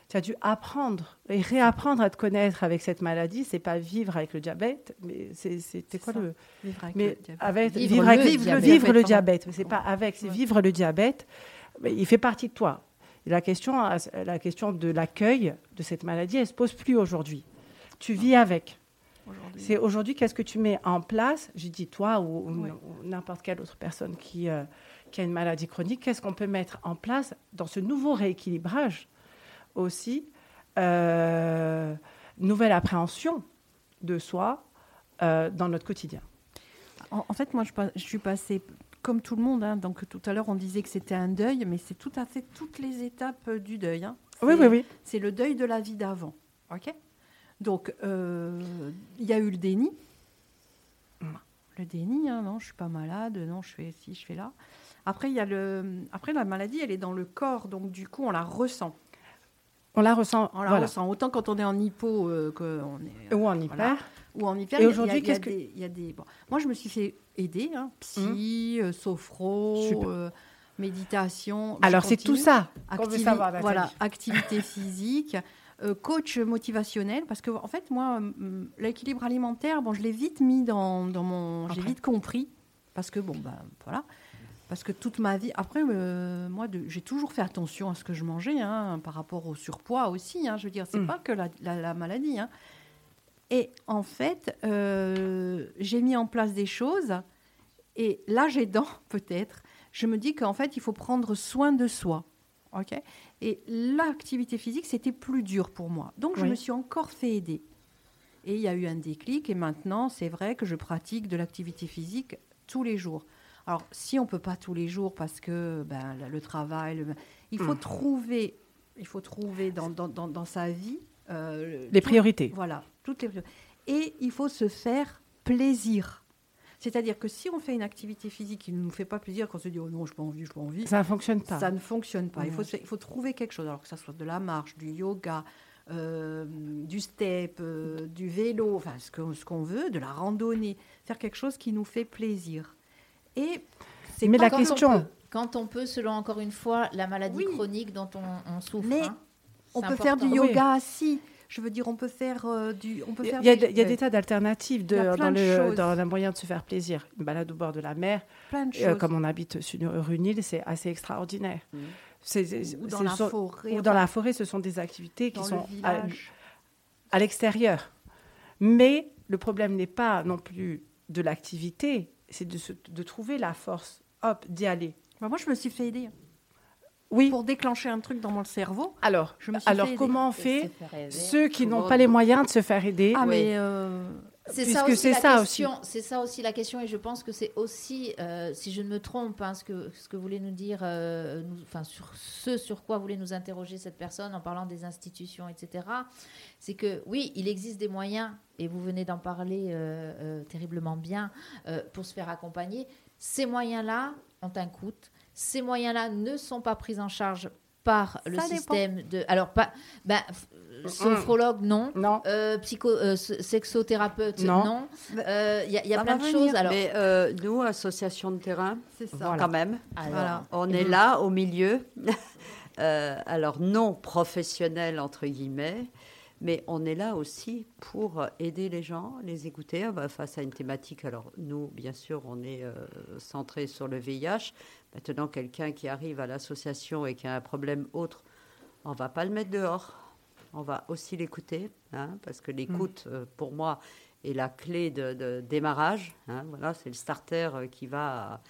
tu as dû apprendre et réapprendre à te connaître avec cette maladie. C'est pas vivre avec le diabète, mais c'était quoi le vivre avec mais le diabète. Avec, vivre, avec, vivre, vivre le diabète. C'est pas avec, c'est vivre le diabète. Mais il fait partie de toi la question, la question de l'accueil de cette maladie, elle ne se pose plus aujourd'hui. Tu vis avec. C'est aujourd'hui, qu'est-ce que tu mets en place? J'ai dit toi ou, n'importe quelle autre personne qui, euh, qui a une maladie chronique, qu'est-ce qu'on peut mettre en place dans ce nouveau rééquilibrage aussi euh, Nouvelle appréhension de soi euh, dans notre quotidien? En, fait, moi, je, je, suis passée comme tout le monde. Hein. donc tout à l'heure, on disait que c'était un deuil, mais c'est tout à fait toutes les étapes euh, du deuil. Hein. Oui, oui, oui. C'est le deuil de la vie d'avant. OK? Donc, euh, il y a eu le déni. Le déni, hein, non, je suis pas malade, non, je fais ci, je fais là. Après, il y a le, après la maladie, elle est dans le corps, donc du coup, on la ressent. On la ressent. On la ressent. Autant quand on est en hypo euh, qu'on est. Ou en hyper. Ou en hyper. Et aujourd'hui, qu'est-ce que. Il y a des. Bon. Moi, je me suis fait aider, hein, psy, mmh. sophro, euh, méditation. Alors, c'est tout ça Voilà, activité physique. coach motivationnel parce que en fait moi l'équilibre alimentaire bon je l'ai vite mis dans, dans mon j'ai vite compris parce que bon ben voilà parce que toute ma vie, après, euh, moi, j'ai toujours fait attention à ce que je mangeais, hein, par rapport au surpoids aussi. Hein, je veux dire, c'est mm. pas que la, maladie. Hein. Et en fait, euh, j'ai mis en place des choses. Et là, j'ai aidant, peut-être, je me dis qu'en fait, il faut prendre soin de soi. ok? Et l'activité physique, c'était plus dur pour moi. Donc, je me suis encore fait aider. Et il y a eu un déclic. Et maintenant, c'est vrai que je pratique de l'activité physique tous les jours. Alors, si on ne peut pas tous les jours parce que ben, le travail, il faut hmm. trouver, il faut trouver dans, dans, dans, sa vie euh, les priorités. Voilà, toutes les priorités. Et il faut se faire plaisir. C'est-à-dire que si on fait une activité physique qui ne nous fait pas plaisir, quand on se dit oh non, je n'ai pas envie, je n'ai pas envie, ça ne fonctionne pas. Ça ne fonctionne pas. Il, faut, il faut trouver quelque chose, alors que ça soit de la marche, du yoga, euh, du step, euh, du vélo, enfin ce qu'on ce qu'on veut, de la randonnée, faire quelque chose qui nous fait plaisir. Et c'est mais la question. quand on peut, selon encore une fois la maladie chronique dont on, souffre. Mais hein, on peut faire du yoga assis. Je veux dire, on peut faire euh, du. On peut faire il y a, des, il y a des tas d'alternatives de, dans, le, dans un moyen de se faire plaisir. Une balade au bord de la mer, plein de euh, comme on habite sur une île, c'est assez extraordinaire. Mmh. ou dans la forêt. Ou dans la forêt, ce sont des activités qui sont à, à l'extérieur. Mais le problème n'est pas non plus de l'activité, c'est de, de, trouver la force, hop, d'y aller. Bah, moi, je me suis fait aider. Oui. Pour déclencher un truc dans mon cerveau. Alors, je me suis alors comment on fait ceux qui n'ont pas les moyens de se faire aider? Ah, mais euh, C'est ça, aussi la question. C'est ça aussi la question, et je pense que c'est aussi, euh, si je ne me trompe, hein, ce que ce que voulait nous dire, euh, enfin sur ce sur quoi voulait nous interroger cette personne en parlant des institutions, etc. C'est que oui, il existe des moyens, et vous venez d'en parler euh, terriblement bien, pour se faire accompagner. Ces moyens-là ont un coût. Ces moyens-là ne sont pas pris en charge par le système de. Alors, pas. Ben, sophrologue, non. Non. Euh, psycho, euh, sexothérapeute, non. Il euh, y a, y a plein de choses. Alors... Mais nous, association de terrain, c'est ça. quand même. On est là, au milieu. alors, non professionnel, entre guillemets. Mais on est là aussi pour aider les gens, les écouter face à une thématique. Alors nous, bien sûr, on est centré sur le VIH. Maintenant, quelqu'un qui arrive à l'association et qui a un problème autre, on va pas le mettre dehors on va aussi l'écouter, hein, parce que l'écoute, mm. euh, pour moi, est la clé de, démarrage. Hein, voilà, c'est le starter euh, qui va.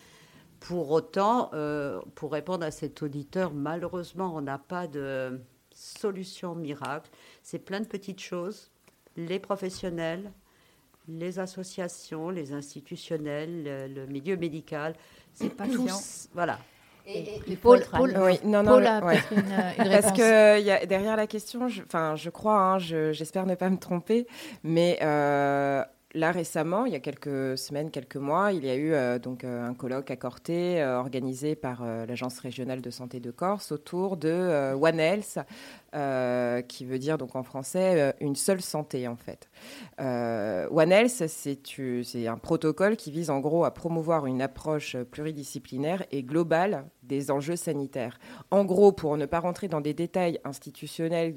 Pour autant, euh, pour répondre à cet auditeur, malheureusement, on n'a pas de solution miracle. C'est plein de petites choses. Les professionnels, les associations, les institutionnels, le, milieu médical, c'est pas tous. Voilà. Et, Paul, oui, non, non, Paul a une, une Parce que y a, derrière la question, enfin, je, crois, hein, j'espère ne pas me tromper, mais euh, là récemment, il y a quelques semaines, quelques mois, il y a eu euh, donc euh, un colloque à Corté organisé par l'agence régionale de santé de Corse autour de One Health, qui veut dire donc en français une seule santé en fait. Euh, One Health, c'est un protocole qui vise en gros à promouvoir une approche pluridisciplinaire et globale des enjeux sanitaires. En gros, pour ne pas rentrer dans des détails institutionnels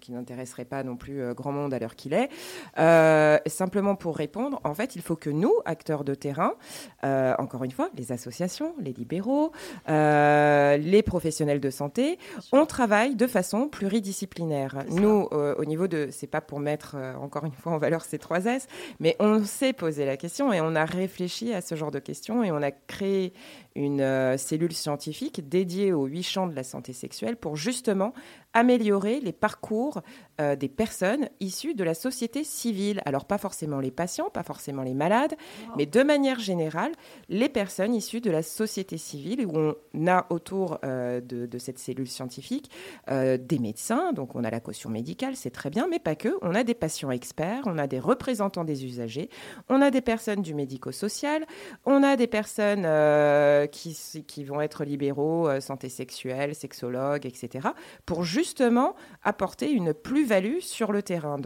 qui n'intéresseraient pas non plus euh, grand monde à l'heure qu'il est, euh, simplement pour répondre, en fait, il faut que nous, acteurs de terrain, encore une fois, les associations, les libéraux, les professionnels de santé, on travaille de façon pluridisciplinaire. Nous, au niveau de, c'est pas pour mettre encore une fois en valeur ces trois S, mais on s'est posé la question et on a réfléchi à ce genre de questions et on a créé une euh, cellule scientifique dédiée aux huit champs de la santé sexuelle pour justement améliorer les parcours euh, des personnes issues de la société civile. Alors pas forcément les patients, pas forcément les malades, mais de manière générale, les personnes issues de la société civile, où on a autour euh, de, cette cellule scientifique des médecins, donc on a la caution médicale, c'est très bien, mais pas que. On a des patients experts, on a des représentants des usagers, on a des personnes du médico-social, on a des personnes qui, qui, vont être libéraux, euh, santé sexuelle, sexologues, etc., pour justement apporter une plus-value sur le terrain.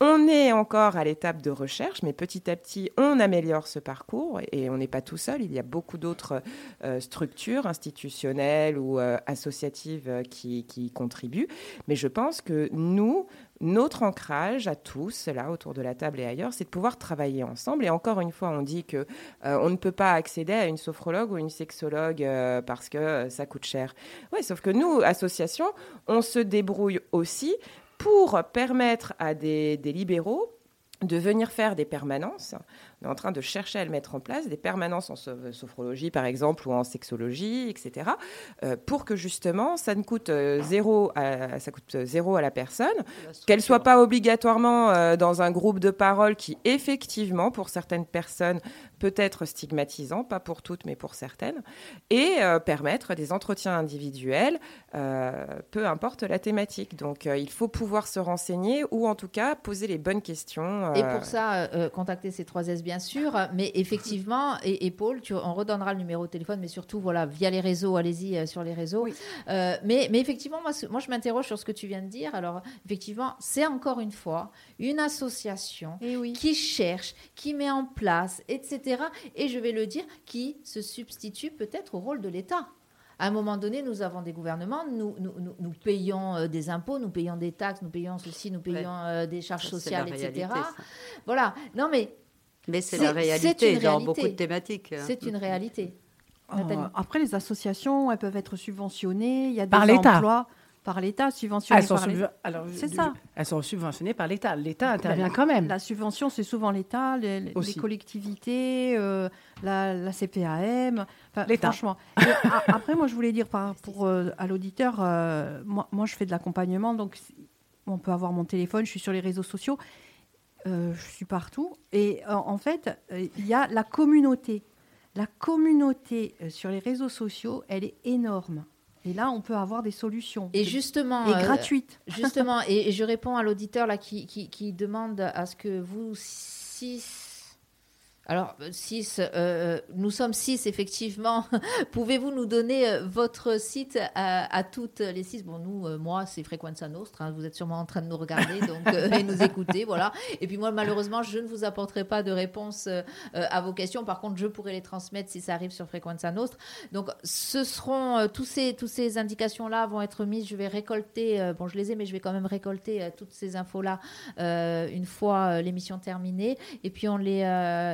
On est encore à l'étape de recherche, mais petit à petit, on améliore ce parcours et on n'est pas tout seul. Il y a beaucoup d'autres euh, structures institutionnelles ou associatives qui, qui, contribuent. Mais je pense que nous, notre ancrage à tous, là, autour de la table et ailleurs, c'est de pouvoir travailler ensemble. Et encore une fois, on dit que euh, on ne peut pas accéder à une sophrologue ou une sexologue euh, parce que euh, ça coûte cher. Oui, sauf que nous, association, on se débrouille aussi pour permettre à des, libéraux de venir faire des permanences on est en train de chercher à le mettre en place, des permanences en sophrologie par exemple ou en sexologie, etc., euh, pour que justement ça ne coûte euh, zéro, à, ça coûte zéro à la personne, qu'elle soit pas obligatoirement euh, dans un groupe de parole qui effectivement pour certaines personnes peut être stigmatisant, pas pour toutes mais pour certaines, et permettre des entretiens individuels, peu importe la thématique. Donc il faut pouvoir se renseigner ou en tout cas poser les bonnes questions. Et pour ça, contacter ces trois SB bien sûr, mais effectivement, et, Paul, tu, on redonnera le numéro de téléphone, mais surtout, voilà, via les réseaux, allez-y euh, sur les réseaux. Euh, mais, mais, effectivement, moi, moi je m'interroge sur ce que tu viens de dire. Alors, effectivement, c'est encore une fois une association eh qui cherche, qui met en place, etc. Et je vais le dire, qui se substitue peut-être au rôle de l'État. À un moment donné, nous avons des gouvernements, nous, nous, nous, payons euh, des impôts, nous payons des taxes, nous payons ceci, nous payons des charges sociales, etc. Voilà. Non, mais mais c'est la réalité dans beaucoup de thématiques. C'est une réalité. Euh, après, les associations, elles peuvent être subventionnées. Il y a des par emplois par l'État, subventionnées par l'État. C'est ça. Elles sont subventionnées par l'État. L'État intervient quand même. La subvention, c'est souvent l'État, les, collectivités, euh, la, CPAM. L'État. Franchement. après, moi, je voulais dire par, pour, euh, à l'auditeur, moi, moi, je fais de l'accompagnement, donc on peut avoir mon téléphone, je suis sur les réseaux sociaux je suis partout. Et en fait, il y a la communauté. La communauté sur les réseaux sociaux, elle est énorme. Et là, on peut avoir des solutions. Et justement. Et gratuites. Justement, et, je réponds à l'auditeur là qui, qui, qui, demande à ce que vous, si alors, six, euh, euh, nous sommes six, effectivement. Pouvez-vous nous donner euh, votre site à, toutes les six? Bon, nous, moi, c'est Frequenza Nostra. Hein, vous êtes sûrement en train de nous regarder donc, et nous écouter. Voilà. Et puis, moi, malheureusement, je ne vous apporterai pas de réponse à vos questions. Par contre, je pourrai les transmettre si ça arrive sur Frequenza Nostra. Donc, ce seront tous ces, tous ces indications-là vont être mises. Je vais récolter, bon, je les ai, mais je vais quand même récolter toutes ces infos-là une fois l'émission terminée. Et puis, on les.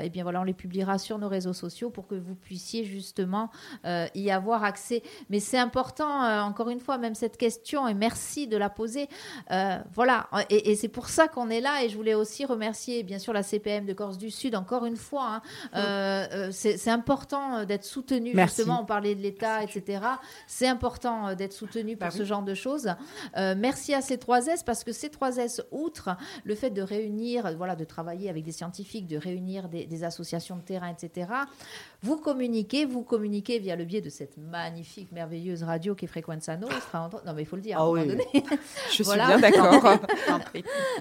eh bien, voilà, on les publiera sur nos réseaux sociaux pour que vous puissiez justement euh, y avoir accès. Mais c'est important, euh, encore une fois, même cette question, et merci de la poser. Euh, voilà, et, c'est pour ça qu'on est là. Et je voulais aussi remercier, bien sûr, la CPM de Corse du Sud, encore une fois. Hein. c'est important d'être soutenu. Justement, on parlait de l'État, etc. C'est important d'être soutenu pour bah ce genre de choses. merci à ces 3 S parce que ces 3 S, outre le fait de réunir, voilà, de travailler avec des scientifiques, de réunir des, des associations, de terrain, etc. Vous communiquez, vous communiquez via le biais de cette magnifique, merveilleuse radio qui est Frequenza Nostra. Non, mais il faut le dire à un ah moment donné. Je suis bien d'accord.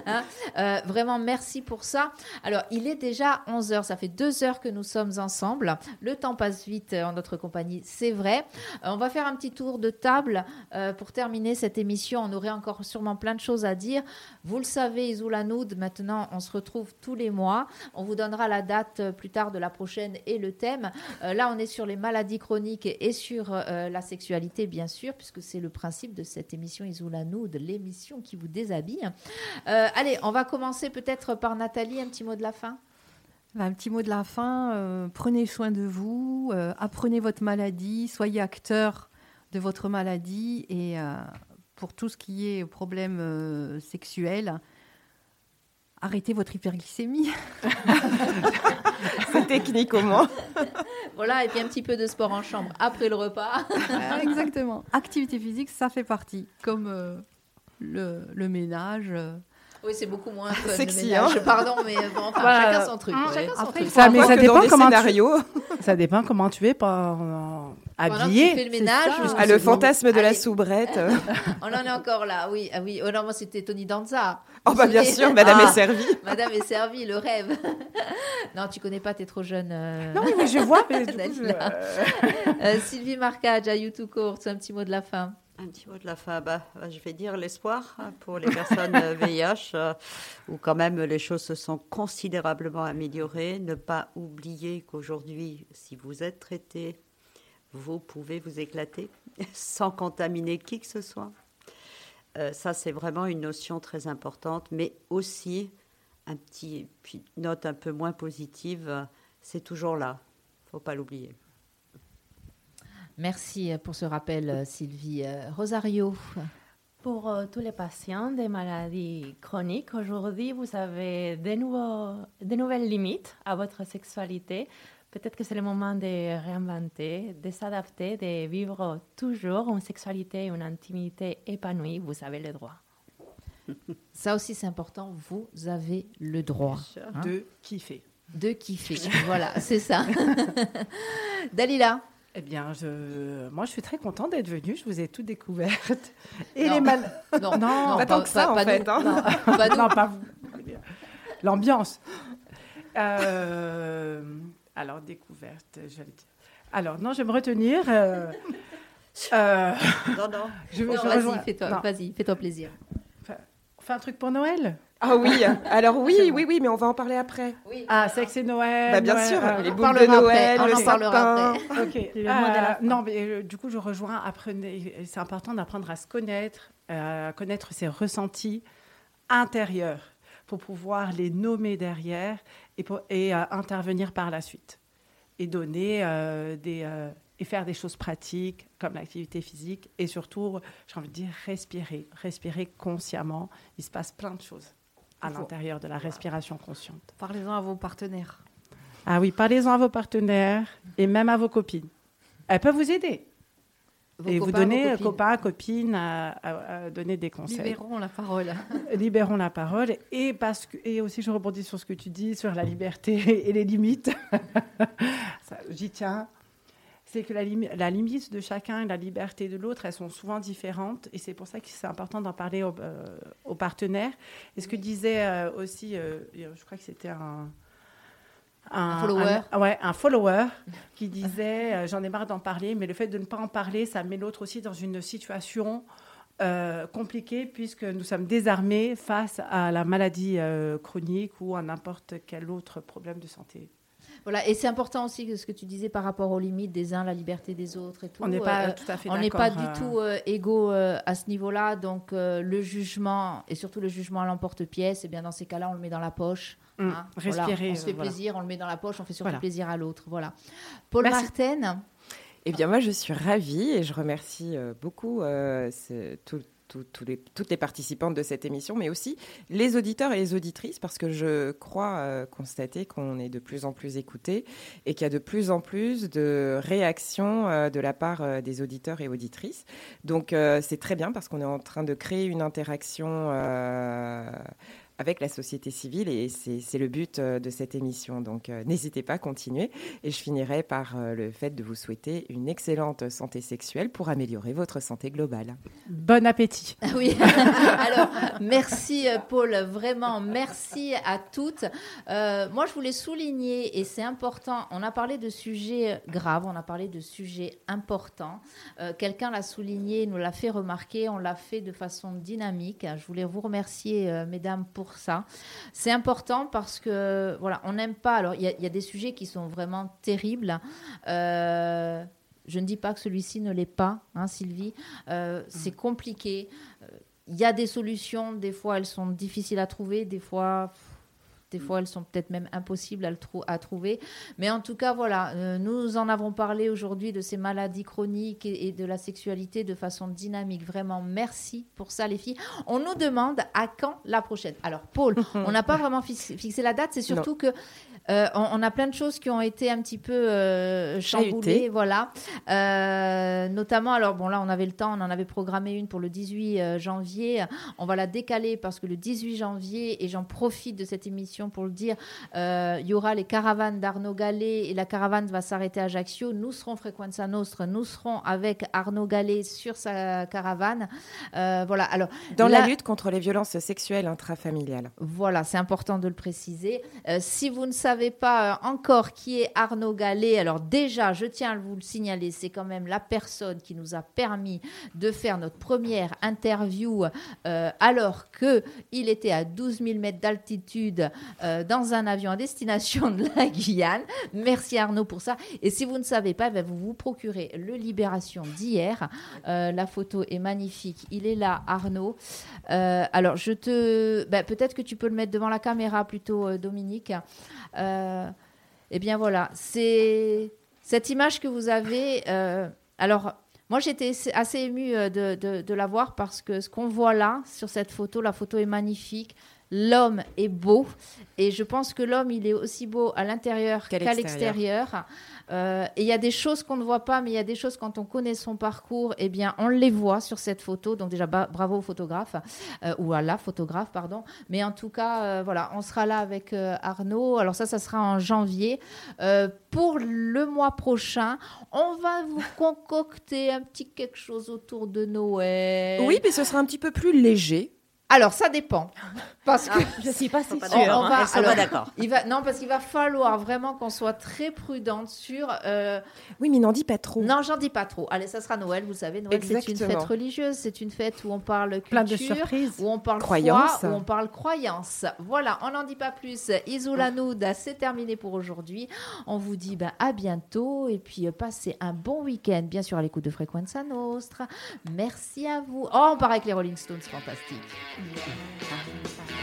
Hein, euh, vraiment, merci pour ça. Alors, il est déjà 11 heures. Ça fait deux heures que nous sommes ensemble. Le temps passe vite en notre compagnie, c'est vrai. Euh, on va faire un petit tour de table euh, pour terminer cette émission. On aurait encore sûrement plein de choses à dire. Vous le savez, Isoulanoud, maintenant, on se retrouve tous les mois. On vous donnera la date plus tard de la prochaine et le thème. Euh, là, on est sur les maladies chroniques et sur euh, la sexualité, bien sûr, puisque c'est le principe de cette émission de l'émission qui vous déshabille. Euh, allez, on va commencer peut-être par Nathalie, un petit mot de la fin. Un petit mot de la fin. prenez soin de vous, apprenez votre maladie, soyez acteur de votre maladie et pour tout ce qui est problème sexuel, arrêtez votre hyperglycémie. C'est technique au moins. voilà, et puis un petit peu de sport en chambre après le repas. Exactement. Activité physique, ça fait partie, comme euh, le, ménage. Euh. Oui, c'est beaucoup moins sexy. Hein Pardon, mais bon, enfin, chacun son truc. Chacun son truc. Ça, mais ça dépend comment tu... ça dépend comment tu es pendant habillé. Tu fais le ménage. Ah, le fantasme de la soubrette. On en est encore là, oui. Ah, oui. Oh non, moi c'était Tony Danza. Oh bah bien sûr, Madame est ah, servie. Madame est servie, le rêve. non, tu connais pas, tu es trop jeune. Euh. Non, mais je vois. Mais euh, Sylvie Marcage à YouTube Court, un petit mot de la fin. Un petit mot de la fin. Bah, bah je vais dire l'espoir hein, pour les personnes VIH, euh, où quand même les choses se sont considérablement améliorées. Ne pas oublier qu'aujourd'hui, si vous êtes traité, vous pouvez vous éclater sans contaminer qui que ce soit. Euh, ça, c'est vraiment une notion très importante, mais aussi un petit puis note un peu moins positive, c'est toujours là. Faut pas l'oublier. Merci pour ce rappel, Sylvie. Rosario. Pour euh, tous les patients des maladies chroniques, aujourd'hui, vous avez de, nouveaux, de nouvelles limites à votre sexualité. Peut-être que c'est le moment de réinventer, de s'adapter, de vivre toujours une sexualité, une intimité épanouie. Vous avez le droit. Ça aussi, c'est important. Vous avez le droit hein? de kiffer. De kiffer. voilà, c'est ça. Dalila. Eh bien, je... moi, je suis très contente d'être venue. Je vous ai tout découverte. Et les mal... Non, non, pas, tant que ça, en fait. Hein. Non, pas, vous. L'ambiance. Euh, alors, découverte, j'allais dire. Alors, non, je vais me retenir. Euh, euh, non, non. Je, non, vas-y, fais-toi, vas-y, fais-toi plaisir. On fait un truc pour Noël? Ah oui, alors oui, oui, oui, mais on va en parler après. Oui. Ah, c'est que c'est Noël. Bah, bien sûr, les boules de Noël, on en parlera après. ok. non, mais du coup, je rejoins. Apprenez. C'est important d'apprendre à se connaître, à connaître ses ressentis intérieurs pour pouvoir les nommer derrière et, pour, et euh, intervenir par la suite et donner euh, des euh, et faire des choses pratiques comme l'activité physique et surtout, j'ai envie de dire respirer, respirer consciemment. Il se passe plein de choses à l'intérieur de la respiration consciente. Parlez-en à vos partenaires. Ah oui, parlez-en à vos partenaires et même à vos copines. Elles peuvent vous aider. Et vous donnez, copains, copines, à, donner des conseils. Libérons la parole. Libérons la parole. Et, parce que, et aussi, je rebondis sur ce que tu dis, sur la liberté et les limites. J'y tiens. C'est que la, la, limite de chacun et la liberté de l'autre, elles sont souvent différentes. Et c'est pour ça que c'est important d'en parler aux, euh, partenaires. Et ce que disait euh, aussi, euh, je crois que c'était un un, follower. ouais, un follower qui disait euh, J'en ai marre d'en parler, mais le fait de ne pas en parler, ça met l'autre aussi dans une situation euh, compliquée puisque nous sommes désarmés face à la maladie euh, chronique ou à n'importe quel autre problème de santé. Voilà, et c'est important aussi ce que tu disais par rapport aux limites des uns, la liberté des autres et tout. On n'est pas tout à fait On n'est pas du tout égaux à ce niveau-là, donc le jugement, et surtout le jugement à l'emporte-pièce, et eh bien dans ces cas-là, on le met dans la poche Mm. Hein, respirer. on se fait plaisir, on le met dans la poche, on fait surtout plaisir à l'autre. Voilà. Paul Martin. Eh bien, moi, je suis ravie et je remercie euh, euh, toutes les participantes de cette émission, mais aussi les auditeurs et les auditrices, parce que je crois euh, constater qu'on est de plus en plus écoutés et qu'il y a de plus en plus de réactions de la part des auditeurs et auditrices. Donc, c'est très bien parce qu'on est en train de créer une interaction avec la société civile et c'est le but euh, de cette émission. Donc euh, n'hésitez pas à continuer et je finirai par euh, le fait de vous souhaiter une excellente santé sexuelle pour améliorer votre santé globale. Bon appétit. Oui, alors merci Paul, vraiment merci à toutes. moi je voulais souligner et c'est important, on a parlé de sujets graves, on a parlé de sujets importants. Quelqu'un l'a souligné, nous l'a fait remarquer, on l'a fait de façon dynamique. Je voulais vous remercier mesdames pour ça. C'est important parce que, voilà, on n'aime pas. Alors, il y, a des sujets qui sont vraiment terribles. Euh, je ne dis pas que celui-ci ne l'est pas, hein, Sylvie. Euh, c'est compliqué. Euh, il y a des solutions. Des fois, elles sont difficiles à trouver. Des fois, des fois, elles sont peut-être même impossibles à, trouver. Mais en tout cas, voilà, euh, nous en avons parlé aujourd'hui de ces maladies chroniques et, de la sexualité de façon dynamique. Vraiment, merci pour ça, les filles. On nous demande à quand la prochaine. Alors, Paul, on n'a pas vraiment fixé la date. C'est surtout que euh, on, a plein de choses qui ont été un petit peu euh, chamboulées, voilà. Euh, notamment, alors bon là, on avait le temps, on en avait programmé une pour le 18 janvier. On va la décaler parce que le 18 janvier, et j'en profite de cette émission pour le dire, il y aura les caravanes d'Arnaud Gallet et la caravane va s'arrêter à Ajaccio. Nous serons Frequenza Nostre, nous serons avec Arnaud Gallet sur sa caravane. voilà. Alors dans la lutte contre les violences sexuelles intrafamiliales. Voilà, c'est important de le préciser. si vous ne savez savez pas euh, encore qui est Arnaud Gallet, alors déjà, je tiens à vous le signaler, c'est quand même la personne qui nous a permis de faire notre première interview euh, alors que il était à 12 000 mètres d'altitude euh, dans un avion à destination de la Guyane. Merci Arnaud pour ça. Et si vous ne savez pas, ben, vous vous procurez le Libération d'hier. la photo est magnifique. Il est là, Arnaud. alors, je te, ben, peut-être que tu peux le mettre devant la caméra plutôt, Dominique. Eh bien voilà, c'est cette image que vous avez. Euh, alors, moi j'étais assez émue euh, de, la voir parce que ce qu'on voit là, sur cette photo, la photo est magnifique. L'homme est beau et je pense que l'homme, il est aussi beau à l'intérieur qu'à l'extérieur. Euh, et il y a des choses qu'on ne voit pas, mais il y a des choses quand on connaît son parcours, eh bien, on les voit sur cette photo. Donc déjà, bravo au photographe, euh, ou à la photographe, pardon. Mais en tout cas, euh, voilà, on sera là avec Arnaud. Alors ça, ça sera en janvier. pour le mois prochain, on va vous concocter un petit quelque chose autour de Noël. Oui, mais ce sera un petit peu plus léger. Alors, ça dépend. Parce que je suis pas si sûre. On, va, d'accord. Il va, non, parce qu'il va falloir vraiment qu'on soit très prudente sur. Euh, oui, mais n'en dis pas trop. Non, j'en dis pas trop. Allez, ça sera Noël. Vous savez, Noël c'est une fête religieuse, c'est une fête où on parle culture, plein de surprises, où on parle croyance, où on parle croyance. Voilà, on n'en dit pas plus. Isoulanoud, c'est terminé pour aujourd'hui. On vous dit bah, à bientôt et puis euh, passez un bon week-end, bien sûr à l'écoute de Frequenza Nostra. Merci à vous. Oh, on part avec les Rolling Stones, fantastique. 이 렇,